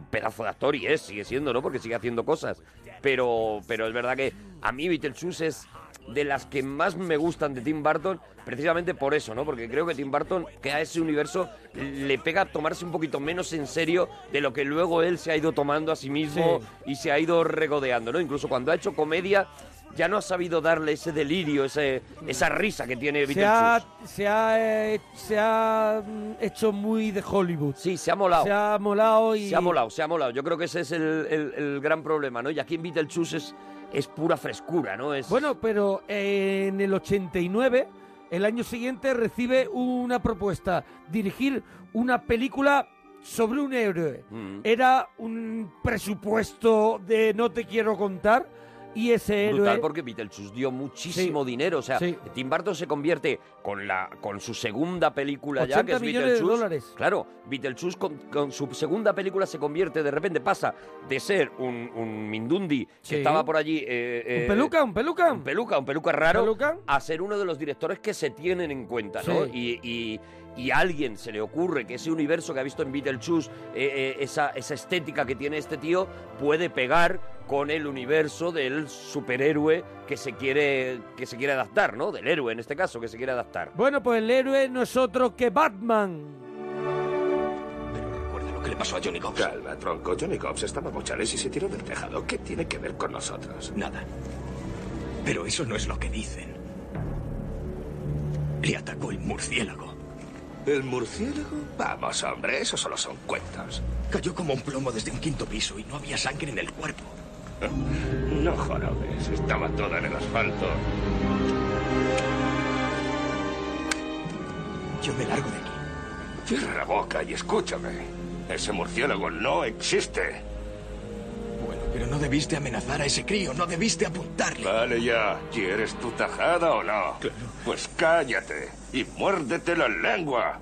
pedazo de actor y es, sigue siendo, ¿no? Porque sigue haciendo cosas. Pero, pero es verdad que a mí Beetlejuice es de las que más me gustan de Tim Burton, precisamente por eso, ¿no? Porque creo que Tim Burton, que a ese universo le pega tomarse un poquito menos en serio de lo que luego él se ha ido tomando a sí mismo y se ha ido regodeando, ¿no? Incluso cuando ha hecho comedia, ya no ha sabido darle ese delirio, ese, esa risa que tiene
Se ha, se, ha, eh, se ha mm, hecho muy de Hollywood.
Sí, se ha molado.
Se ha molado y...
Se ha molado, se ha molado. Yo creo que ese es el, el- el gran problema, ¿no? Y aquí en Beetlejuice es, es pura frescura, ¿no? Es...
Bueno, pero en el 89, el año siguiente, recibe una propuesta, dirigir una película sobre un héroe.
Mm.
Era un presupuesto de no te quiero contar y ese héroe...
Brutal porque Beetlejuice dio muchísimo
Sí.
dinero. O sea,
Sí.
Tim Burton se convierte con la con su segunda película ya,
80
que es
millones de
Beetlejuice.
dólares.
Claro, Beetlejuice con, con su segunda película se convierte, de repente pasa de ser un, un Mindundi que
Sí.
estaba por allí. eh, eh,
Un peluca, un peluca.
Un peluca, un peluca raro.
peluca.
A ser uno de los directores que se tienen en cuenta, ¿no? Y- y a alguien se le ocurre que ese universo que ha visto en Beetlejuice, eh, eh, esa, esa estética que tiene este tío, puede pegar con el universo del superhéroe que se quiere que se quiere adaptar, ¿no? Del héroe en este caso que se quiere adaptar.
Bueno, pues el héroe no es otro que Batman.
Recuerda lo que le pasó a Johnny Cobbs. Calma, tronco. Johnny Cobbs estaba mochales y se tiró del tejado. ¿Qué tiene que ver con nosotros?
Nada. Pero eso no es lo que dicen. Le atacó el murciélago.
¿El murciélago? Vamos, hombre, eso solo son cuentos.
Cayó como un plomo desde un quinto piso y no había sangre en el cuerpo.
No jorobes, estaba toda en el asfalto.
Yo me largo de aquí.
Cierra la boca y escúchame. Ese murciélago no existe.
Bueno, pero no debiste amenazar a ese crío, no debiste apuntarle.
Vale ya. ¿Quieres tu tajada o no? Claro. Pues cállate y muérdete la lengua.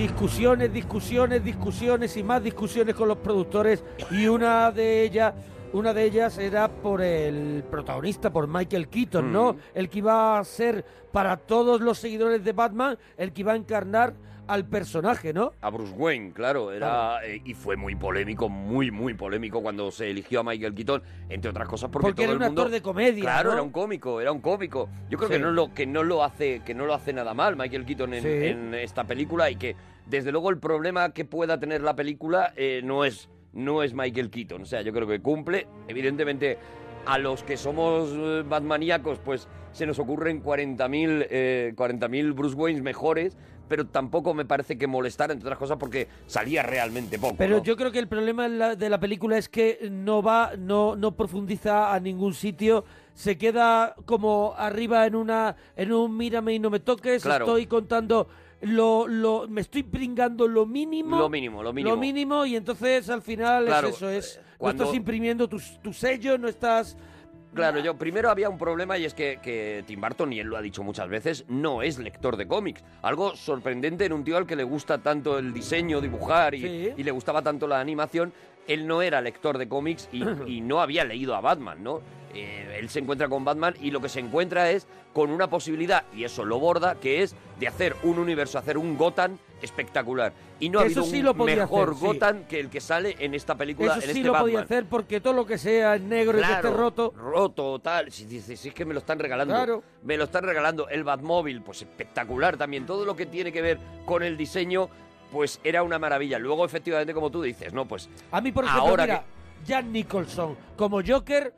discusiones, discusiones, discusiones y más discusiones con los productores y una de ellas una de ellas era por el protagonista, por Michael Keaton, ¿no?
Mm.
El que iba a ser para todos los seguidores de Batman, el que iba a encarnar al personaje, ¿no?
A Bruce Wayne, claro, era eh, y fue muy polémico, muy muy polémico cuando se eligió a Michael Keaton, entre otras cosas porque,
Porque
todo
era
el
un
mundo
actor de comedia,
Claro,
¿no?
era un cómico, era un cómico. Yo creo
Sí.
que no lo que no lo hace que no lo hace nada mal Michael Keaton en,
Sí.
en esta película y que desde luego el problema que pueda tener la película eh, no es no es Michael Keaton, o sea, yo creo que cumple evidentemente a los que somos eh, Batmaníacos, pues se nos ocurren 40.000 eh, 40.000 Bruce Waynes mejores, pero tampoco me parece que molestar, entre otras cosas, porque salía realmente poco.
Pero
¿no?
yo creo que el problema la- de la película es que no va, no, no profundiza a ningún sitio, se queda como arriba en una, en un mírame y no me toques,
Claro.
estoy contando lo, lo, me estoy pringando lo mínimo.
Lo mínimo, lo mínimo.
Lo mínimo y entonces al final
Claro,
es eso, es,
eh,
no
cuando-
estás imprimiendo tu, tu sello, no estás...
Claro, yo primero había un problema y es que, que Tim Burton, y él lo ha dicho muchas veces, no es lector de cómics. Algo sorprendente en un tío al que le gusta tanto el diseño, dibujar y,
Sí.
y le gustaba tanto la animación. Él no era lector de cómics y, y no había leído a Batman, ¿no? Eh, él se encuentra con Batman y lo que se encuentra es con una posibilidad, y eso lo borda, que es de hacer un universo, hacer un Gotham espectacular. Y no ha
Eso
habido
sí
un
lo podía
mejor
hacer, sí.
Gotham que el que sale en esta película,
Eso
en
sí
este
lo
Batman.
podía hacer porque todo lo que sea en negro y que esté roto.
roto, tal. Si dices, si es que me lo están regalando.
Claro.
Me lo están regalando. El Batmóvil, pues espectacular también. Todo lo que tiene que ver con el diseño, pues era una maravilla. Luego, efectivamente, como tú dices, no, pues.
A mí, por ejemplo,
ahora
mira, Jack Nicholson como Joker,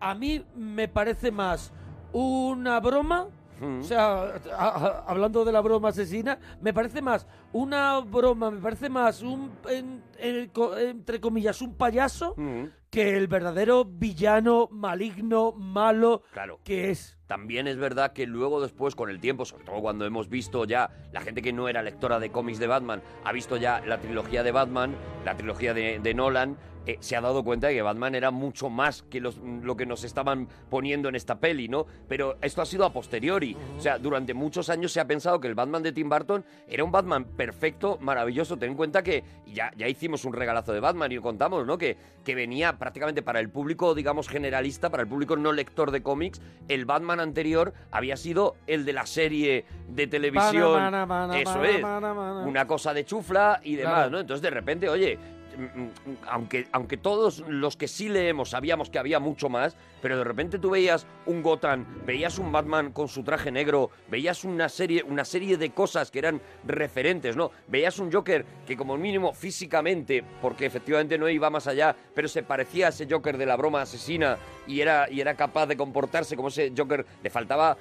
a mí me parece más una broma.
Mm.
O sea, a- a- hablando de la broma asesina, me parece más una broma, me parece más un, en- en- co- entre comillas, un payaso
Mm.
que el verdadero villano maligno, malo
Claro.
que es.
También es verdad que luego después, con el tiempo, sobre todo cuando hemos visto ya, la gente que no era lectora de cómics de Batman, ha visto ya la trilogía de Batman, la trilogía de, de Nolan, eh, se ha dado cuenta de que Batman era mucho más que los- lo que nos estaban poniendo en esta peli, ¿no? Pero esto ha sido a posteriori. O sea, durante muchos años se ha pensado que el Batman de Tim Burton era un Batman perfecto, maravilloso. Ten en cuenta que ya, ya hicimos un regalazo de Batman y lo contamos, ¿no? Que, que venía prácticamente para el público, digamos, generalista, para el público no lector de cómics. El Batman anterior había sido el de la serie de televisión. Eso es. Una cosa de chufla y demás,
Claro.
¿no? Entonces, de repente, oye, mm, mm, aunque, aunque todos los que sí leemos sabíamos que había mucho más, pero de repente tú veías un Gotham, veías un Batman con su traje negro, veías una serie, una serie de cosas que eran referentes, ¿no? Veías un Joker que como mínimo físicamente, porque efectivamente no iba más allá, pero se parecía a ese Joker de la broma asesina y era, y era capaz de comportarse como ese Joker, le faltaba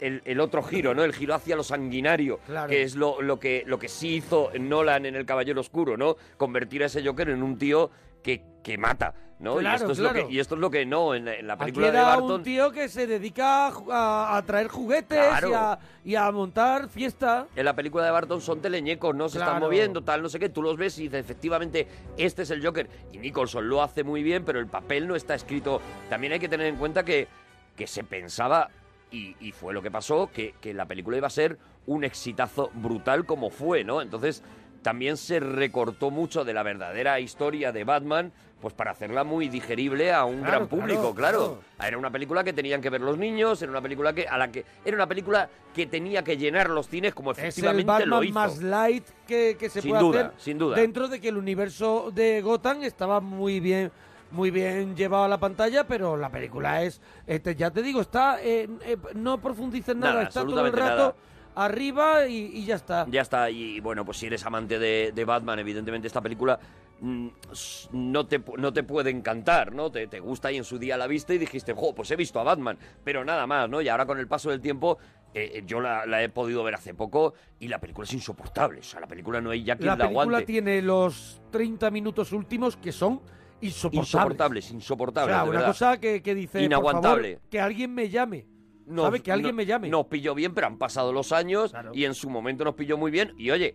el, el otro giro, ¿no? El giro hacia lo sanguinario,
Claro.
que es lo, lo, que, lo que sí hizo Nolan en El Caballero Oscuro, ¿no? Convertir a ese Joker en un tío que, que mata, ¿no? y,
Claro,
esto es
claro.
lo que, y esto es lo que no, en la, en la
Aquí
película de
era
Barton...
un tío que se dedica a, a- a traer juguetes
Claro.
y, a, y a montar fiesta.
En la película de Barton son teleñecos, ¿no? Se están moviendo, tal, no sé qué. Tú los ves y dices, efectivamente, este es el Joker. Y Nicholson lo hace muy bien, pero el papel no está escrito. También hay que tener en cuenta que, que se pensaba, y, y fue lo que pasó, que, que la película iba a ser un exitazo brutal como fue, ¿no? Entonces, también se recortó mucho de la verdadera historia de Batman, pues para hacerla muy digerible a un
Claro,
gran público,
claro,
claro. Era una película que tenían que ver los niños, era una película que a la que era una película que tenía que llenar los cines como
Es el
efectivamente lo
Batman
hizo.
más light que, que se
Sin
puede
duda,
hacer.
sin duda.
Dentro de que el universo de Gotham estaba muy bien muy bien llevado a la pantalla, pero la película es, este, ya te digo, está eh, no profundiza en nada,
Nada,
está todo el
absolutamente
rato arriba y, y ya está.
Ya está, y bueno, pues si eres amante de, de Batman, evidentemente esta película no te, no te puede encantar, ¿no? Te, te gusta y en su día la viste y dijiste, jo, pues he visto a Batman, pero nada más, ¿no? Y ahora con el paso del tiempo, eh, eh, yo la, la he podido ver hace poco y la película es insoportable, o sea, la película no hay ya quien
La
la,
película
aguante.
tiene los 30 minutos últimos que son insoportables.
Insoportables,
O
insoportables,
sea,
de
una
verdad.
cosa que, que dice,
Inaguantable.
por favor, que alguien me llame.
Nos-
¿Sabe? Que alguien
no-
me llame.
Nos pilló bien, pero han pasado los años y en su momento nos pilló muy bien. Y oye,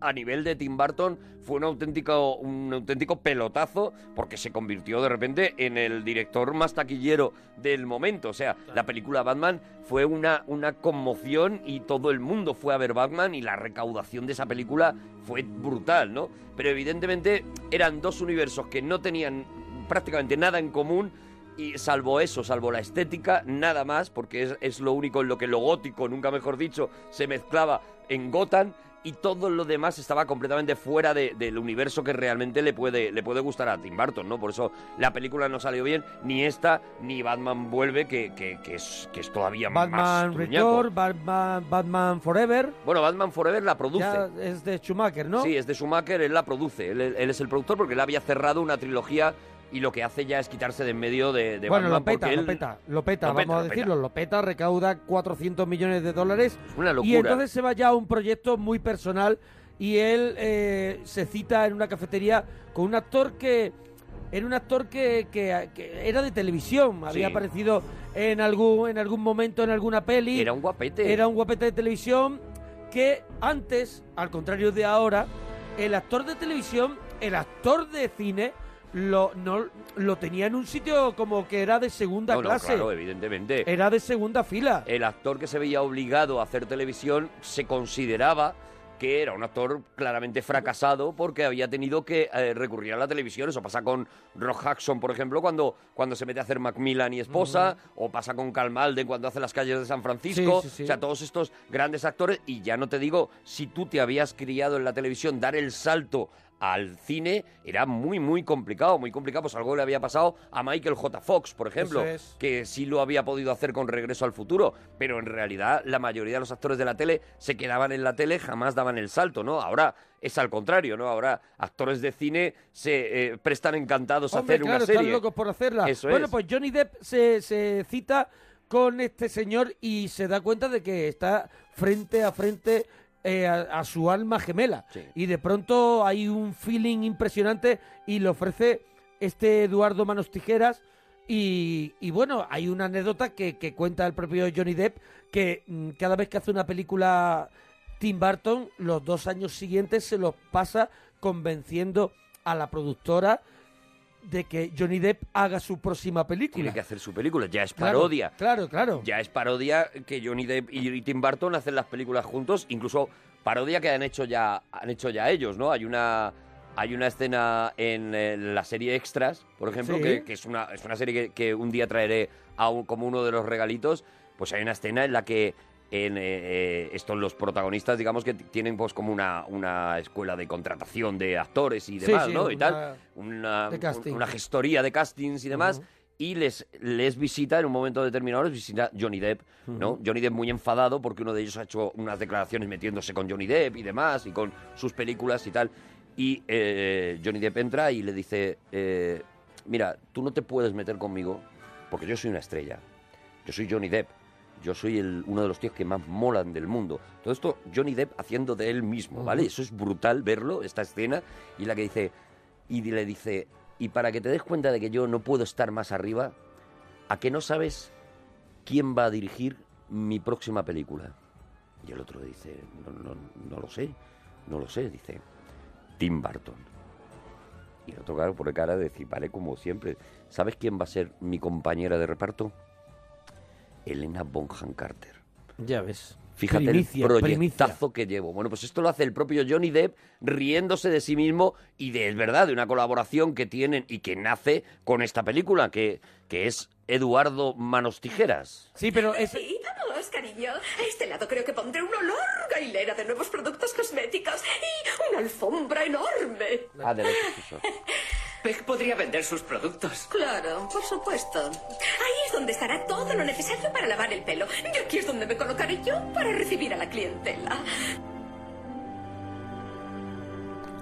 a nivel de Tim Burton fue un auténtico, un auténtico pelotazo porque se convirtió de repente en el director más taquillero del momento. O sea, la película Batman fue una, una conmoción y todo el mundo fue a ver Batman y la recaudación de esa película fue brutal, ¿no? Pero evidentemente eran dos universos que no tenían prácticamente nada en común y salvo eso, salvo la estética, nada más, porque es, es lo único en lo que lo gótico, nunca mejor dicho, se mezclaba en Gotham y todo lo demás estaba completamente fuera de- del universo que realmente le puede, le puede gustar a Tim Burton, ¿no? Por eso la película no salió bien, ni esta, ni Batman Vuelve, que, que- que es, que es todavía más
Batman
truñaco.
Return, Batman, Batman Forever.
Bueno, Batman Forever la produce.
Ya es de Schumacher, ¿no?
Sí, es de Schumacher, él la produce, él, él es el productor porque él había cerrado una trilogía y lo que hace ya es quitarse de en medio de, de
bueno,
Batman
lo peta,
porque
lo
él-
peta, lo peta,
Lo
vamos
peta,
a
lo peta.
decirlo, lo peta, recauda 400 millones de dólares.
una
Y
locura.
entonces se va ya a un proyecto muy personal y él eh, se cita en una cafetería con un actor que era un actor que, que- que era de televisión, había
Sí.
aparecido en algún en algún momento en alguna peli.
Era un guapete.
Era un guapete de televisión que antes, al contrario de ahora, el actor de televisión, el actor de cine lo no lo tenía en un sitio como que era de segunda
No, no,
clase.
claro, evidentemente.
Era de segunda fila.
El actor que se veía obligado a hacer televisión se consideraba que era un actor claramente fracasado porque había tenido que eh, recurrir a la televisión. Eso pasa con Rock Hudson, por ejemplo, cuando, cuando se mete a hacer Macmillan y esposa, o pasa con Cal Malden cuando hace las calles de San Francisco.
Sí, sí, sí.
O sea, todos estos grandes actores. Y ya no te digo, si tú te habías criado en la televisión, dar el salto al cine era muy, muy complicado, muy complicado. Pues algo le había pasado a Michael J. Fox, por ejemplo,
es.
que sí lo había podido hacer con Regreso al Futuro, pero en realidad la mayoría de los actores de la tele se quedaban en la tele, jamás daban el salto, ¿no? Ahora es al contrario, ¿no? Ahora actores de cine se eh, prestan encantados a hacer
claro,
una serie.
están locos por hacerla.
Eso
bueno,
es.
pues Johnny Depp se, se cita con este señor y se da cuenta de que está frente a frente eh, a, a su alma gemela. Y de pronto hay un feeling impresionante y le ofrece este Eduardo Manos Tijeras. Y, y bueno, hay una anécdota que, que cuenta el propio Johnny Depp que mm, cada vez que hace una película Tim Burton, los dos años siguientes se los pasa convenciendo a la productora de que Johnny Depp haga su próxima película.
Tiene que hacer su película, ya es
Claro,
parodia.
Claro, claro.
Ya es parodia que Johnny Depp y Tim Burton hacen las películas juntos, incluso parodia que han hecho ya han hecho ya ellos, ¿no? Hay una hay una escena en eh, la serie Extras, por ejemplo,
Sí.
que, que es una es una serie que, que un día traeré a un- como uno de los regalitos, pues hay una escena en la que en eh, eh, estos los protagonistas, digamos que tienen pues como una, una escuela de contratación de actores y demás,
sí,
¿no? Y
una-
tal, una, una gestoría de castings y demás. Y les, les visita en un momento determinado, les visita Johnny Depp, ¿no? Johnny Depp muy enfadado porque uno de ellos ha hecho unas declaraciones metiéndose con Johnny Depp y demás, y con sus películas y tal. Y eh, Johnny Depp entra y le dice, eh, mira, tú no te puedes meter conmigo porque yo soy una estrella. Yo soy Johnny Depp. Yo soy el- uno de los tíos que más molan del mundo. Todo esto Johnny Depp haciendo de él mismo, ¿vale? Eso es brutal verlo, esta escena, y la que dice, y le dice, y para que te des cuenta de que yo no puedo estar más arriba, ¿a que no sabes quién va a dirigir mi próxima película? Y el otro dice, no, no, no lo sé, no lo sé, dice, Tim Burton. Y el otro, claro, por cara de decir, vale, como siempre, ¿sabes quién va a ser mi compañera de reparto? Elena Bonham Carter.
Ya ves.
Fíjate
Primicia,
el
primicia.
proyectazo que llevo. Bueno, pues esto lo hace el propio Johnny Depp riéndose de sí mismo y de, es verdad, de una colaboración que tienen y que nace con esta película, que, que es Eduardo Manos Tijeras.
Sí, pero es...
Sí, vamos, cariño. A este lado creo que pondré una larga hilera de nuevos productos cosméticos y una alfombra enorme.
Adelante,
Peg podría vender sus productos.
Claro, por supuesto. Ahí es donde estará todo lo necesario para lavar el pelo. Y aquí es donde me colocaré yo para recibir a la clientela.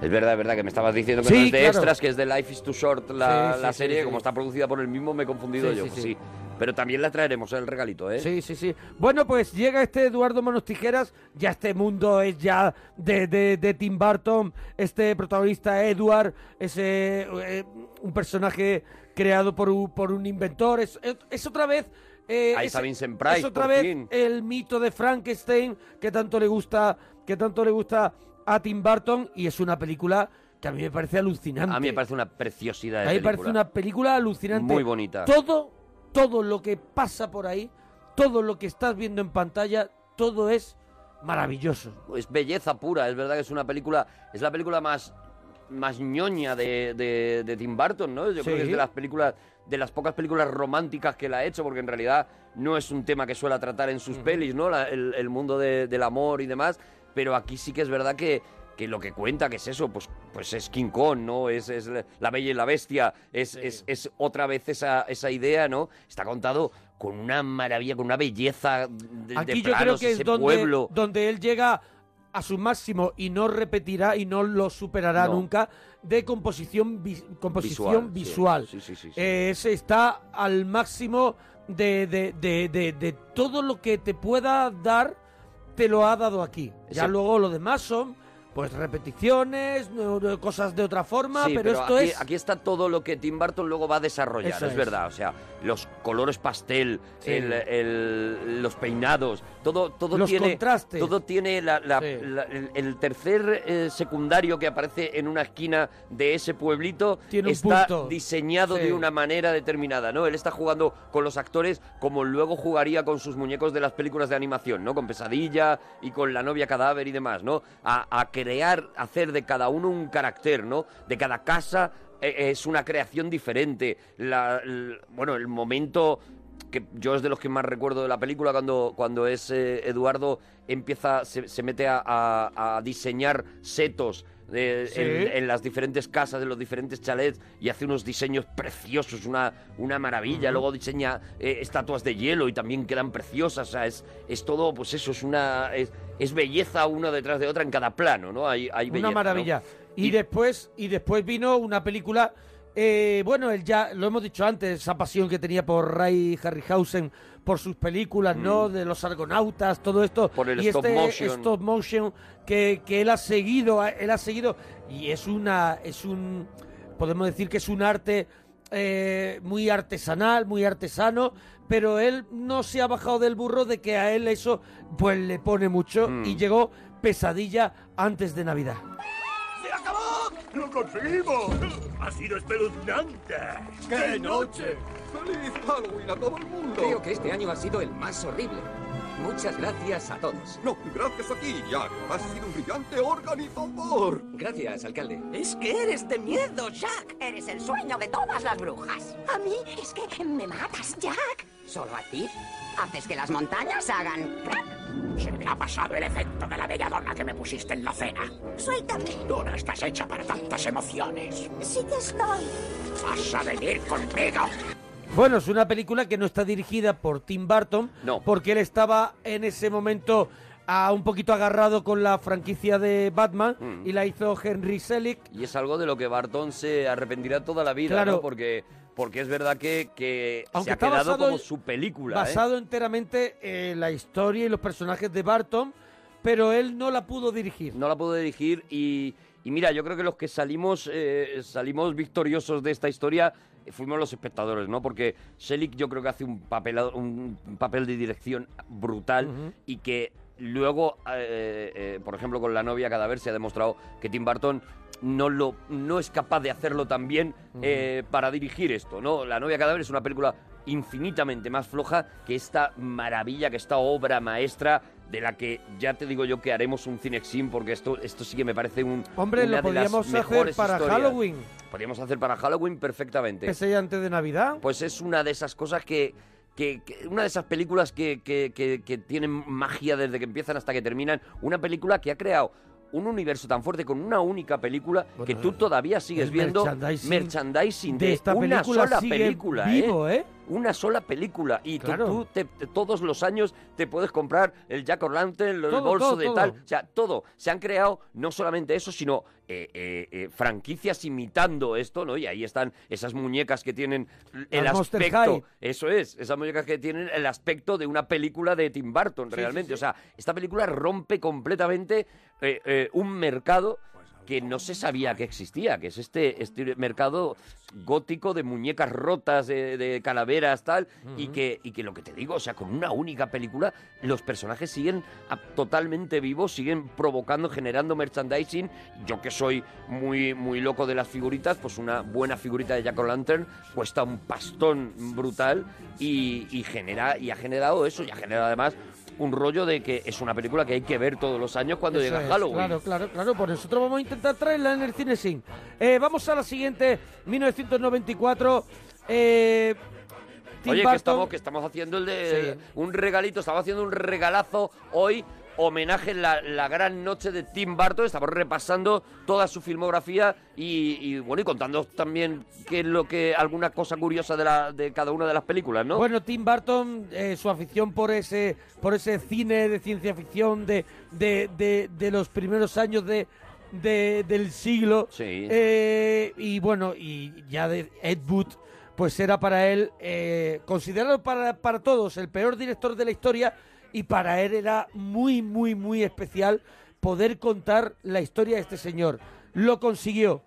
Es verdad, es verdad que me estabas diciendo que
Sí,
no es de
claro.
extras, que es de Life is Too Short la,
Sí, sí,
la serie, como está producida por el mismo, me he confundido yo.
sí,
pues
sí.
Pero también la traeremos, el regalito, ¿eh?
Sí, sí, sí. Bueno, pues llega este Eduardo Manos Tijeras, ya este mundo es ya de, de, de Tim Burton, este protagonista Edward, ese eh, un personaje creado por un, por un inventor, es, es- es otra vez... eh,
Ahí
es-
está Vincent Price,
es otra
por
vez
fin.
el mito de Frankenstein que tanto le gusta que tanto le gusta a Tim Burton y es una película que a mí me parece alucinante.
A mí me parece una preciosidad de
A mí me parece una película alucinante.
Muy bonita.
Todo, todo lo que pasa por ahí, todo lo que estás viendo en pantalla, todo es maravilloso.
Es belleza pura, es verdad que es una película, es la película más, más ñoña de, de- de Tim Burton, ¿no? Yo creo que es de las películas, de las pocas películas románticas que la ha hecho, porque en realidad no es un tema que suele tratar en sus pelis, ¿no? La- el, el mundo de- del amor y demás, pero aquí sí que es verdad que, que lo que cuenta, que es eso, pues, pues es King Kong, ¿no? Es, es la bella y la bestia, es, es, es otra vez esa, esa idea, ¿no? Está contado con una maravilla, con una belleza de, de
Aquí yo creo
planos,
que es donde,
pueblo.
donde él llega a su máximo y no repetirá y no lo superará
No.
nunca de composición, vi- composición
Visual,
visual.
sí. Sí.
Eh, ese está al máximo de, de- de- de- de todo lo que te pueda dar, te lo ha dado aquí. Ya luego lo demás son pues repeticiones, cosas de otra forma,
Sí,
pero, esto
aquí,
es...
aquí está todo lo que Tim Burton luego va a desarrollar,
Eso
es,
es.
verdad. O sea, los colores pastel,
Sí.
el- el- los peinados, todo, todo
Los
tiene.
contrastes.
Todo tiene la- la-
Sí.
la- el, el tercer eh, secundario que aparece en una esquina de ese pueblito
Tiene
está diseñado de una manera determinada, ¿no? Él está jugando con los actores como luego jugaría con sus muñecos de las películas de animación, ¿no? Con Pesadilla y con La novia cadáver y demás, ¿no? A, a crear, hacer de cada uno un carácter, ¿no? De cada casa eh, es una creación diferente. La, bueno, el momento que yo es de los que más recuerdo de la película cuando, cuando es eh, Eduardo empieza, se, se mete a, a- a diseñar setos de-
Sí.
en, en las diferentes casas, en los diferentes chalets y hace unos diseños preciosos, una, una maravilla. Luego diseña eh, estatuas de hielo y también quedan preciosas. O sea, es, es todo, pues eso, es una es, es belleza una detrás de otra en cada plano, ¿no? Hay, hay belleza,
Una
¿no?
maravilla. Y, después y después vino una película eh, bueno, él ya lo hemos dicho antes, esa pasión que tenía por Ray Harryhausen por sus películas, ¿no? De los argonautas, todo esto.
Mm. Por el
y
stop
este
motion.
stop motion que, que él ha seguido, él ha seguido y es una es un podemos decir que es un arte eh, muy artesanal, muy artesano, pero él no se ha bajado del burro de que a él eso pues le pone mucho
Mm.
y llegó pesadilla antes de Navidad.
¡Lo conseguimos! ¡Ha sido espeluznante! ¡Qué noche! ¡Feliz Halloween a todo el mundo!
Creo que este año ha sido el más horrible. Muchas gracias a todos.
No, gracias a ti, Jack. Has sido un brillante organizador.
Gracias, alcalde.
Es que eres de miedo, Jack. Eres el sueño de todas las brujas.
A mí es que me matas, Jack.
¿Solo a ti? Haces que las montañas hagan...
Se me ha pasado el efecto de la belladona que me pusiste en la cena.
Suéltame.
Tú no estás hecha para tantas emociones.
Sí que estoy.
Vas a venir conmigo.
Bueno, es una película que no está dirigida por Tim Burton,
No.
porque él estaba en ese momento ah, un poquito agarrado con la franquicia de Batman
Mm.
y la hizo Henry Selick.
Y es algo de lo que Barton se arrepentirá toda la vida,
Claro.
¿no? Porque, porque es verdad que, que
Aunque
se ha
está
quedado
basado
como
en-
su película, ¿eh?
basado enteramente en la historia y los personajes de Barton, pero él no la pudo dirigir.
No la pudo dirigir y, y mira, yo creo que los que salimos, eh, salimos victoriosos de esta historia eh, fuimos los espectadores, ¿no? Porque Selick yo creo que hace un papel, un papel de dirección brutal
Ujú.
y que luego, eh, eh, por ejemplo, con La novia cadáver se ha demostrado que Tim Burton no, lo, no es capaz de hacerlo tan bien eh, para dirigir esto, ¿no? La novia cadáver es una película infinitamente más floja que esta maravilla, que esta obra maestra de la que ya te digo yo que haremos un cinexin porque esto, esto sí que me parece un
Hombre,
una
lo
de las
podríamos hacer para
historias.
Halloween.
Podríamos hacer para Halloween perfectamente.
Ese antes de Navidad.
Pues es una de esas cosas que... que- que- una de esas películas que- que- que tienen magia desde que empiezan hasta que terminan. Una película que ha creado un universo tan fuerte con una única película que tú todavía sigues viendo
merchandising
merchandising de,
de esta
una
película
sola película,
vivo, ¿eh?
Una sola película. Y tú-
Claro.
tú, te- te- todos los años te puedes comprar el Jack O'Lantern, el
Todo,
bolso
todo,
de
todo.
tal. O sea, todo. Se han creado no solamente eso, sino eh, eh, eh, franquicias imitando esto, ¿no? Y ahí están esas muñecas que tienen el
Las
aspecto. Eso es, esas muñecas que tienen el aspecto de una película de Tim Burton, realmente.
sí, sí.
O sea, esta película rompe completamente eh, eh, un mercado que no se sabía que existía, que es este, este mercado gótico de muñecas rotas, de, de calaveras, tal, y, que, y que lo que te digo, o sea, con una única película, los personajes siguen a- totalmente vivos, siguen provocando, generando merchandising. Yo que soy muy, muy loco de las figuritas, pues una buena figurita de Jack O'Lantern cuesta un pastón brutal y, y genera, y ha generado eso, y ha generado además un rollo de que es una película que hay que ver todos los años cuando
Eso
llega
es,
Halloween.
Claro, claro, claro. Por nosotros vamos a intentar traerla en el cine sin. Eh, vamos a la siguiente, 1994. Eh,
Oye, que estamos, que estamos haciendo el de
Sí.
un regalito, estamos haciendo un regalazo hoy, homenaje en la, la gran noche de Tim Burton, estamos repasando toda su filmografía y, y, bueno, y contando también qué es lo que, alguna cosa curiosa de, la, de cada una de las películas, ¿no?
Bueno, Tim Burton, eh, su afición por ese, por ese cine de ciencia ficción de, de, de, de los primeros años de, de- del siglo.
Sí.
Eh, y bueno, y ya de Ed Wood, pues era para él, eh, considerado para, para todos el peor director de la historia, y para él era muy, muy, muy especial poder contar la historia de este señor. Lo consiguió.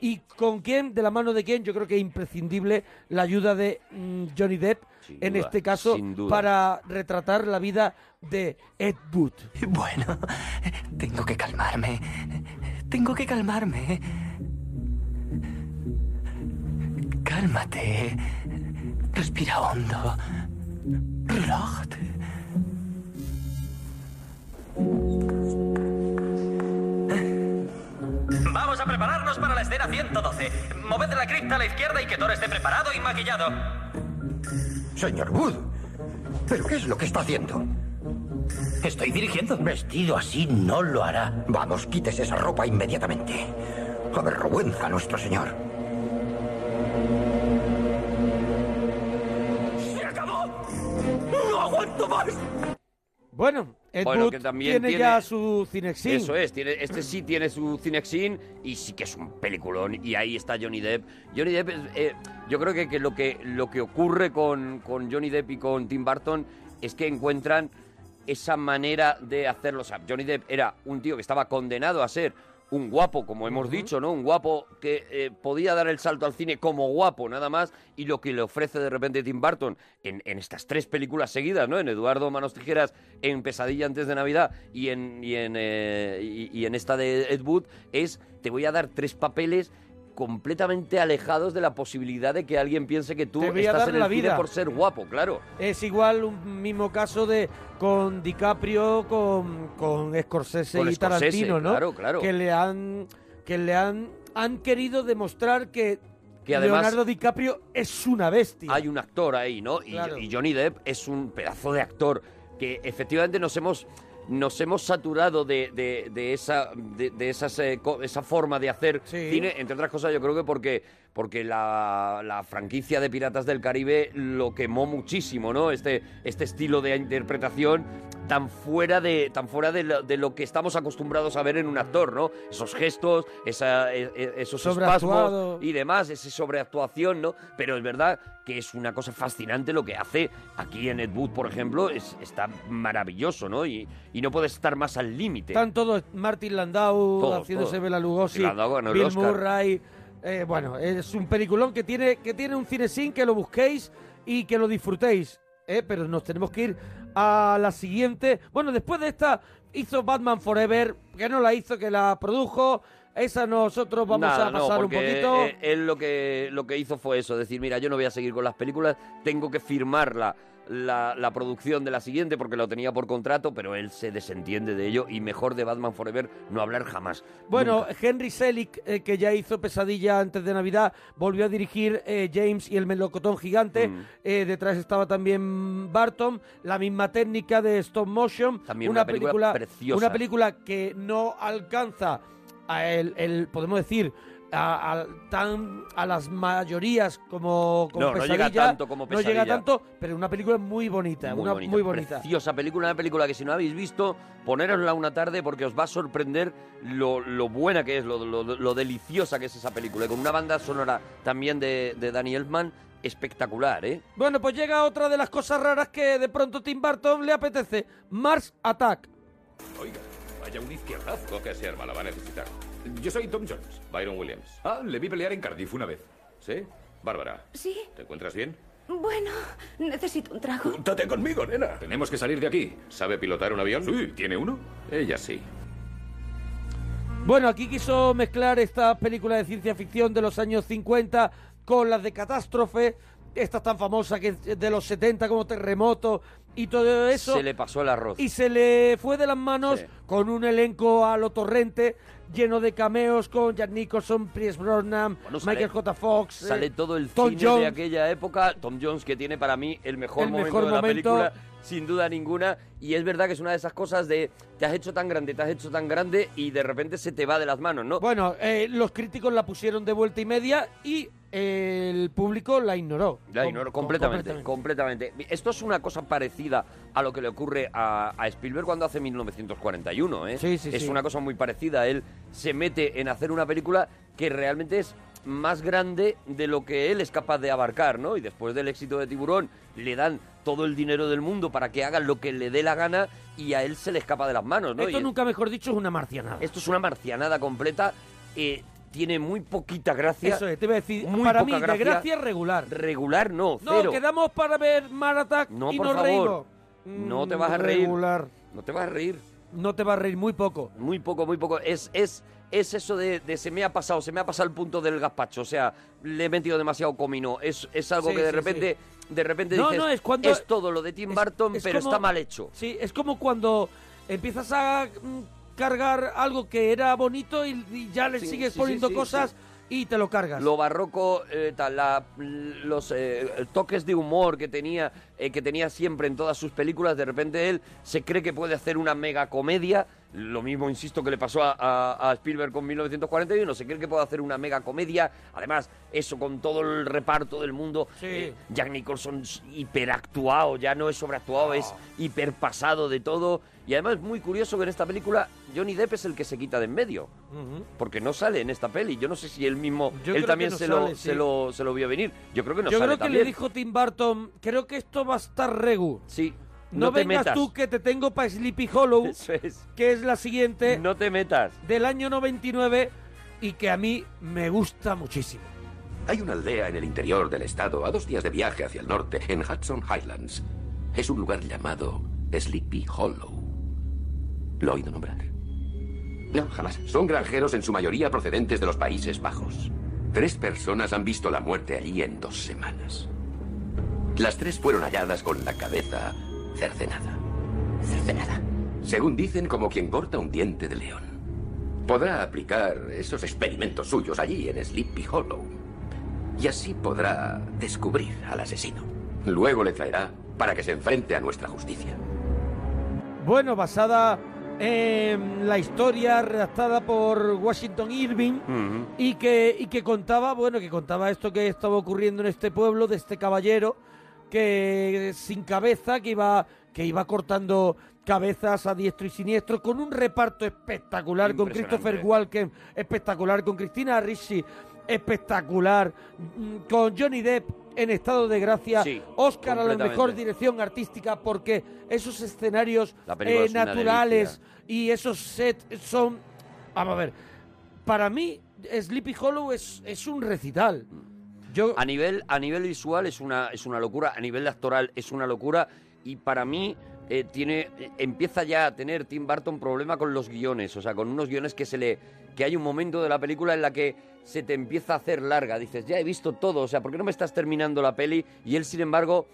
¿Y con quién? ¿De la mano de quién? Yo creo que es imprescindible la ayuda de mm, Johnny Depp, en
duda,
este caso, para retratar la vida de Ed Wood.
Bueno, tengo que calmarme. Tengo que calmarme. Cálmate. Respira hondo. Relájate.
Vamos a prepararnos para la escena 112. Moved la cripta a la izquierda y que Thor esté preparado y maquillado.
Señor Wood, ¿pero qué es lo que está haciendo?
Estoy dirigiendo.
Vestido así no lo hará. Vamos, quítese esa ropa inmediatamente. Avergüenza a nuestro señor.
¡Se acabó! ¡No aguanto más!
Bueno, Ed
Bueno,
Wood
que también
tiene,
tiene-
ya su Cinexin.
Eso es, tiene, este sí tiene su Cinexin y sí que es un peliculón y ahí está Johnny Depp. Johnny Depp, eh, yo creo que, que lo que lo que ocurre con, con Johnny Depp y con Tim Burton es que encuentran esa manera de hacerlo. O sea, Johnny Depp era un tío que estaba condenado a ser un guapo, como hemos dicho, ¿no? Un guapo que eh, podía dar el salto al cine como guapo, nada más, y lo que le ofrece de repente Tim Burton en, en estas tres películas seguidas, ¿no? En Eduardo Manos Tijeras, en Pesadilla antes de Navidad y en, y en, eh, y- y en esta de Ed Wood, es te voy a dar tres papeles completamente alejados de la posibilidad de que alguien piense que tú
Te voy a
estás
dar
en el
la
cine
vida.
por ser guapo, claro.
Es igual un mismo caso de con DiCaprio, con, con Scorsese
Con
y
Scorsese,
Tarantino, ¿no?
claro, claro.
Que le han que le han han querido demostrar que,
Que además-
Leonardo DiCaprio es una bestia.
Hay un actor ahí, ¿no? Y,
Claro.
y Johnny Depp es un pedazo de actor que efectivamente nos hemos nos hemos saturado de, de- de esa de, de esas, eh, co- esa forma de hacer cine, entre otras cosas yo creo que porque porque la, la franquicia de Piratas del Caribe lo quemó muchísimo, ¿no? Este, este estilo de interpretación tan fuera de tan fuera de lo, de lo que estamos acostumbrados a ver en un actor, ¿no? Esos gestos, esa, e- e- esos espasmos y demás, esa sobreactuación, ¿no? Pero es verdad que es una cosa fascinante lo que hace aquí en Ed Wood, por ejemplo, es, está maravilloso, ¿no? Y, y no puedes estar más al límite.
Están todos, Martin Landau
Todos,
haciéndose. Bela Lugosi,
Landau
Bill. Murray. Eh, bueno, es un peliculón que tiene, que tiene un cinesín que lo busquéis y que lo disfrutéis. eh, pero nos tenemos que ir a la siguiente. Bueno, después de esta hizo Batman Forever, que no la hizo, que la produjo. Esa nosotros vamos
Nada,
a
no,
pasar un poquito.
eh, él lo que, lo que hizo fue eso, decir, mira, yo no voy a seguir con las películas, tengo que firmar la, la, producción de la siguiente porque lo tenía por contrato, pero él se desentiende de ello y mejor de Batman Forever no hablar jamás.
Bueno,
Nunca.
Henry Selick, eh, que ya hizo Pesadilla antes de Navidad, volvió a dirigir eh, James y el melocotón gigante.
Mm.
Eh, detrás estaba también Barton, la misma técnica de stop motion.
También una película preciosa.
Una película que no alcanza a el, el- podemos decir, a, a- tan, a las mayorías como, como
No, no
Pesadilla.
llega tanto como
No llega
Pesadilla.
tanto, pero una película muy bonita,
Muy
una
bonita,
muy bonita.
Preciosa película, una película que si no habéis visto, ponérosla una tarde porque os va a sorprender lo, lo buena que es, lo, lo- lo deliciosa que es esa película. Y con una banda sonora también de, de Danny Elfman espectacular, ¿eh?
Bueno, pues llega otra de las cosas raras que de pronto Tim Burton le apetece. Mars Attack.
Oiga, vaya un izquierdazo que ese arma la va a necesitar. Yo soy Tom Jones. Byron Williams. Ah, le vi pelear en Cardiff una vez. ¿Sí? Bárbara,
Sí,
¿te encuentras bien?
bueno, necesito un trago.
Júntate conmigo, nena. Tenemos que salir de aquí. ¿Sabe pilotar un avión? Sí, ¿tiene uno? Ella sí.
Bueno, aquí quiso mezclar esta película de ciencia ficción de los años 50 con las de catástrofe, esta tan famosa que es de los 70 como Terremoto y todo eso.
Se le pasó el arroz.
Y se le fue de las manos con un elenco a lo torrente, lleno de cameos con Jack Nicholson, Pierce Brosnan,
Bueno, sale-
Michael J. Fox. eh,
Sale todo el
Tom
cine de aquella época. Tom Jones, que tiene para mí el mejor
El
momento
mejor
de la
momento.
película, sin duda ninguna. Y es verdad que es una de esas cosas de te has hecho tan grande, te has hecho tan grande y de repente se te va de las manos, ¿no?
Bueno, eh, los críticos la pusieron de vuelta y media y el público la ignoró.
La
Com- com-
completamente, completamente. Esto es una cosa parecida a lo que le ocurre a, a Spielberg cuando hace 1941, ¿eh?
Sí, sí,
es
sí.
una cosa muy parecida. Él se mete en hacer una película que realmente es más grande de lo que él es capaz de abarcar, ¿no? Y después del éxito de Tiburón le dan todo el dinero del mundo para que hagan lo que le dé la gana y a él se le escapa de las manos, ¿no?
Esto
Y
nunca mejor dicho es una marcianada.
Esto es una marcianada completa. eh, tiene muy poquita gracia.
Eso es, te iba a decir,
muy
para
poca
mí, de
gracia.
gracia regular.
Regular no,
No,
cero.
quedamos para ver Maratak
No,
y
por
nos
favor.
reímos.
No te
Mm,
vas a reír.
Regular.
No te vas a reír.
No te vas a reír muy poco.
Muy poco, muy poco. Es, es, es eso de, de se me ha pasado, se me ha pasado el punto del gazpacho. O sea, le he metido demasiado comino. Es, es algo
Sí,
que de
sí,
repente, de repente
No,
dices,
no, es cuando-
todo lo de Tim Burton,
es
pero
como-
está mal hecho.
Sí, es como cuando empiezas a mm, cargar algo que era bonito y, y ya le sigues poniendo cosas y te lo cargas.
Lo barroco, eh, tal, la- los eh, toques de humor que tenía, eh, que tenía siempre en todas sus películas, de repente él se cree que puede hacer una mega comedia. Lo mismo, insisto, que le pasó a, a- a Spielberg con 1941, se cree que puede hacer una mega comedia. Además, eso con todo el reparto del mundo. eh, Jack Nicholson es hiperactuado, ya no es sobreactuado, es hiperpasado de todo. Y además es muy curioso que en esta película Johnny Depp es el que se quita de en medio.
Ujú.
Porque no sale en esta peli. Yo no sé si él mismo,
Yo
él
creo
también
que no
se, lo,
sale,
se, lo, se lo vio venir. Yo creo que no
Yo
sale
creo que
también.
le dijo Tim Burton, creo que esto va a estar regu.
Sí.
No,
No te
vengas
metas.
tú que te tengo para Sleepy Hollow,
Eso es.
que es la siguiente
No te metas.
del año 99 y que a mí me gusta muchísimo.
Hay una aldea en el interior del estado, a dos días de viaje hacia el norte, en Hudson Highlands. Es un lugar llamado Sleepy Hollow. ¿Lo he oído nombrar? No, jamás. Son granjeros en su mayoría procedentes de los Países Bajos. Tres personas han visto la muerte allí en dos semanas. Las tres fueron halladas con la cabeza cercenada. ¿Cercenada? Según dicen, como quien corta un diente de león. Podrá aplicar esos experimentos suyos allí en Sleepy Hollow. Y así podrá descubrir al asesino. Luego le traerá para que se enfrente a nuestra justicia.
Bueno, basada en la historia redactada por Washington Irving y que, y que contaba, bueno, que contaba esto que estaba ocurriendo en este pueblo de este caballero que sin cabeza, que iba, que iba cortando cabezas a diestro y siniestro, con un reparto espectacular, con. Christopher Walken espectacular, con Cristina Ricci espectacular, mm, con Johnny Depp en estado de gracia,
Sí,
Oscar a la mejor dirección artística porque esos escenarios eh,
es
naturales y esos sets son... Vamos a ver, para mí Sleepy Hollow es, es un recital. Yo,
A nivel, a nivel visual es una, es una locura, a nivel actoral es una locura y para mí eh, tiene, eh, empieza ya a tener Tim Burton problema con los guiones, o sea, con unos guiones que se le que hay un momento de la película en la que se te empieza a hacer larga, dices, ya he visto todo, o sea, ¿por qué no me estás terminando la peli? Y él, sin embargo,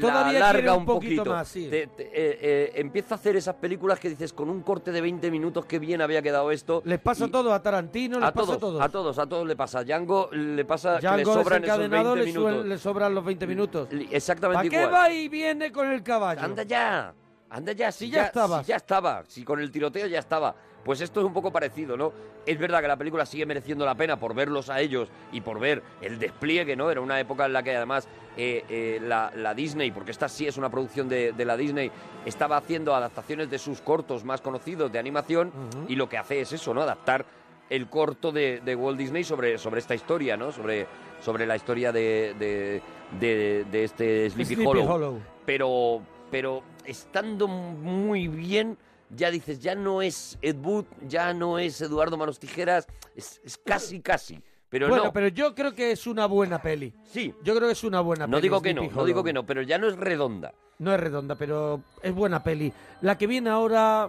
Todavía quiere
larga
un
un
poquito
poquito.
más, sí.
Te- te- eh, eh, empieza a hacer esas películas que dices, con un corte de 20 minutos, qué bien había quedado esto.
les pasa todo a Tarantino, les
a
pasa
todos,
a todos.
a todos, a todos le pasa. Django le pasa que le
Django
sobran esos 20
desencadenado le,
minutos.
suel- le sobran los 20 minutos.
Exactamente
¿Para qué va y viene con el caballo?
Anda ya, anda ya, si,
ya estabas.
si ya estaba, si con el tiroteo ya estaba. Pues esto es un poco parecido, ¿no? Es verdad que la película sigue mereciendo la pena por verlos a ellos y por ver el despliegue, ¿no? Era una época en la que además eh, eh, la, la Disney, porque esta sí es una producción de, de la Disney, estaba haciendo adaptaciones de sus cortos más conocidos de animación y lo que hace es eso, ¿no? Adaptar el corto de, de Walt Disney sobre, sobre esta historia, ¿no? Sobre, sobre la historia de, de, de- de este Sleepy,
Sleepy
Hollow.
Hollow.
Pero, pero estando muy bien, ya dices, ya no es Ed Wood, ya no es Eduardo Manos Tijeras, es, es casi, casi. Pero
bueno,
no,
pero yo creo que es una buena peli.
Sí.
Yo creo que es una buena
no
peli.
digo que no, no digo que no, pero ya no es redonda.
No es redonda, pero es buena peli. La que viene ahora,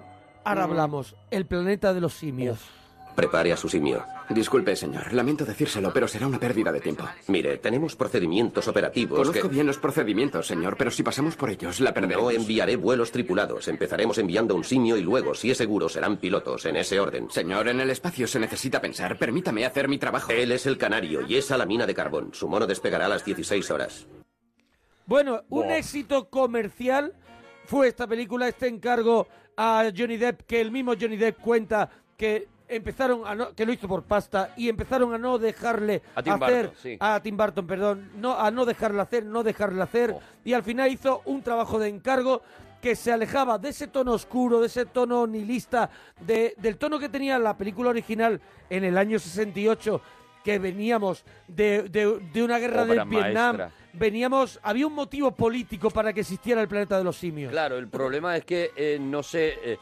ahora
Mm.
hablamos. El planeta de los simios.
Prepare a su simio.
Disculpe, señor. Lamento decírselo, pero será una pérdida de tiempo.
Mire, tenemos procedimientos operativos
Conozco
que...
bien los procedimientos, señor, pero si pasamos por ellos, la perderemos.
No enviaré vuelos tripulados. Empezaremos enviando un simio y luego, si es seguro, serán pilotos en ese orden.
Señor, en el espacio se necesita pensar. Permítame hacer mi trabajo.
Él es el canario y esa la mina de carbón. Su mono despegará a las 16 horas.
Bueno, un éxito comercial fue esta película, este encargo a Johnny Depp, que el mismo Johnny Depp cuenta que empezaron a no, que lo hizo por pasta y empezaron a no dejarle
A Tim
hacer
sí.
a Tim Burton, perdón, no a no dejarle hacer, no dejarle hacer
Oh.
y al final hizo un trabajo de encargo que se alejaba de ese tono oscuro, de ese tono nihilista, de, del tono que tenía la película original en el año 68 que veníamos de, de- de una guerra
Obra
de Vietnam,
maestra.
veníamos, había un motivo político para que existiera el planeta de los simios.
Claro, el problema es que eh, no sé. eh,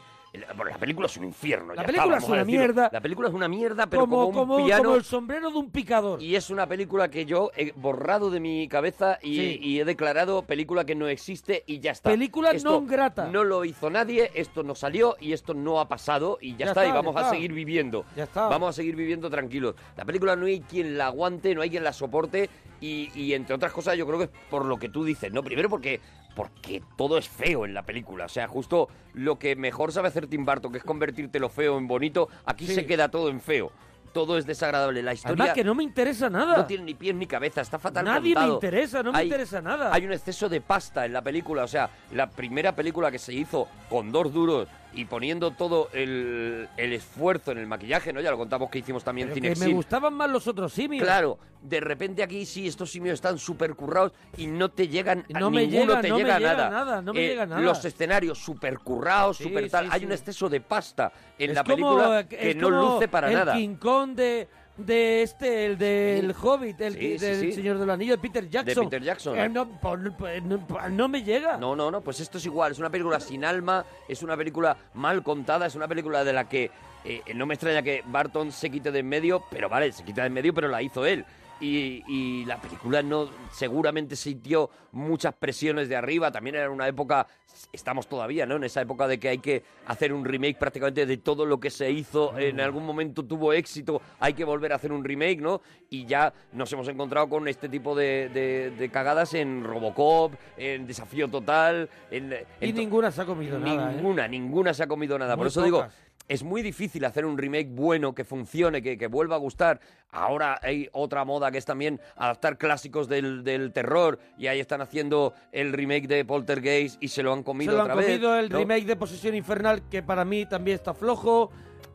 bueno, la película es un infierno.
La
ya
película
está,
es una mierda.
La película es una mierda, pero
como,
como, un
como-
piano.
como el sombrero de un picador.
Y es una película que yo he borrado de mi cabeza y,
Sí.
y he declarado película que no existe y ya está.
Película non grata.
No lo hizo nadie, esto no salió y esto no ha pasado y ya,
Ya
está,
está,
y vamos a seguir viviendo.
Ya está.
Vamos a seguir viviendo tranquilos. La película no hay quien la aguante, no hay quien la soporte y, y entre otras cosas yo creo que es por lo que tú dices, ¿no? Primero porque porque todo es feo en la película. O sea, justo lo que mejor sabe hacer Tim Burton, que es convertirte lo feo en bonito, aquí
Sí.
se queda todo en feo. Todo es desagradable. La historia
Además que no me interesa nada.
no tiene ni pies ni cabeza, está fatal
Nadie me interesa, no me
Hay-
interesa nada.
Hay un exceso de pasta en la película, o sea, la primera película que se hizo con dos duros y poniendo todo el, el esfuerzo en el maquillaje, ¿no? Ya lo contamos que hicimos también
Pero que
Cinexin.
me gustaban más los otros simios.
Claro, de repente aquí sí, estos simios están súper currados y no te llegan, a
me
ninguno
llega,
te
no me
llega a
llega
nada.
nada, no me
Eh,
llega nada.
Los escenarios súper currados,
Sí,
súper tal.
sí,
Hay
sí.
un exceso de pasta en
Es
la película
es
que no
como
luce para
el
nada.
King Kong de, de este, el del Hobbit, el
Sí,
que-
sí,
del
sí.
Señor del Anillo, de Peter Jackson.
Peter Jackson.
Eh, no, no, por- no me llega.
No, no, no, pues esto es igual, es una película sin alma, es una película mal contada, es una película de la que eh, no me extraña que Barton se quite de en medio, pero vale, se quita de en medio, pero la hizo él. Y, y la película no seguramente sintió muchas presiones de arriba, también era una época, estamos todavía, ¿no? En esa época de que hay que hacer un remake prácticamente de todo lo que se hizo, en algún momento tuvo éxito, hay que volver a hacer un remake, ¿no? Y ya nos hemos encontrado con este tipo de, de- de cagadas en Robocop, en Desafío Total, en...
Y
en
ninguna se ha comido nada. ¿eh?
Ninguna, ninguna se ha comido nada. Por eso digo. Es muy difícil hacer un remake bueno, que funcione, que, que vuelva a gustar. Ahora hay otra moda que es también adaptar clásicos del, del terror y ahí están haciendo el remake de Poltergeist y se lo han comido
Se lo
otra
han
vez.
comido el
¿no?
remake de Posesión Infernal, que para mí también está flojo.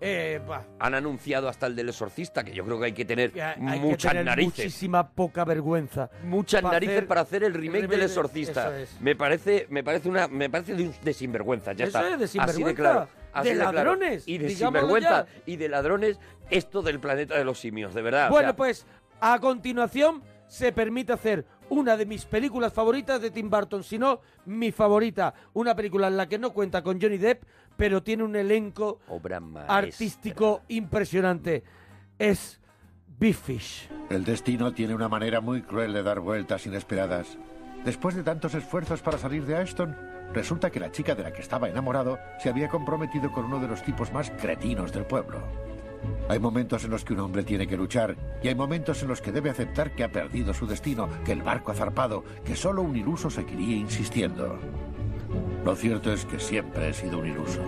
Eh,
Han anunciado hasta el del exorcista, que yo creo que hay que tener
hay que
muchas
tener
narices.
muchísima poca vergüenza.
Muchas
para
narices
hacer
para hacer el remake del
de-
exorcista.
es.
Me parece, me parece una, me parece de, sinvergüenza, ya
Eso
está.
es, de
Así de claro. así
De ladrones,
Y de sinvergüenza.
ya.
Y de ladrones, esto del planeta de los simios, de verdad. o
Bueno,
sea,
pues a continuación se permite hacer una de mis películas favoritas de Tim Burton, si no mi favorita, una película en la que no cuenta con Johnny Depp, pero tiene un elenco artístico impresionante. Es Big Fish.
El destino tiene una manera muy cruel de dar vueltas inesperadas. Después de tantos esfuerzos para salir de Ashton, resulta que la chica de la que estaba enamorado se había comprometido con uno de los tipos más cretinos del pueblo. Hay momentos en los que un hombre tiene que luchar y hay momentos en los que debe aceptar que ha perdido su destino, que el barco ha zarpado, que solo un iluso seguiría insistiendo. Lo cierto es que siempre he sido un iluso.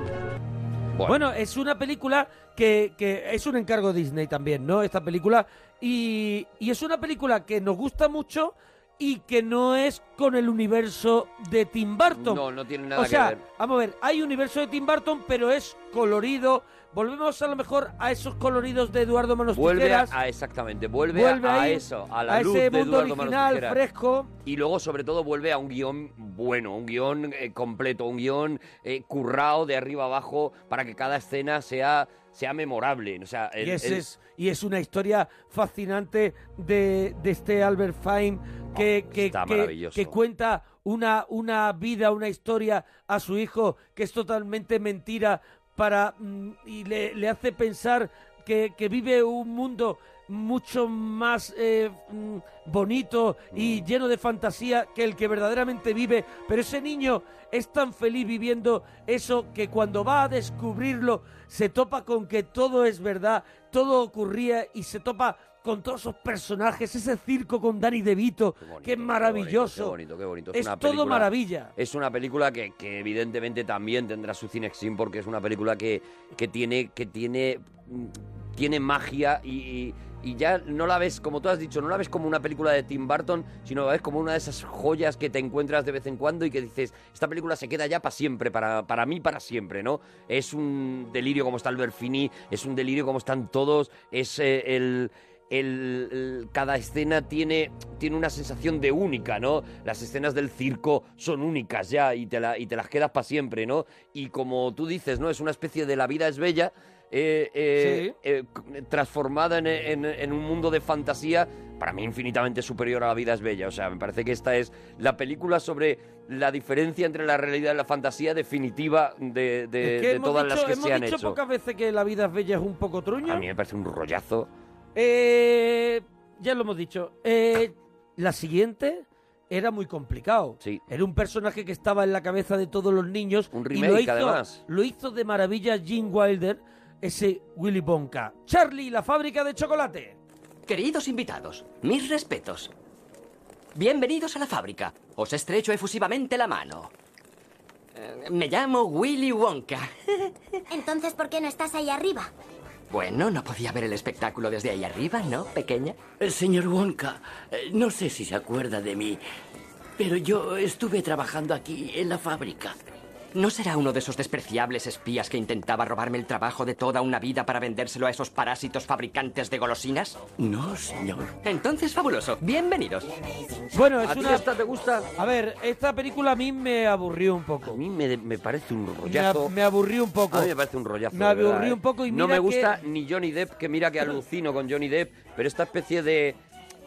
Bueno. es una película que, que es un encargo de Disney también, ¿no? Esta película. Y, y es una película que nos gusta mucho y que no es con el universo de Tim Burton.
No, no tiene nada
o sea,
que ver.
vamos a ver, hay universo de Tim Burton, pero es colorido. Volvemos a lo mejor a esos coloridos de Eduardo Manos
Vuelve a,
Tijeras.
a- exactamente, vuelve,
Vuelve
a, eso, a la
a
luz
ese
de
mundo
Eduardo Manos
original,
Tijeras.
fresco.
Y luego, sobre todo, vuelve a un guion bueno, un guion eh, completo, un guion eh, currado de arriba abajo para que cada escena sea, sea memorable. O sea, el-
y, ese
el-
es, y es una historia fascinante de, de este Albert Fine que, que,
Oh,
que-
maravilloso.
que cuenta una, una vida, una historia a su hijo que es totalmente mentira para mm, y le, le hace pensar que, que vive un mundo mucho más eh, mm, bonito y
Mm.
lleno de fantasía que el que verdaderamente vive, pero ese niño es tan feliz viviendo eso que cuando va a descubrirlo se topa con que todo es verdad, todo ocurría y se topa con todos esos personajes, ese circo con Danny DeVito, que es maravilloso.
Qué bonito, qué bonito.
Es
una
todo
película-
maravilla.
Es una película que, que evidentemente también tendrá su Cinexin porque es una película que, que tiene que tiene mm, tiene magia y, y- y ya no la ves, como tú has dicho, no la ves como una película de Tim Burton, sino la ves como una de esas joyas que te encuentras de vez en cuando y que dices, esta película se queda ya para siempre, para, para mí para siempre, ¿no? Es un delirio como está Albert Finney, es un delirio como están todos, es eh, el el- el- cada escena tiene, tiene una sensación de única, ¿no? Las escenas del circo son únicas ya y te, la- y te las quedas para siempre, ¿no? Y como tú dices, ¿no? Es una especie de la vida es bella. eh, eh, eh, c- transformada en, en- en un mundo de fantasía para mí infinitamente superior a la vida es bella. O sea, me parece que esta es la película sobre la diferencia entre la realidad y la fantasía definitiva de, de-
Es que
de
hemos
todas
dicho,
las que
hemos
se han
dicho
hecho.
pocas veces que la vida es bella es un poco truño.
A mí me parece un rollazo.
Eh, ya lo hemos dicho. Eh, la siguiente era muy complicado. Era un personaje que estaba en la cabeza de todos los niños.
Un
y lo
remake,
hizo,
además.
Lo hizo de maravilla Gene Wilder, ese Willy Wonka. Charlie, la fábrica de chocolate.
Queridos invitados, mis respetos. Bienvenidos a la fábrica. Os estrecho efusivamente la mano. Eh, me llamo Willy Wonka.
Entonces, ¿por qué no estás ahí arriba?
Bueno, no podía ver el espectáculo desde ahí arriba, ¿no, pequeña?
Eh, Señor Wonka, eh, no sé si se acuerda de mí, pero yo estuve trabajando aquí en la fábrica.
¿No será uno de esos despreciables espías que intentaba robarme el trabajo de toda una vida para vendérselo a esos parásitos fabricantes de golosinas?
No, señor.
Entonces, fabuloso. Bienvenidos.
Bueno, es
¿A ti
una...
esta te gusta?
A ver, esta película a mí me aburrió un poco.
A mí me, me parece un rollazo.
me aburrió un poco.
A mí me parece un rollazo.
Me aburrió
¿eh?
un poco y
No
mira
me gusta
que-
ni Johnny Depp, que mira que alucino con Johnny Depp, pero esta especie de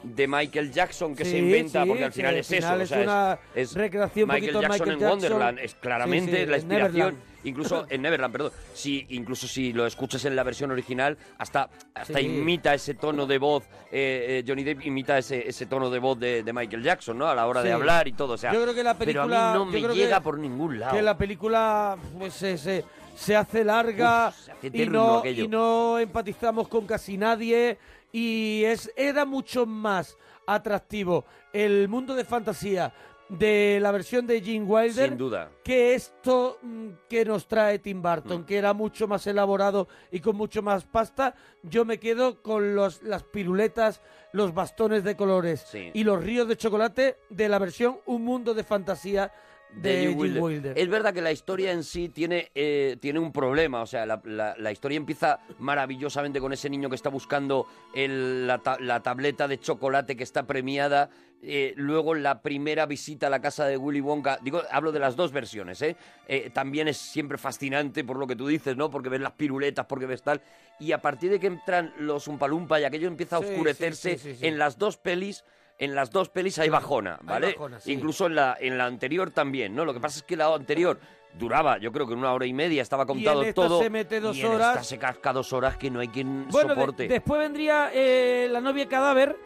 de Michael Jackson que se inventa,
sí,
porque al
sí,
final
al
es
final
eso.
es
o sea,
una
es,
recreación
Michael Jackson
Michael
en
Jackson.
Wonderland, es claramente la inspiración. Incluso en Neverland, perdón. Si, incluso si lo escuchas en la versión original, hasta, hasta imita ese tono de voz. eh, eh, Johnny Depp imita ese, ese tono de voz de, de Michael Jackson, ¿no? A la hora de hablar y todo. O sea,
yo creo que la
pero
película
a mí no me llega
que-
por ningún lado.
que la película pues, se, hace larga
Uf, se hace
y, no, y no empatizamos con casi nadie y es era mucho más atractivo el mundo de fantasía de la versión de Gene Wilder
Sin duda.
que esto mm, que nos trae Tim Burton, que era mucho más elaborado y con mucho más pasta, yo me quedo con los, las piruletas, los bastones de colores
Sí.
y los ríos de chocolate de la versión Un Mundo de Fantasía de,
Wilder.
Wilder.
Es verdad que la historia en sí tiene, eh, tiene un problema. O sea, la, la- la historia empieza maravillosamente con ese niño que está buscando el- la, ta- la tableta de chocolate que está premiada. Eh, luego la primera visita a la casa de Willy Wonka. Digo, hablo de las dos versiones, ¿eh? Eh, También es siempre fascinante por lo que tú dices, ¿no? Porque ves las piruletas, porque ves tal. Y a partir de que entran los Umpalumpa y aquello empieza a oscurecerse
sí, sí, sí.
en las dos pelis. En las dos pelis hay bajona,
hay
¿vale?
bajona, sí.
Incluso en la, en la anterior también, ¿no? Lo que pasa es que la anterior duraba, yo creo que una hora y media, estaba contado
esta
todo.
se mete dos
y en
horas.
esta se casca dos horas que no hay quien
Bueno, de-
soporte.
después vendría eh, La novia cadáver,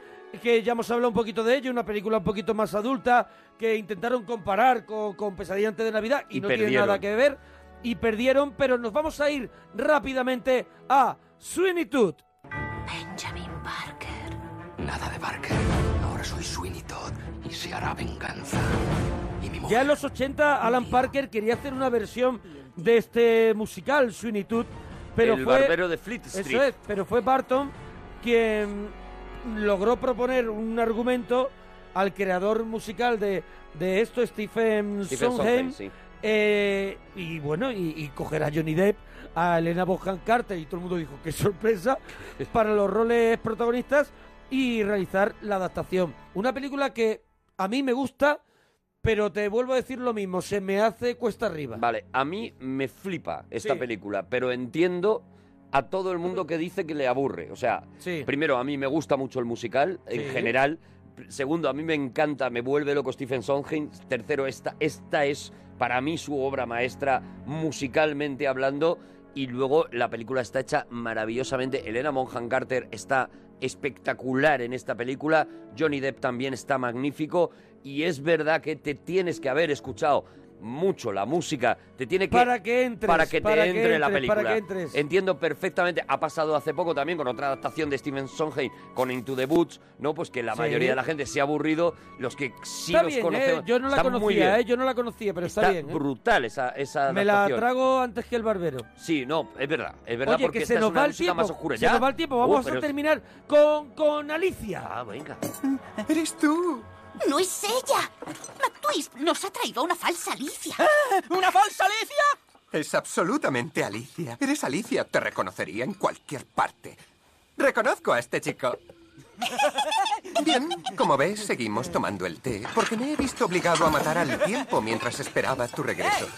que ya hemos hablado un poquito de ello, una película un poquito más adulta, que intentaron comparar con, con Pesadilla antes de Navidad y,
Y
no tiene nada que ver. Y perdieron, pero nos vamos a ir rápidamente a Sweeney Todd.
Benjamin Parker.
Nada de Parker. Sweeney Todd y se hará venganza. Y mi
Ya en los 80 Alan Parker quería hacer una versión de este musical, Sweeney Todd, pero
El
fue...
barbero de Fleet Street.
Eso es, pero fue Barton quien logró proponer un argumento al creador musical de, de esto, Stephen,
Stephen
Sondheim,
Sondheim, sí.
eh, y bueno, y, y coger a Johnny Depp, a Elena Bonham Carter, y todo el mundo dijo, qué sorpresa, para los roles protagonistas, y realizar la adaptación. Una película que a mí me gusta, pero te vuelvo a decir lo mismo, se me hace cuesta arriba.
Vale, a mí me flipa esta
Sí.
película, pero entiendo a todo el mundo que dice que le aburre. O sea, primero, a mí me gusta mucho el musical en
Sí.
general. Segundo, a mí me encanta, me vuelve loco Stephen Sondheim. Tercero, esta, esta es para mí su obra maestra musicalmente hablando. Y luego la película está hecha maravillosamente. Elena Bonham Carter está espectacular en esta película. Johnny Depp también está magnífico. Y es verdad que te tienes que haber escuchado mucho la música, te tiene que
Para que entres,
para que te
para que
entre la película.
para que entres.
Entiendo perfectamente, ha pasado hace poco también con otra adaptación de Steven Sondheim con Into the Woods, ¿no? Pues que la
Sí.
mayoría de la gente se ha aburrido, los que sí
está
los
bien,
conocemos.
¿eh? Yo no la conocía. ¿eh? Yo no la conocía, pero está,
Está
bien. ¿eh?
brutal esa, esa
Me la trago antes que el barbero.
Sí, no, es verdad, es verdad
Oye,
porque
que
esta
se
es
nos
una
va el
música
tiempo.
más oscura.
Se
¿Ya?
nos va el tiempo.
Uh,
Vamos
pero
a terminar con, con Alicia.
Ah, venga.
¡Eres tú!
¡No es ella! McTwist nos ha traído una falsa Alicia.
¿Una falsa Alicia? Es absolutamente Alicia. Eres Alicia. Te reconocería en cualquier parte. Reconozco a este chico.
Bien, como ves, seguimos tomando el té porque me he visto obligado a matar al tiempo mientras esperaba tu regreso.